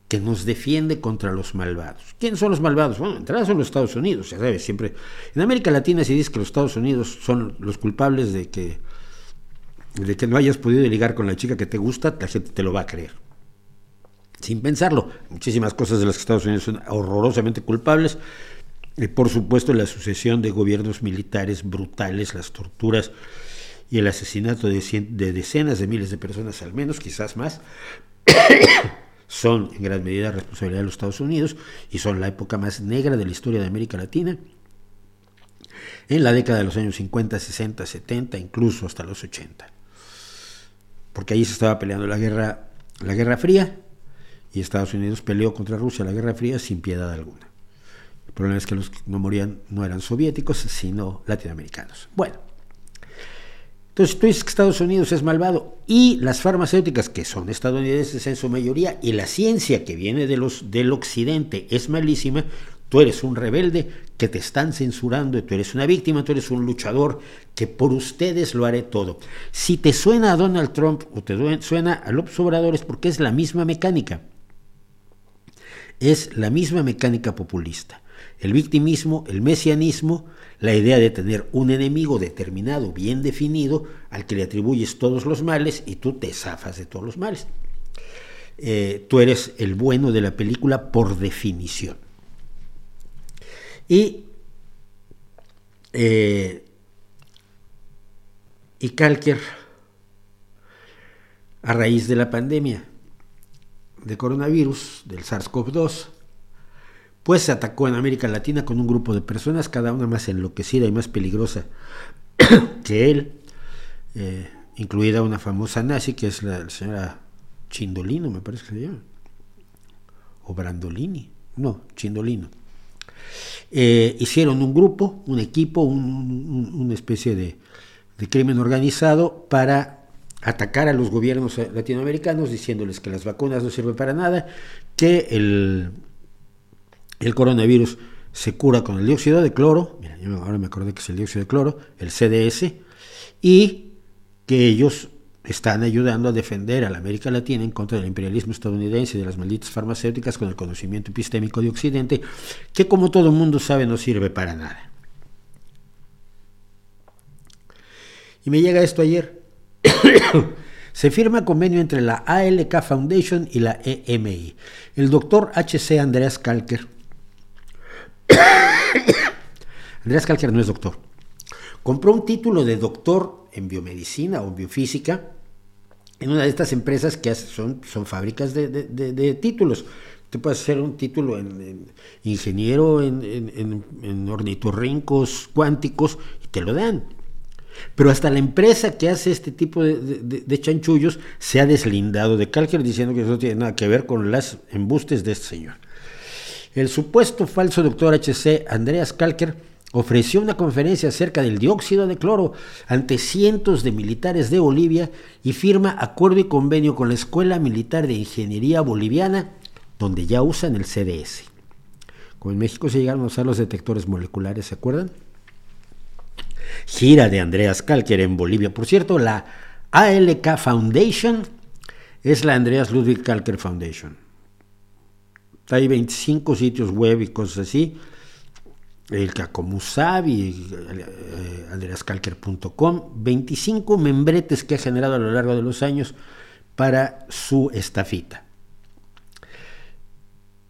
que nos defiende contra los malvados. ¿Quiénes son los malvados? Bueno, entrada son los Estados Unidos, ya sabes, siempre. En América Latina si dices que los Estados Unidos son los culpables de que, de que no hayas podido ligar con la chica que te gusta, la gente te lo va a creer. Sin pensarlo, muchísimas cosas de las que Estados Unidos son horrorosamente culpables. Y por supuesto la sucesión de gobiernos militares brutales, las torturas y el asesinato de decenas de miles de personas al menos, quizás más, son en gran medida responsabilidad de los Estados Unidos y son la época más negra de la historia de América Latina. En la década de los años 50, 60, 70, incluso hasta los 80. Porque ahí se estaba peleando la guerra, la guerra fría y Estados Unidos peleó contra Rusia la guerra fría sin piedad alguna. El problema es que los que no morían no eran soviéticos, sino latinoamericanos. Bueno, entonces tú dices que Estados Unidos es malvado y las farmacéuticas, que son estadounidenses en su mayoría, y la ciencia que viene de los, del occidente es malísima, tú eres un rebelde que te están censurando, tú eres una víctima, tú eres un luchador, que por ustedes lo haré todo. Si te suena a Donald Trump o te suena a López Obrador es porque es la misma mecánica. Es la misma mecánica populista. El victimismo, el mesianismo, la idea de tener un enemigo determinado, bien definido, al que le atribuyes todos los males y tú te zafas de todos los males. Eh, tú eres el bueno de la película por definición. Y, eh, y Kalker, a raíz de la pandemia de coronavirus, del SARS-CoV-2, pues se atacó en América Latina con un grupo de personas, cada una más enloquecida y más peligrosa que él, eh, incluida una famosa nazi que es la, señora Chindolino, me parece que se llama, o Brandolini, no, Chindolino. Eh, hicieron un grupo, un equipo, un- un- una especie de crimen organizado para atacar a los gobiernos latinoamericanos diciéndoles que las vacunas no sirven para nada, que el, el coronavirus se cura con el dióxido de cloro, mira, yo ahora me acordé que es el dióxido de cloro, el CDS, y que ellos están ayudando a defender a la América Latina en contra del imperialismo estadounidense y de las malditas farmacéuticas con el conocimiento epistémico de Occidente, que como todo mundo sabe no sirve para nada. Y me llega esto ayer. Se firma convenio entre la ALK Foundation y la EMI. El doctor HC Andreas Kalker. Andreas no es doctor. Compró un título de doctor en biomedicina o biofísica en una de estas empresas que son, son fábricas de, títulos. Tú puedes hacer un título en, ingeniero en, en, en, ornitorrincos cuánticos y te lo dan. Pero hasta la empresa que hace este tipo de, chanchullos se ha deslindado de Calker diciendo que eso no tiene nada que ver con las embustes de este señor. El supuesto falso doctor HC Andreas Kalker ofreció una conferencia acerca del dióxido de cloro ante cientos de militares de Bolivia y firma acuerdo y convenio con la Escuela Militar de Ingeniería Boliviana, donde ya usan el CDS. Como en México se llegaron a usar los detectores moleculares, ¿se acuerdan? Gira de Andreas Kalker en Bolivia. Por cierto, la ALK Foundation es la Andreas Ludwig Kalker Foundation. Hay 25 sitios web y cosas así. El Kakomusabi, eh, andreaskalker.com, 25 membretes que ha generado a lo largo de los años para su estafita.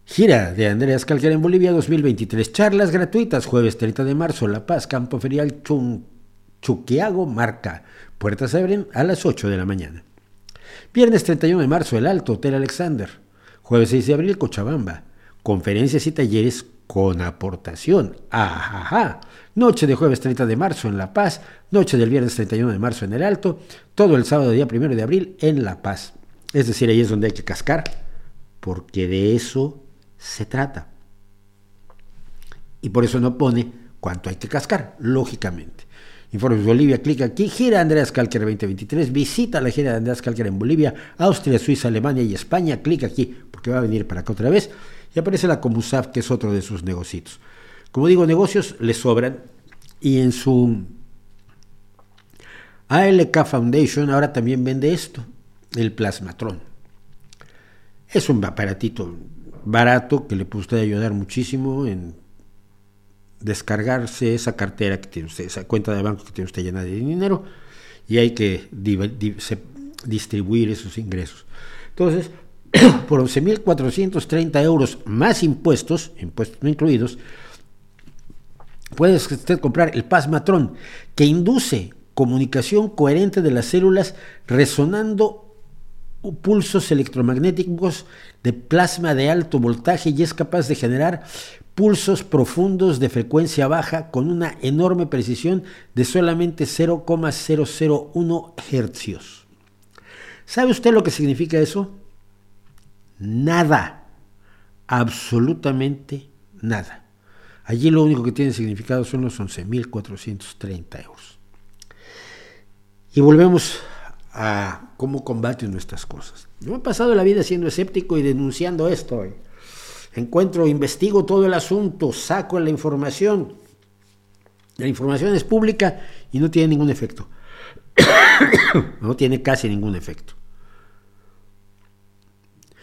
Gira de Andreas Calcar en Bolivia 2023. Charlas gratuitas, jueves 30 de marzo, La Paz, Campo Ferial Chuquiago, Marca. Puertas abren a las 8 de la mañana. Viernes 31 de marzo, El Alto, Hotel Alexander. Jueves 6 de abril, Cochabamba. Conferencias y talleres con aportación. Ajaja. Noche de jueves 30 de marzo en La Paz. Noche del viernes 31 de marzo en El Alto. Todo el sábado día 1 de abril en La Paz. Es decir, ahí es donde hay que cascar, porque de eso se trata. Y por eso no pone cuánto hay que cascar, lógicamente. Informes Bolivia, clic aquí, gira Andreas Kalker 2023, visita la gira de Andreas Kalker en Bolivia, Austria, Suiza, Alemania y España, clic aquí, porque va a venir para acá otra vez, y aparece la Comusaf, que es otro de sus negocios. Como digo, negocios le sobran, y en su ALK Foundation ahora también vende esto, el Plasmatron. Es un aparatito barato que le puede usted ayudar muchísimo en descargarse esa cartera que tiene usted, esa cuenta de banco que tiene usted llena de dinero y hay que distribuir esos ingresos. Entonces, por 11.430 euros más impuestos, impuestos no incluidos, puede usted comprar el Pasmatron que induce comunicación coherente de las células resonando pulsos electromagnéticos de plasma de alto voltaje y es capaz de generar pulsos profundos de frecuencia baja con una enorme precisión de solamente 0,001 hercios. ¿Sabe usted lo que significa eso? Nada, absolutamente nada. Allí lo único que tiene significado son los 11.430 euros. Y volvemos a cómo combaten nuestras cosas. Yo he pasado la vida siendo escéptico y denunciando esto. Encuentro, investigo todo el asunto, saco la información. La información es pública y no tiene ningún efecto. no tiene casi ningún efecto.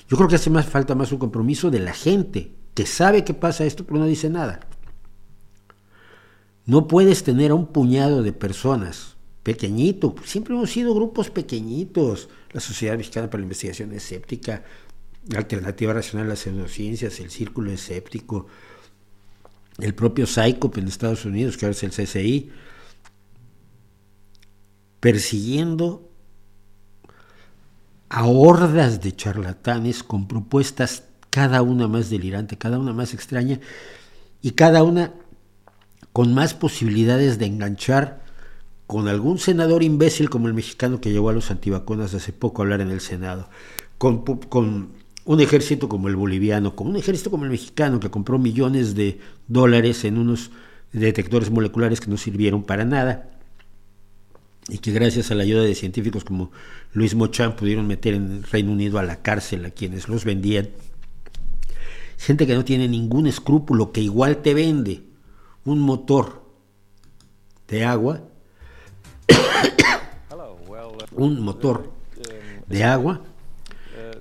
Yo creo que hace más falta más un compromiso de la gente que sabe que pasa esto pero no dice nada. No puedes tener a un puñado de personas pequeñito, siempre hemos sido grupos pequeñitos, la Sociedad Mexicana para la Investigación Escéptica, la Alternativa Racional a las Pseudociencias, el Círculo Escéptico, el propio PSYCOP en Estados Unidos, que ahora es el CCI, persiguiendo a hordas de charlatanes con propuestas cada una más delirante, cada una más extraña y cada una con más posibilidades de enganchar con algún senador imbécil como el mexicano que llevó a los antivacunas hace poco a hablar en el Senado, con, un ejército como el boliviano, con un ejército como el mexicano que compró millones de dólares en unos detectores moleculares que no sirvieron para nada y que gracias a la ayuda de científicos como Luis Mochan pudieron meter en el Reino Unido a la cárcel a quienes los vendían. Gente que no tiene ningún escrúpulo, que igual te vende un motor de agua un motor de agua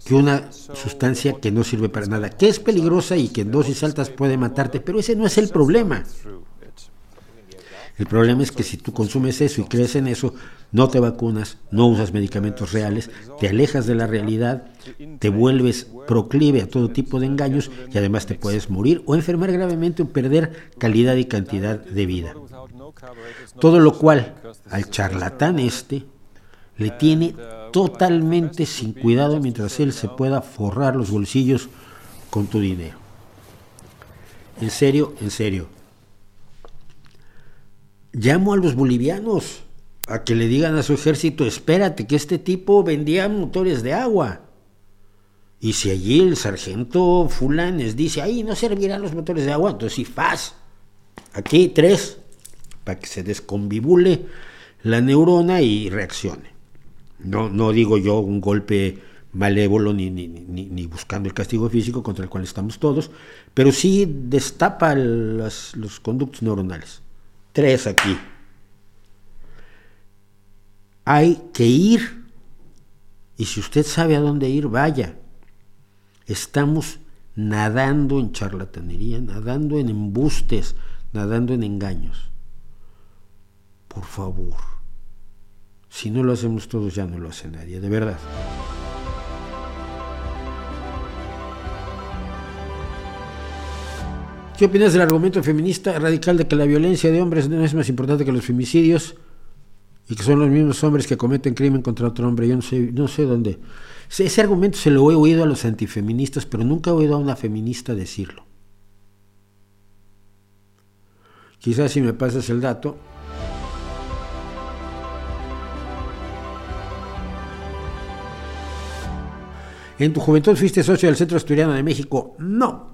que una sustancia que no sirve para nada, que es peligrosa y que en dosis altas puede matarte, pero ese no es el problema. El problema es que si tú consumes eso y crees en eso, no te vacunas, no usas medicamentos reales, te alejas de la realidad, te vuelves proclive a todo tipo de engaños y además te puedes morir o enfermar gravemente o perder calidad y cantidad de vida. Todo lo cual al charlatán este le tiene totalmente sin cuidado mientras él se pueda forrar los bolsillos con tu dinero. En serio, en serio. Llamo a los bolivianos a que le digan a su ejército, espérate, que este tipo vendía motores de agua. Y si allí el sargento Fulanes dice, ahí no servirán los motores de agua, entonces sí, faz. Aquí tres, para que se desconvibule la neurona y reaccione. No, no digo yo un golpe malévolo ni, ni, ni, buscando el castigo físico contra el cual estamos todos, pero sí destapa los conductos neuronales. Tres aquí. Hay que ir. Y si usted sabe a dónde ir, vaya. Estamos nadando en charlatanería, nadando en embustes, nadando en engaños. Por favor. Si no lo hacemos todos, ya no lo hace nadie, de verdad. ¿Qué opinas del argumento feminista radical de que la violencia de hombres no es más importante que los femicidios y que son los mismos hombres que cometen crimen contra otro hombre? Yo no sé, no sé dónde. Ese argumento se lo he oído a los antifeministas, pero nunca he oído a una feminista decirlo. Quizás si me pasas el dato, ¿En tu juventud fuiste socio del Centro Asturiano de México? No.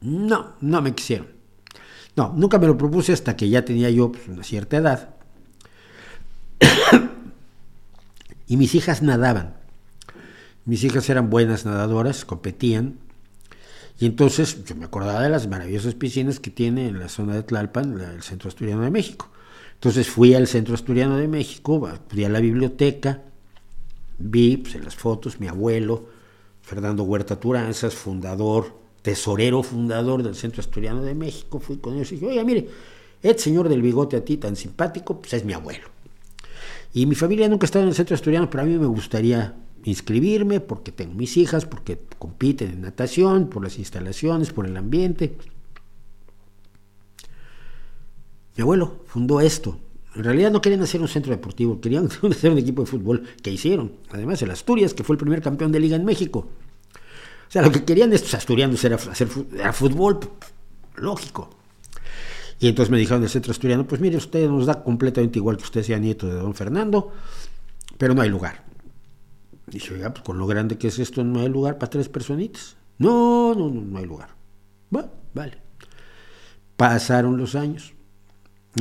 No, no me quisieron. No, nunca me lo propuse hasta que ya tenía yo pues, una cierta edad. y mis hijas nadaban. Mis hijas eran buenas nadadoras, competían. Y entonces yo me acordaba de las maravillosas piscinas que tiene en la zona de Tlalpan el Centro Asturiano de México. Entonces fui al Centro Asturiano de México, fui a la biblioteca, Vi pues, en las fotos mi abuelo, Fernando Huerta Turanzas, fundador, tesorero fundador del Centro Asturiano de México. Fui con ellos y dije, oye, mire, el señor del bigote a ti tan simpático, pues es mi abuelo. Y mi familia nunca estado en el Centro Asturiano, pero a mí me gustaría inscribirme porque tengo mis hijas, porque compiten en natación, por las instalaciones, por el ambiente. Mi abuelo fundó esto, en realidad no querían hacer un centro deportivo, querían hacer un equipo de fútbol que hicieron. Además, el Asturias, que fue el primer campeón de liga en México. O sea, lo que querían estos asturianos era hacer fútbol, lógico. Y entonces me dijeron del centro asturiano, pues mire, usted nos da completamente igual que usted sea nieto de don Fernando, pero no hay lugar. Dije, oiga, pues con lo grande que es esto, no hay lugar para tres personitas. No, no, no, no hay lugar. Bueno, vale. Pasaron los años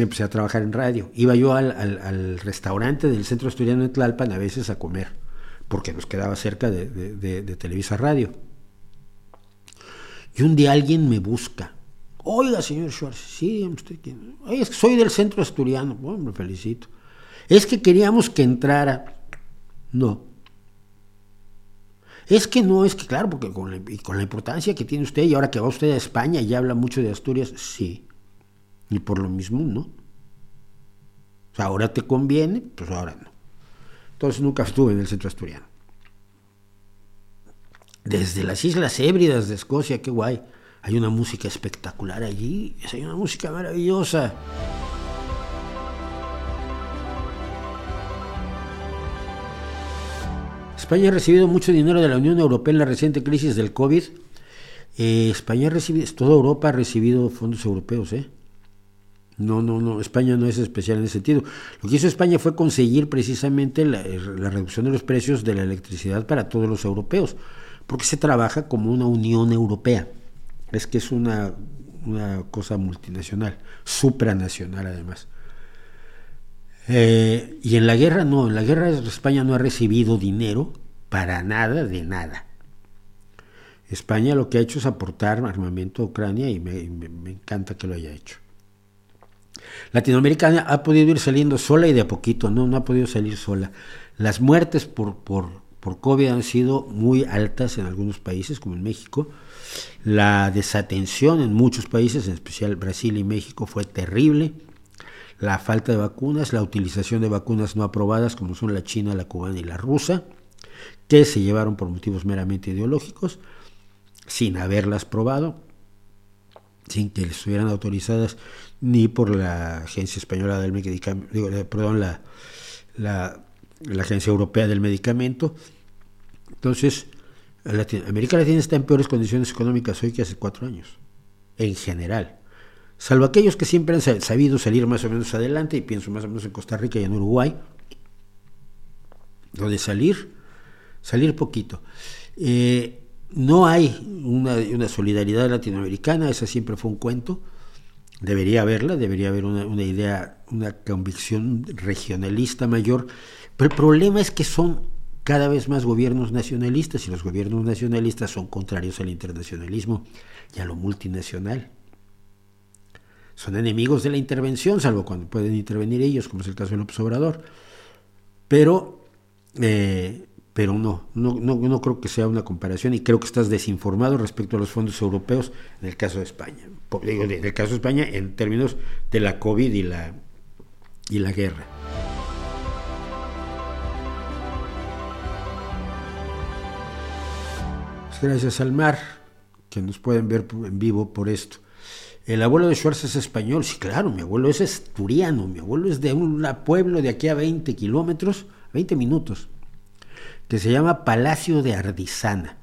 empecé a trabajar en radio. Iba yo al, restaurante del Centro Asturiano de Tlalpan a veces a comer, porque nos quedaba cerca de, Televisa Radio. Y un día alguien me busca. Oiga, señor Schwartz, sí, usted quién. es que soy del Centro Asturiano. Bueno, me felicito. Es que queríamos que entrara. No. Es que no, es que claro, porque con la, con la importancia que tiene usted y ahora que va usted a España y habla mucho de Asturias, sí. Y por lo mismo, ¿no? Ahora te conviene, pues ahora no. Entonces nunca estuve en el centro asturiano. Desde las Islas Hébridas de Escocia, qué guay. Hay una música espectacular allí, hay una música maravillosa. España ha recibido mucho dinero de la Unión Europea en la reciente crisis del COVID. Eh, España ha recibido, toda Europa ha recibido fondos europeos, ¿eh? No, no, no, España no es especial en ese sentido. Lo que hizo España fue conseguir precisamente la, reducción de los precios de la electricidad para todos los europeos, porque se trabaja como una unión europea. Es que es una, una cosa multinacional, supranacional además. Eh, y en la guerra no, en la guerra España no ha recibido dinero para nada de nada. España lo que ha hecho es aportar armamento a Ucrania y me encanta que lo haya hecho. Latinoamérica ha podido ir saliendo sola y de a poquito, no, no ha podido salir sola. Las muertes por, por, por COVID han sido muy altas en algunos países, como en México. La desatención en muchos países, en especial Brasil y México, fue terrible. La falta de vacunas, la utilización de vacunas no aprobadas, como son la china, la cubana y la rusa, que se llevaron por motivos meramente ideológicos, sin haberlas probado, sin que estuvieran autorizadas ni por la Agencia Española del Medicamento, perdón, la, la, Agencia Europea del Medicamento, entonces, América Latina está en peores condiciones económicas hoy que hace cuatro años, en general. Salvo aquellos que siempre han sabido salir más o menos adelante, y pienso más o menos en Costa Rica y en Uruguay, donde salir, salir poquito. Eh, no hay una, una, solidaridad latinoamericana, esa siempre fue un cuento, debería haberla, debería haber una, idea, una convicción regionalista mayor, pero el problema es que son cada vez más gobiernos nacionalistas y los gobiernos nacionalistas son contrarios al internacionalismo y a lo multinacional. Son enemigos de la intervención, salvo cuando pueden intervenir ellos, como es el caso de López Obrador. Pero, eh, pero no, no, no, creo que sea una comparación y creo que estás desinformado respecto a los fondos europeos en el caso de España. En el caso de España en términos de la COVID y la, y la guerra. Gracias al mar, que nos pueden ver en vivo por esto. El abuelo de Schwartz es español, sí, claro, mi abuelo es asturiano, mi abuelo es de un pueblo de aquí a 20 kilómetros, 20 minutos, que se llama Palacio de Ardizana.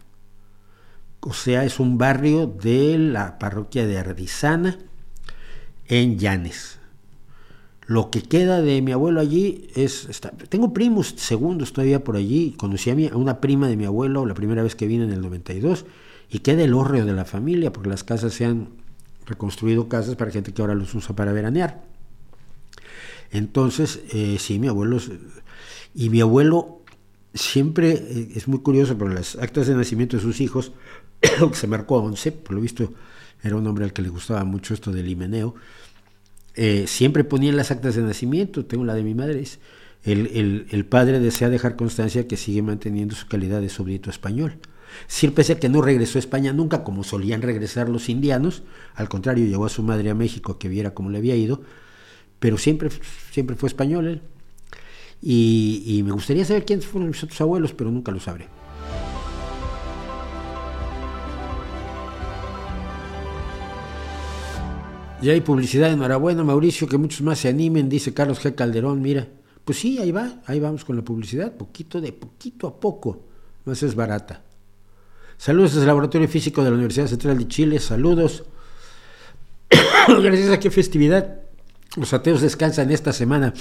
O sea, es un barrio de la parroquia de Ardizana en Llanes. Lo que queda de mi abuelo allí es... tengo primos segundos todavía por allí. Conocí a, mi, una prima de mi abuelo la primera vez que vine en el 92 y queda el hórreo de la familia porque las casas se han reconstruido casas para gente que ahora los usa para veranear. Entonces, eh, sí, mi abuelo... Y mi abuelo siempre, eh, es muy curioso, por las actas de nacimiento de sus hijos, que se marcó a 11, por lo visto era un hombre al que le gustaba mucho esto del himeneo, eh, siempre ponía las actas de nacimiento, tengo la de mi madre, el, el, padre desea dejar constancia que sigue manteniendo su calidad de súbdito español. Sir, pese a que no regresó a España nunca como solían regresar los indianos, al contrario, llevó a su madre a México que viera cómo le había ido, pero siempre, siempre fue español él. Y, y me gustaría saber quiénes fueron mis otros abuelos, pero nunca lo sabré. Ya hay publicidad, enhorabuena Mauricio, que muchos más se animen, dice Carlos G. Calderón, mira. Pues sí, ahí va, ahí vamos con la publicidad, poquito de poquito a poco, más es barata. Saludos desde el Laboratorio Físico de la Universidad Central de Chile, saludos. Gracias a qué festividad. Los ateos descansan esta semana.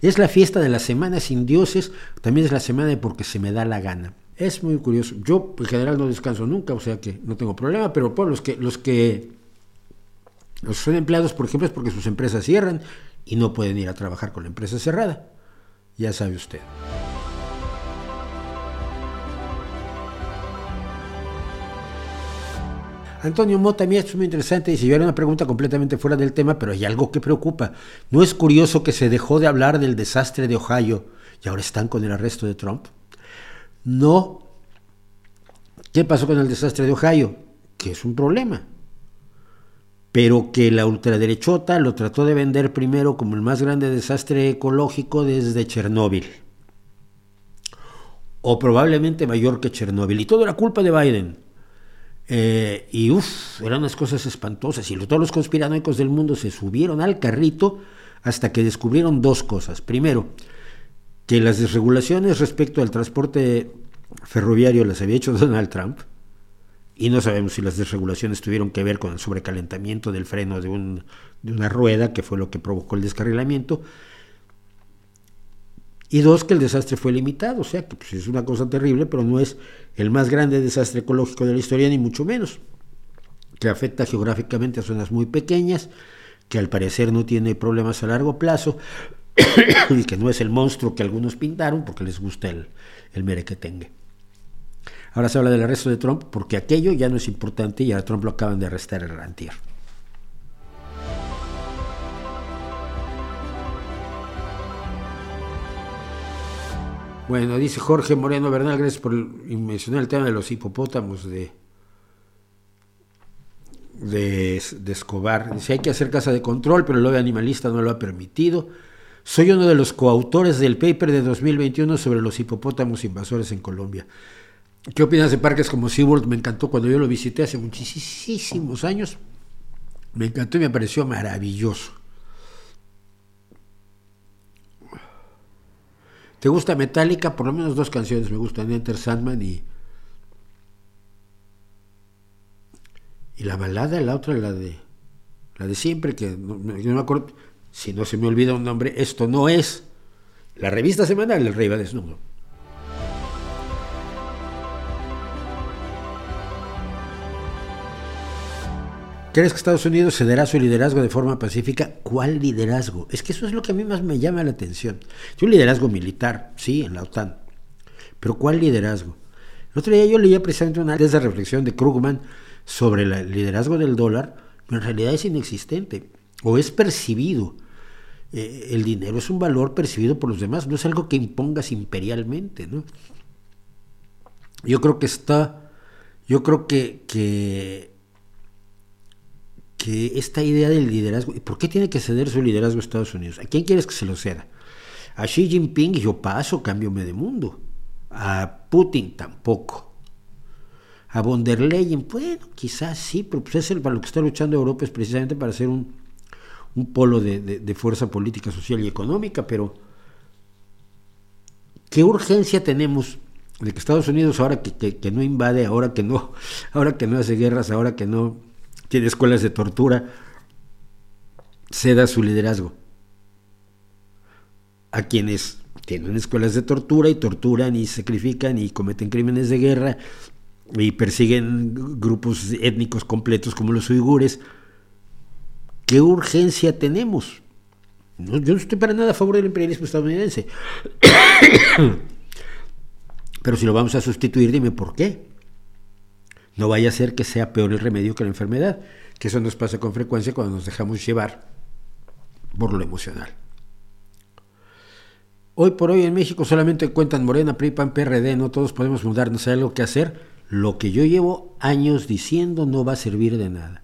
Es la fiesta de la semana sin dioses, también es la semana de porque se me da la gana. Es muy curioso. Yo en general no descanso nunca, o sea que no tengo problema, pero por los que los que son empleados, por ejemplo, es porque sus empresas cierran y no pueden ir a trabajar con la empresa cerrada. Ya sabe usted. Antonio Mota, mí esto es muy interesante. Dice, yo era una pregunta completamente fuera del tema, pero hay algo que preocupa. ¿No es curioso que se dejó de hablar del desastre de Ohio y ahora están con el arresto de Trump? No. ¿Qué pasó con el desastre de Ohio? Que es un problema pero que la ultraderechota lo trató de vender primero como el más grande desastre ecológico desde Chernóbil. O probablemente mayor que Chernóbil. Y todo era culpa de Biden. Eh, y uff, eran unas cosas espantosas. Y todos los conspiranoicos del mundo se subieron al carrito hasta que descubrieron dos cosas. Primero, que las desregulaciones respecto al transporte ferroviario las había hecho Donald Trump y no sabemos si las desregulaciones tuvieron que ver con el sobrecalentamiento del freno de, un, de una rueda, que fue lo que provocó el descarrilamiento. Y dos, que el desastre fue limitado, o sea que pues, es una cosa terrible, pero no es el más grande desastre ecológico de la historia, ni mucho menos, que afecta geográficamente a zonas muy pequeñas, que al parecer no tiene problemas a largo plazo, y que no es el monstruo que algunos pintaron, porque les gusta el, el mere que tenga. Ahora se habla del arresto de Trump porque aquello ya no es importante y a Trump lo acaban de arrestar en Rantier. Bueno, dice Jorge Moreno Bernal, gracias por mencionar el tema de los hipopótamos de, de, Escobar. Dice, hay que hacer casa de control, pero el lobby animalista no lo ha permitido. Soy uno de los coautores del paper de 2021 sobre los hipopótamos invasores en Colombia. ¿Qué opinas de parques como SeaWorld? Me encantó cuando yo lo visité hace muchísimos años. Me encantó y me pareció maravilloso. ¿Te gusta Metallica? Por lo menos dos canciones me gustan, Enter Sandman y... Y la balada, la otra, la de... La de siempre, que no, me acuerdo... Si no se me olvida un nombre, esto no es la revista semanal El Rey va desnudo. ¿Crees que Estados Unidos cederá su liderazgo de forma pacífica? ¿Cuál liderazgo? Es que eso es lo que a mí más me llama la atención. Es un liderazgo militar, sí, en la OTAN. Pero ¿cuál liderazgo? El otro día yo leía precisamente una de reflexión de Krugman sobre el liderazgo del dólar, pero en realidad es inexistente o es percibido. Eh, el dinero es un valor percibido por los demás, no es algo que impongas imperialmente. ¿no? Yo creo que está, yo creo que, que que esta idea del liderazgo, ¿y por qué tiene que ceder su liderazgo a Estados Unidos? ¿A quién quieres que se lo ceda? A Xi Jinping yo paso, cámbiome de mundo. A Putin tampoco. A von der Leyen, bueno, quizás sí, pero pues es el, para lo que está luchando Europa es precisamente para ser un, polo de, fuerza política, social y económica, pero ¿qué urgencia tenemos de que Estados Unidos, ahora que, que no invade, ahora que no, ahora que no hace guerras, ahora que no tiene escuelas de tortura, ceda su liderazgo a quienes tienen escuelas de tortura y torturan y sacrifican y cometen crímenes de guerra y persiguen grupos étnicos completos como los uigures. ¿Qué urgencia tenemos? yo no estoy para nada a favor del imperialismo estadounidense. Pero si lo vamos a sustituir, dime por qué. No vaya a ser que sea peor el remedio que la enfermedad, que eso nos pasa con frecuencia cuando nos dejamos llevar por lo emocional. Hoy por hoy en México solamente cuentan Morena, PRI, PAN, PRD, no todos podemos mudarnos, hay algo que hacer. Lo que yo llevo años diciendo no va a servir de nada.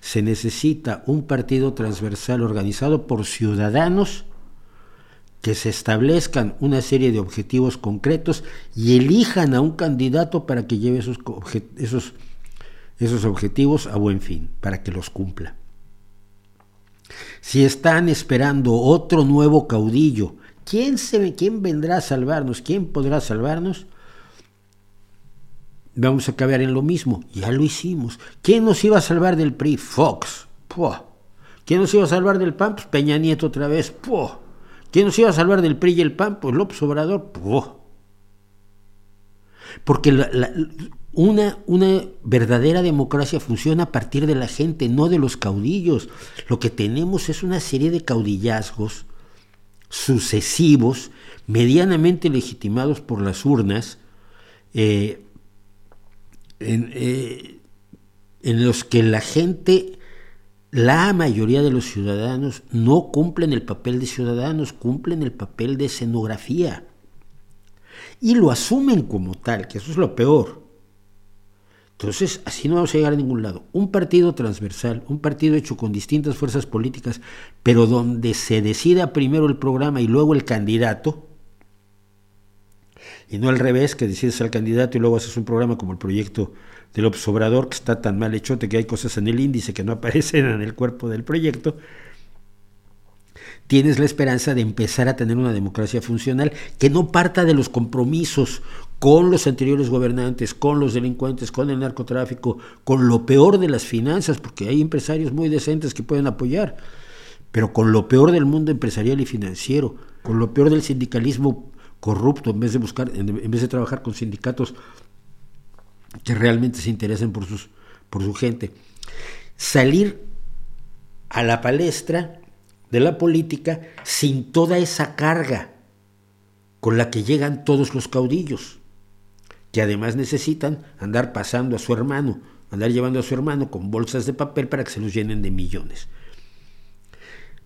Se necesita un partido transversal organizado por ciudadanos que se establezcan una serie de objetivos concretos y elijan a un candidato para que lleve esos, esos, esos objetivos a buen fin, para que los cumpla. Si están esperando otro nuevo caudillo, ¿quién, se, ¿quién vendrá a salvarnos? ¿Quién podrá salvarnos? Vamos a acabar en lo mismo, ya lo hicimos. ¿Quién nos iba a salvar del PRI? Fox. ¿Quién nos iba a salvar del PAN? Pues Peña Nieto otra vez. ¿Quién nos iba a salvar del PRI y el PAN? Pues López Obrador. Porque una, una verdadera democracia funciona a partir de la gente, no de los caudillos. Lo que tenemos es una serie de caudillazgos sucesivos, medianamente legitimados por las urnas, eh, eh, en los que la gente la mayoría de los ciudadanos no cumplen el papel de ciudadanos, cumplen el papel de escenografía. Y lo asumen como tal, que eso es lo peor. Entonces, así no vamos a llegar a ningún lado. Un partido transversal, un partido hecho con distintas fuerzas políticas, pero donde se decida primero el programa y luego el candidato, y no al revés, que decides al candidato y luego haces un programa como el proyecto del obsobrador, que está tan mal hecho que hay cosas en el índice que no aparecen en el cuerpo del proyecto, tienes la esperanza de empezar a tener una democracia funcional que no parta de los compromisos con los anteriores gobernantes, con los delincuentes, con el narcotráfico, con lo peor de las finanzas, porque hay empresarios muy decentes que pueden apoyar, pero con lo peor del mundo empresarial y financiero, con lo peor del sindicalismo corrupto, en vez de buscar, en vez de trabajar con sindicatos que realmente se interesen por, sus, por su gente. Salir a la palestra de la política sin toda esa carga con la que llegan todos los caudillos, que además necesitan andar pasando a su hermano, andar llevando a su hermano con bolsas de papel para que se los llenen de millones.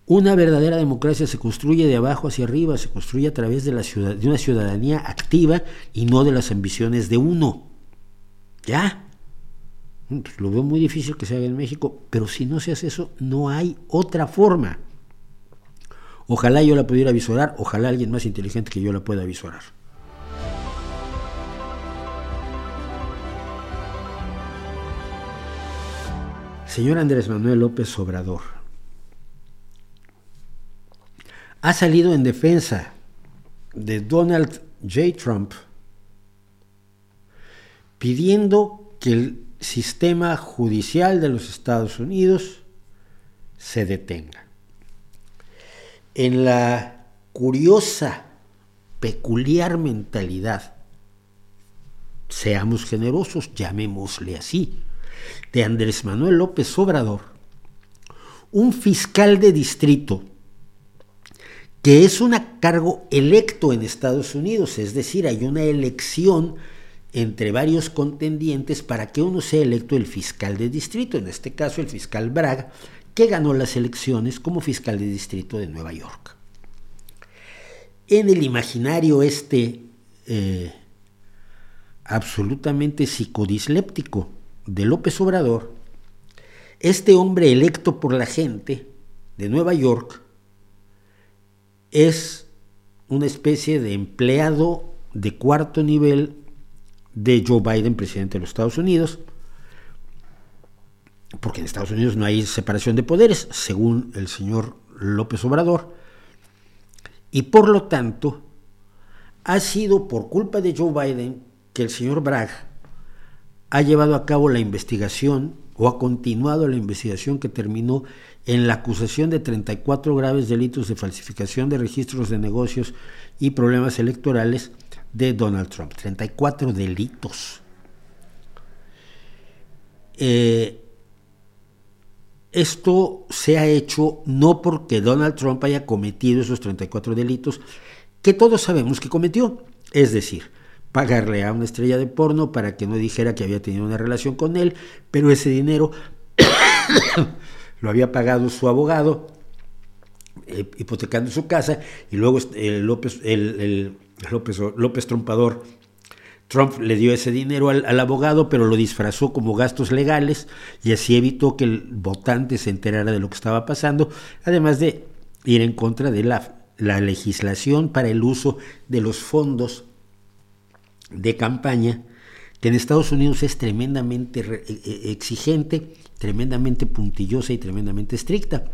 Una verdadera democracia se construye de abajo hacia arriba, se construye a través de, la ciudad, de una ciudadanía activa y no de las ambiciones de uno. ¿Ya? Pues lo veo muy difícil que se haga en México, pero si no se hace eso, no hay otra forma. Ojalá yo la pudiera visorar, ojalá alguien más inteligente que yo la pueda visorar. Señor Andrés Manuel López Obrador, ha salido en defensa de Donald J. Trump pidiendo que el sistema judicial de los Estados Unidos se detenga. En la curiosa, peculiar mentalidad, seamos generosos, llamémosle así, de Andrés Manuel López Obrador, un fiscal de distrito que es un cargo electo en Estados Unidos, es decir, hay una elección entre varios contendientes para que uno sea electo el fiscal de distrito, en este caso el fiscal Bragg, que ganó las elecciones como fiscal de distrito de Nueva York. En el imaginario este eh, absolutamente psicodisléptico de López Obrador, este hombre electo por la gente de Nueva York es una especie de empleado de cuarto nivel de Joe Biden, presidente de los Estados Unidos, porque en Estados Unidos no hay separación de poderes, según el señor López Obrador, y por lo tanto ha sido por culpa de Joe Biden que el señor Bragg ha llevado a cabo la investigación o ha continuado la investigación que terminó en la acusación de 34 graves delitos de falsificación de registros de negocios y problemas electorales de Donald Trump. 34 delitos. Eh, esto se ha hecho no porque Donald Trump haya cometido esos 34 delitos que todos sabemos que cometió. Es decir, pagarle a una estrella de porno para que no dijera que había tenido una relación con él, pero ese dinero lo había pagado su abogado, eh, hipotecando su casa, y luego eh, López, el, López, López Trompador, Trump le dio ese dinero al, al, abogado, pero lo disfrazó como gastos legales y así evitó que el votante se enterara de lo que estaba pasando, además de ir en contra de la, la legislación para el uso de los fondos de campaña, que en Estados Unidos es tremendamente e, e, exigente, tremendamente puntillosa y tremendamente estricta.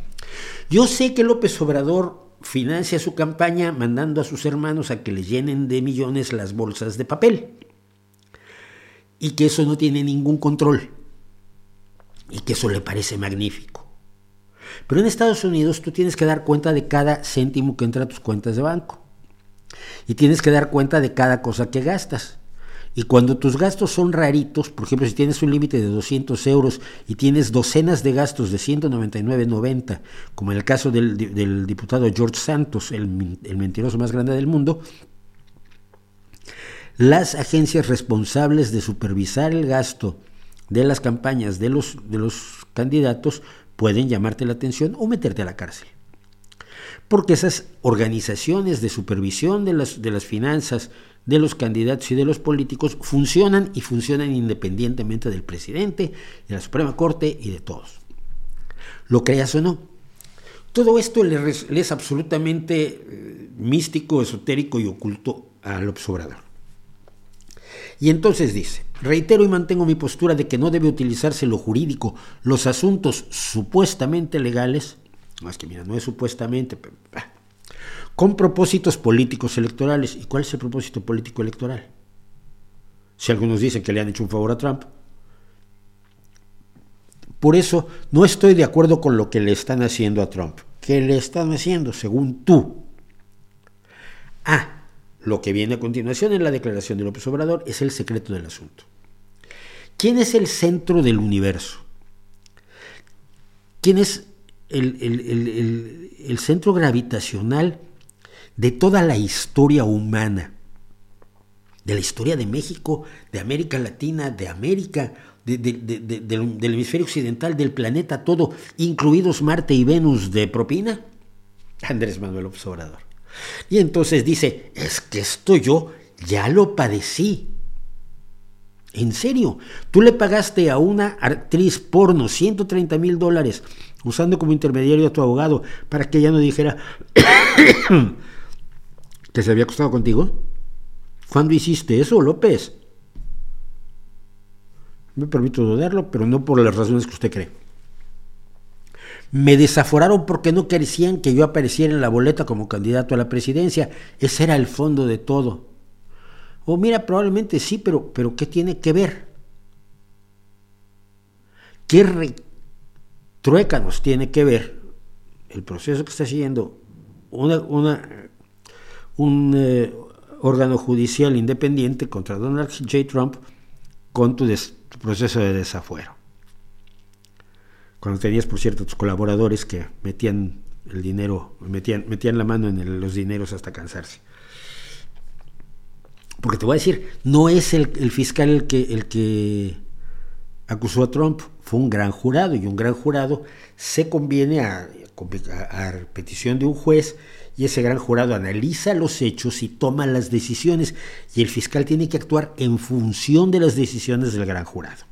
Yo sé que López Obrador financia su campaña mandando a sus hermanos a que le llenen de millones las bolsas de papel y que eso no tiene ningún control y que eso le parece magnífico. Pero en Estados Unidos tú tienes que dar cuenta de cada céntimo que entra a tus cuentas de banco. Y tienes que dar cuenta de cada cosa que gastas. Y cuando tus gastos son raritos, por ejemplo, si tienes un límite de 200 euros y tienes docenas de gastos de 199,90, como en el caso del, diputado George Santos, el, mentiroso más grande del mundo, las agencias responsables de supervisar el gasto de las campañas de los, candidatos pueden llamarte la atención o meterte a la cárcel. Porque esas organizaciones de supervisión de las finanzas de los candidatos y de los políticos funcionan y funcionan independientemente del presidente, de la Suprema Corte y de todos. Lo creas o no. Todo esto le, es absolutamente eh, místico, esotérico y oculto al observador. Y entonces dice, reitero y mantengo mi postura de que no debe utilizarse lo jurídico, los asuntos supuestamente legales, más que mira, no es supuestamente, con propósitos políticos electorales. ¿Y cuál es el propósito político electoral? Si algunos dicen que le han hecho un favor a Trump. Por eso no estoy de acuerdo con lo que le están haciendo a Trump. ¿Qué le están haciendo según tú? Ah, lo que viene a continuación en la declaración de López Obrador es el secreto del asunto. ¿Quién es el centro del universo? ¿Quién es el, centro gravitacional de toda la historia humana, de la historia de México, de América Latina, de América, del, hemisferio occidental, del planeta todo, incluidos Marte y Venus de propina? Andrés Manuel Obrador. Y entonces dice, es que esto yo ya lo padecí. En serio, tú le pagaste a una actriz porno 130 mil dólares usando como intermediario a tu abogado para que ella no dijera que se había acostado contigo. ¿Cuándo hiciste eso, López? Me permito dudarlo, pero no por las razones que usted cree. Me desaforaron porque no querían que yo apareciera en la boleta como candidato a la presidencia. Ese era el fondo de todo. O mira, probablemente sí, pero, pero ¿qué tiene que ver? ¿Qué truécanos tiene que ver el proceso que está siguiendo una, un eh, órgano judicial independiente contra Donald J. Trump con tu, proceso de desafuero? Cuando tenías, por cierto, tus colaboradores que metían el dinero, metían, metían la mano en los dineros hasta cansarse. Porque te voy a decir, no es el, fiscal el que, el que acusó a Trump, fue un gran jurado y un gran jurado se conviene a, a, petición de un juez y ese gran jurado analiza los hechos y toma las decisiones y el fiscal tiene que actuar en función de las decisiones del gran jurado.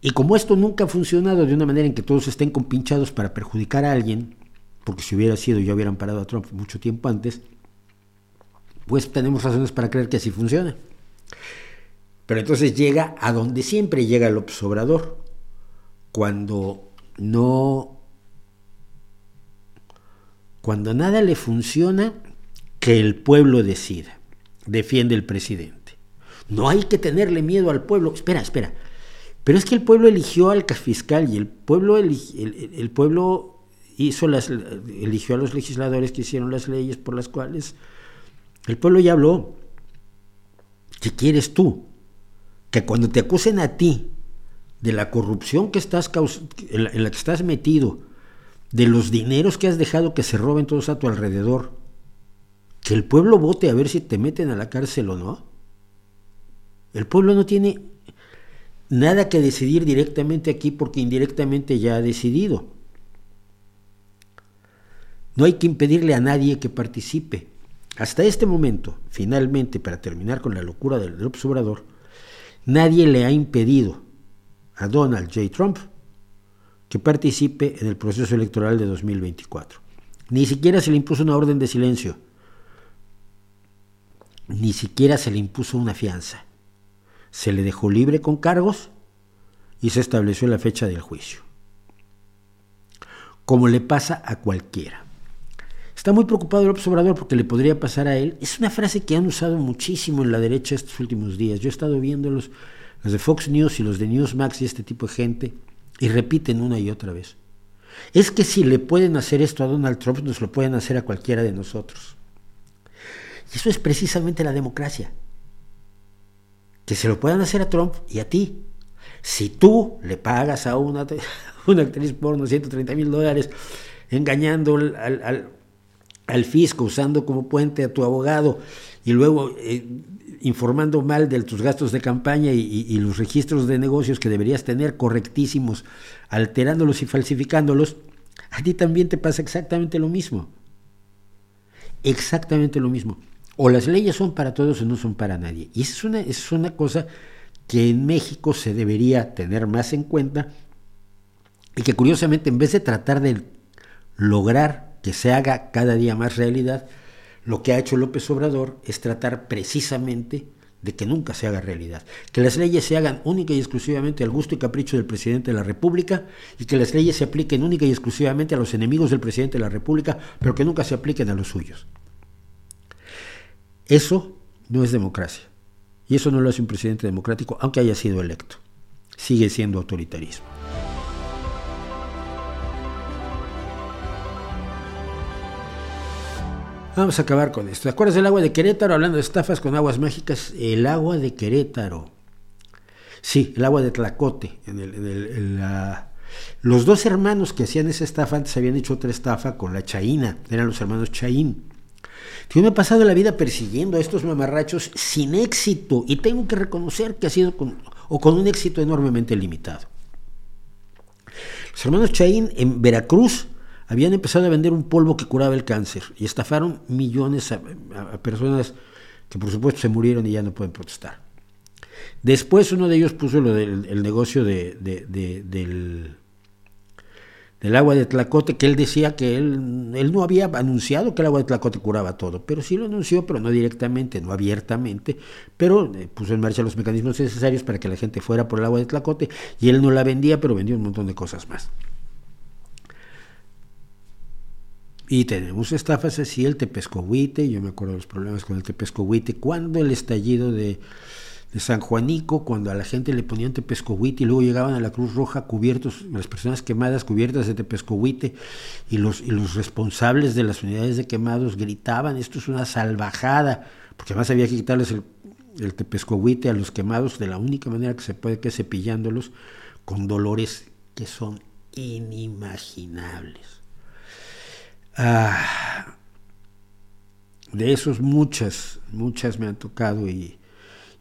Y como esto nunca ha funcionado de una manera en que todos estén compinchados para perjudicar a alguien, porque si hubiera sido ya hubieran parado a Trump mucho tiempo antes, pues tenemos razones para creer que así funciona. Pero entonces llega a donde siempre llega el obsobrador, cuando no, cuando nada le funciona, que el pueblo decida, defiende el presidente. No hay que tenerle miedo al pueblo. Espera, espera. Pero es que el pueblo eligió al fiscal y el pueblo, el pueblo hizo las, eligió a los legisladores que hicieron las leyes por las cuales el pueblo ya habló. ¿Qué quieres tú? Que cuando te acusen a ti de la corrupción que estás en, la, que estás metido, de los dineros que has dejado que se roben todos a tu alrededor, que el pueblo vote a ver si te meten a la cárcel o no. El pueblo no tiene nada que decidir directamente aquí porque indirectamente ya ha decidido. No hay que impedirle a nadie que participe. Hasta este momento, finalmente, para terminar con la locura del, observador, nadie le ha impedido a Donald J. Trump que participe en el proceso electoral de 2024. Ni siquiera se le impuso una orden de silencio, ni siquiera se le impuso una fianza. Se le dejó libre con cargos y se estableció la fecha del juicio. Como le pasa a cualquiera. Está muy preocupado el observador porque le podría pasar a él. Es una frase que han usado muchísimo en la derecha estos últimos días. Yo he estado viendo los, los de Fox News y los de Newsmax y este tipo de gente y repiten una y otra vez. Es que si le pueden hacer esto a Donald Trump, nos lo pueden hacer a cualquiera de nosotros. Y eso es precisamente la democracia. Que se lo puedan hacer a Trump y a ti. Si tú le pagas a una, una actriz porno 130 mil dólares engañando al al fisco usando como puente a tu abogado y luego eh, informando mal de tus gastos de campaña y, los registros de negocios que deberías tener correctísimos, alterándolos y falsificándolos, a ti también te pasa exactamente lo mismo. Exactamente lo mismo. O las leyes son para todos o no son para nadie. Y es una, es una cosa que en México se debería tener más en cuenta y que curiosamente en vez de tratar de lograr que se haga cada día más realidad, lo que ha hecho López Obrador es tratar precisamente de que nunca se haga realidad, que las leyes se hagan única y exclusivamente al gusto y capricho del presidente de la República y que las leyes se apliquen única y exclusivamente a los enemigos del presidente de la República, pero que nunca se apliquen a los suyos. Eso no es democracia. Y eso no lo hace un presidente democrático, aunque haya sido electo. Sigue siendo autoritarismo. Vamos a acabar con esto. ¿Te acuerdas del agua de Querétaro? Hablando de estafas con aguas mágicas, el agua de Querétaro. Sí, el agua de Tlacote. Los dos hermanos que hacían esa estafa antes habían hecho otra estafa con la Chaína. Eran los hermanos Chaín. Yo me he pasado la vida persiguiendo a estos mamarrachos sin éxito y tengo que reconocer que ha sido con, o con un éxito enormemente limitado. Los hermanos Chaín en Veracruz habían empezado a vender un polvo que curaba el cáncer y estafaron millones a, personas que por supuesto se murieron y ya no pueden protestar. Después uno de ellos puso el negocio de, del, del agua de Tlacote, que él decía que él, él no había anunciado que el agua de Tlacote curaba todo, pero sí lo anunció, pero no directamente, no abiertamente, pero eh, puso en marcha los mecanismos necesarios para que la gente fuera por el agua de Tlacote, y él no la vendía, pero vendió un montón de cosas más. Y tenemos estafas así, el Tepescohuite, yo me acuerdo de los problemas con el Tepescohuite, cuando el estallido de San Juanico, cuando a la gente le ponían tepescohuite y luego llegaban a la Cruz Roja cubiertos, las personas quemadas cubiertas de tepescohuite y los, y los responsables de las unidades de quemados gritaban, esto es una salvajada, porque además había que quitarles el, el a los quemados de la única manera que se puede, que es cepillándolos con dolores que son inimaginables. Ah, de esos muchas, muchas me han tocado y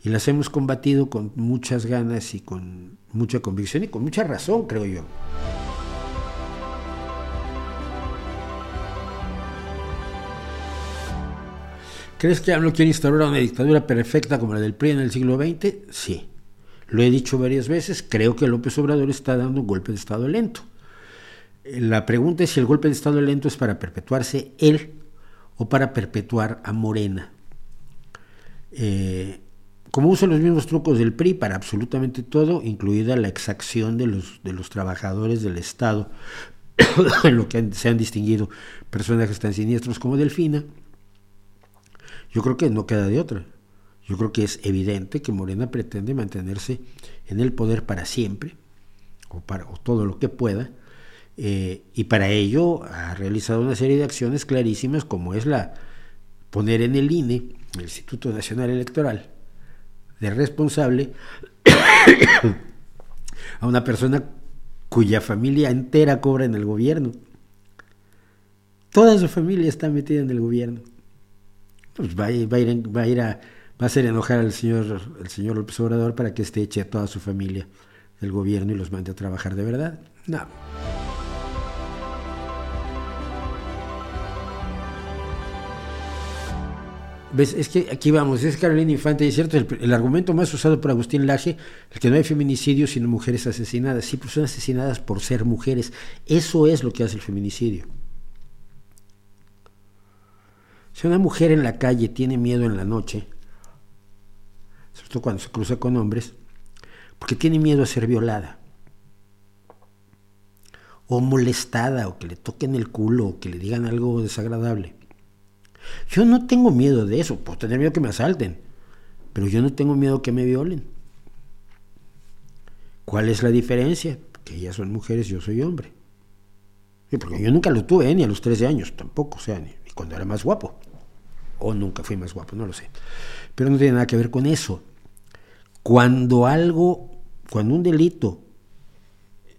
las hemos combatido con muchas ganas y con mucha convicción y con mucha razón, creo yo. ¿Crees que AMLO quiere instaurar una dictadura perfecta como la del PRI en el siglo XX? Sí. Lo he dicho varias veces, creo que López Obrador está dando un golpe de Estado lento. La pregunta es si el golpe de Estado lento es para perpetuarse él o para perpetuar a Morena. Eh, como usa los mismos trucos del PRI para absolutamente todo, incluida la exacción de los, de los trabajadores del Estado, en lo que se han distinguido personajes tan siniestros como Delfina, yo creo que no queda de otra. Yo creo que es evidente que Morena pretende mantenerse en el poder para siempre, o, para, todo lo que pueda, eh, y para ello ha realizado una serie de acciones clarísimas, como es la poner en el INE, el Instituto Nacional Electoral, de responsable a una persona cuya familia entera cobra en el gobierno. Toda su familia está metida en el gobierno. Pues va, a, ir, va a, ir a, va a hacer enojar al señor, el señor López Obrador para que esté eche a toda su familia del gobierno y los mande a trabajar de verdad. No. Es que aquí vamos, es Carolina Infante, es cierto, el, argumento más usado por Agustín Laje, el que no hay feminicidio sino mujeres asesinadas. Sí, pues son asesinadas por ser mujeres. Eso es lo que hace el feminicidio. Si una mujer en la calle tiene miedo en la noche, sobre todo cuando se cruza con hombres, porque tiene miedo a ser violada, o molestada, o que le toquen el culo, o que le digan algo desagradable yo no tengo miedo de eso, puedo tener miedo que me asalten, pero yo no tengo miedo que me violen. ¿Cuál es la diferencia? Que ellas son mujeres, yo soy hombre. porque yo nunca lo tuve, ¿eh? ni a los 13 años, tampoco, o sea, ni, cuando era más guapo. O nunca fui más guapo, no lo sé. Pero no tiene nada que ver con eso. Cuando algo, cuando un delito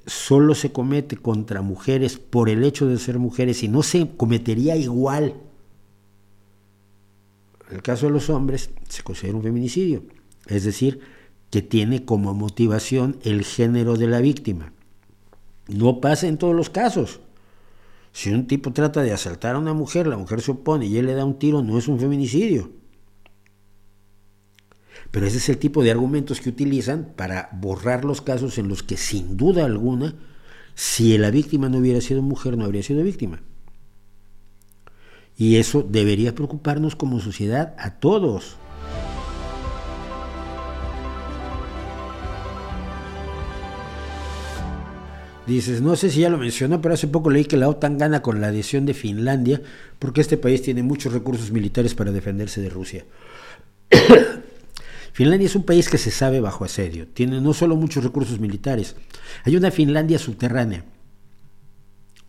solo se comete contra mujeres por el hecho de ser mujeres y no se cometería igual en el caso de los hombres se considera un feminicidio, es decir, que tiene como motivación el género de la víctima. No pasa en todos los casos. Si un tipo trata de asaltar a una mujer, la mujer se opone y él le da un tiro, no es un feminicidio. Pero ese es el tipo de argumentos que utilizan para borrar los casos en los que sin duda alguna, si la víctima no hubiera sido mujer, no habría sido víctima. Y eso debería preocuparnos como sociedad a todos. Dices, no sé si ya lo mencionó, pero hace poco leí que la OTAN gana con la adhesión de Finlandia porque este país tiene muchos recursos militares para defenderse de Rusia. Finlandia es un país que se sabe bajo asedio, tiene no solo muchos recursos militares, hay una Finlandia subterránea,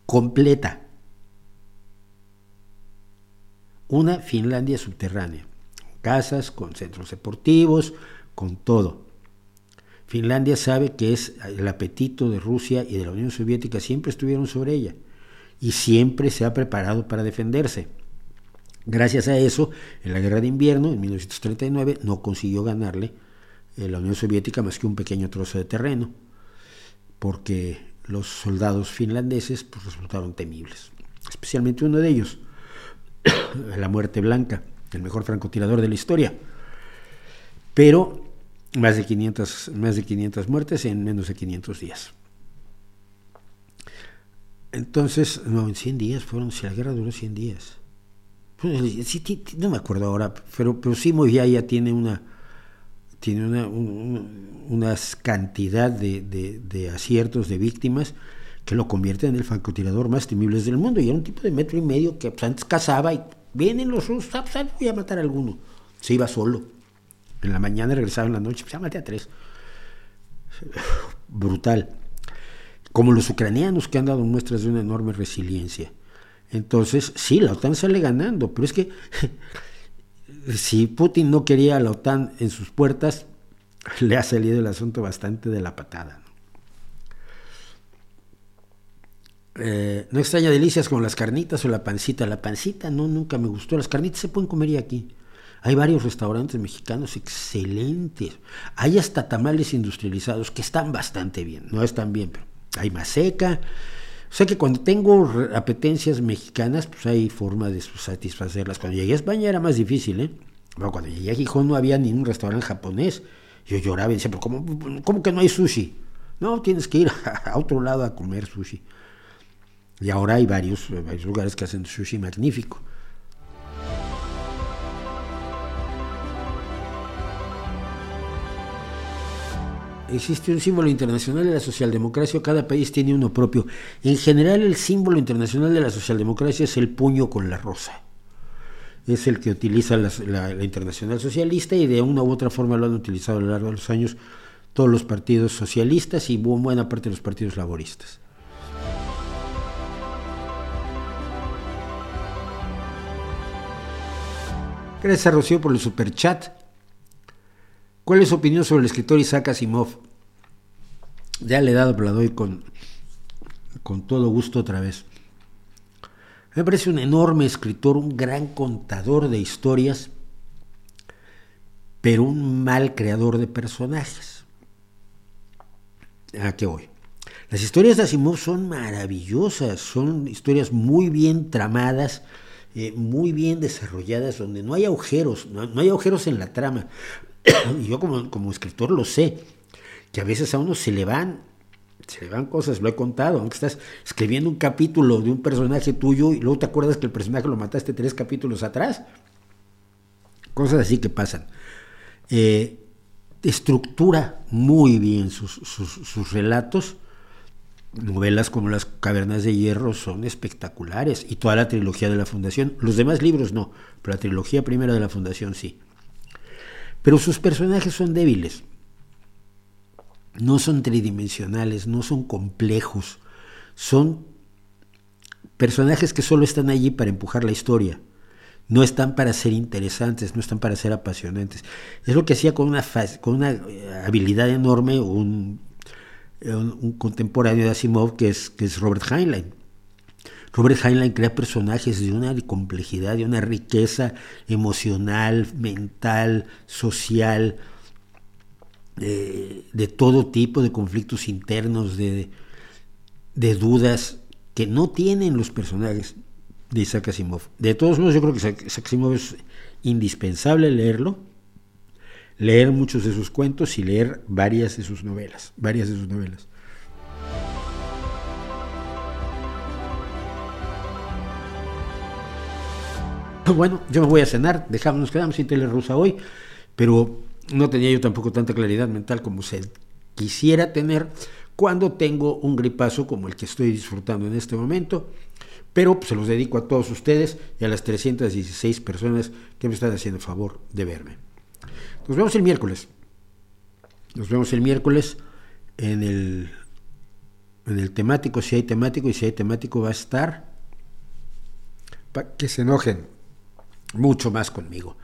completa, una Finlandia subterránea, casas, con centros deportivos, con todo. Finlandia sabe que es el apetito de Rusia y de la Unión Soviética siempre estuvieron sobre ella y siempre se ha preparado para defenderse. Gracias a eso, en la guerra de invierno, en 1939, no consiguió ganarle eh, la Unión Soviética más que un pequeño trozo de terreno, porque los soldados finlandeses pues, resultaron temibles, especialmente uno de ellos, la muerte blanca, el mejor francotirador de la historia. Pero más de 500, más de 500 muertes en menos de 500 días. Entonces, no, en 100 días fueron, si la guerra duró 100 días. Pues, no me acuerdo ahora, pero, pero sí Movia ya tiene una tiene una, cantidad de, aciertos de víctimas que lo convierten en el francotirador más temible del mundo. Y era un tipo de metro y medio que pues, antes cazaba y vienen los rusos, ah, pues, voy a matar a alguno. Se iba solo. En la mañana regresaba en la noche, pues ya maté a tres. Brutal. Como los ucranianos que han dado muestras de una enorme resiliencia. Entonces, sí, la OTAN sale ganando, pero es que si Putin no quería a la OTAN en sus puertas, le ha salido el asunto bastante de la patada. Eh, no extraña delicias como las carnitas o la pancita. La pancita no, nunca me gustó. Las carnitas se pueden comer aquí. Hay varios restaurantes mexicanos excelentes. Hay hasta tamales industrializados que están bastante bien. No están bien, pero hay más seca. O sea que cuando tengo apetencias mexicanas, pues hay forma de satisfacerlas. Cuando llegué a España era más difícil, ¿eh? cuando llegué a Gijón no había ni un restaurante japonés. Yo lloraba y decía, pero ¿cómo, que no hay sushi? No, tienes que ir a otro lado a comer sushi. Y ahora hay varios, lugares que hacen sushi magnífico. existe un símbolo internacional de la socialdemocracia, cada país tiene uno propio. En general el símbolo internacional de la socialdemocracia es el puño con la rosa. Es el que utiliza la, internacional socialista y de una u otra forma lo han utilizado a lo largo de los años todos los partidos socialistas y buena parte de los partidos laboristas. Gracias a Rocío por el superchat. ¿Cuál es su opinión sobre el escritor Isaac Asimov? Ya le he dado, pero la doy con, con todo gusto otra vez. Me parece un enorme escritor, un gran contador de historias, pero un mal creador de personajes. ¿A voy? Las historias de Asimov son maravillosas, son historias muy bien tramadas, eh, muy bien desarrolladas, donde no hay agujeros, no hay agujeros en la trama. y yo como, escritor lo sé, que a veces a uno se le van, se le van cosas, lo he contado, aunque estás escribiendo un capítulo de un personaje tuyo y luego te acuerdas que el personaje lo mataste tres capítulos atrás. Cosas así que pasan. Eh, estructura muy bien sus, sus, relatos. Novelas como Las Cavernas de Hierro son espectaculares y toda la trilogía de la Fundación. Los demás libros no, pero la trilogía primera de la Fundación sí. Pero sus personajes son débiles, no son tridimensionales, no son complejos, son personajes que solo están allí para empujar la historia. No están para ser interesantes, no están para ser apasionantes. Es lo que hacía con una, con una eh, habilidad enorme un, un, contemporáneo de Asimov que es, que es Robert Heinlein Robert Heinlein crea personajes de una complejidad, de una riqueza emocional, mental, social, de, todo tipo de conflictos internos, de, dudas que no tienen los personajes de Isaac Asimov. De todos modos, yo creo que Isaac Asimov es indispensable leerlo, leer muchos de sus cuentos y leer varias de sus novelas, varias de sus novelas. Bueno, yo me voy a cenar, dejamos, nos quedamos sin tele rusa hoy, pero no tenía yo tampoco tanta claridad mental como se quisiera tener cuando tengo un gripazo como el que estoy disfrutando en este momento, pero pues, se los dedico a todos ustedes y a las 316 personas que me están haciendo favor de verme. Nos vemos el miércoles. Nos vemos el miércoles en el, en el temático, si hay temático, y si hay temático va a estar para que se enojen mucho más conmigo.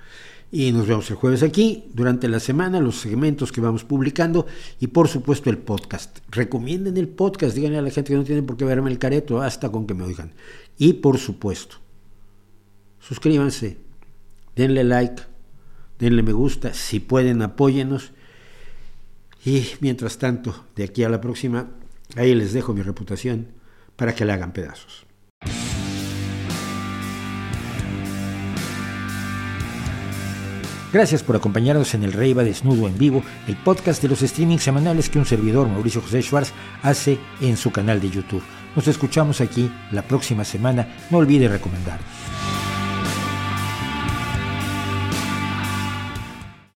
Y nos vemos el jueves aquí, durante la semana, los segmentos que vamos publicando y por supuesto el podcast. Recomienden el podcast, díganle a la gente que no tiene por qué verme el careto, hasta con que me oigan. Y por supuesto, suscríbanse, denle like, denle me gusta, si pueden apóyenos. Y mientras tanto, de aquí a la próxima, Ahí les dejo mi reputación para que la hagan pedazos. Gracias por acompañarnos en el Rey va Desnudo en Vivo, el podcast de los streamings semanales que un servidor, Mauricio José Schwartz, hace en su canal de YouTube. Nos escuchamos aquí la próxima semana. No olvide recomendarnos.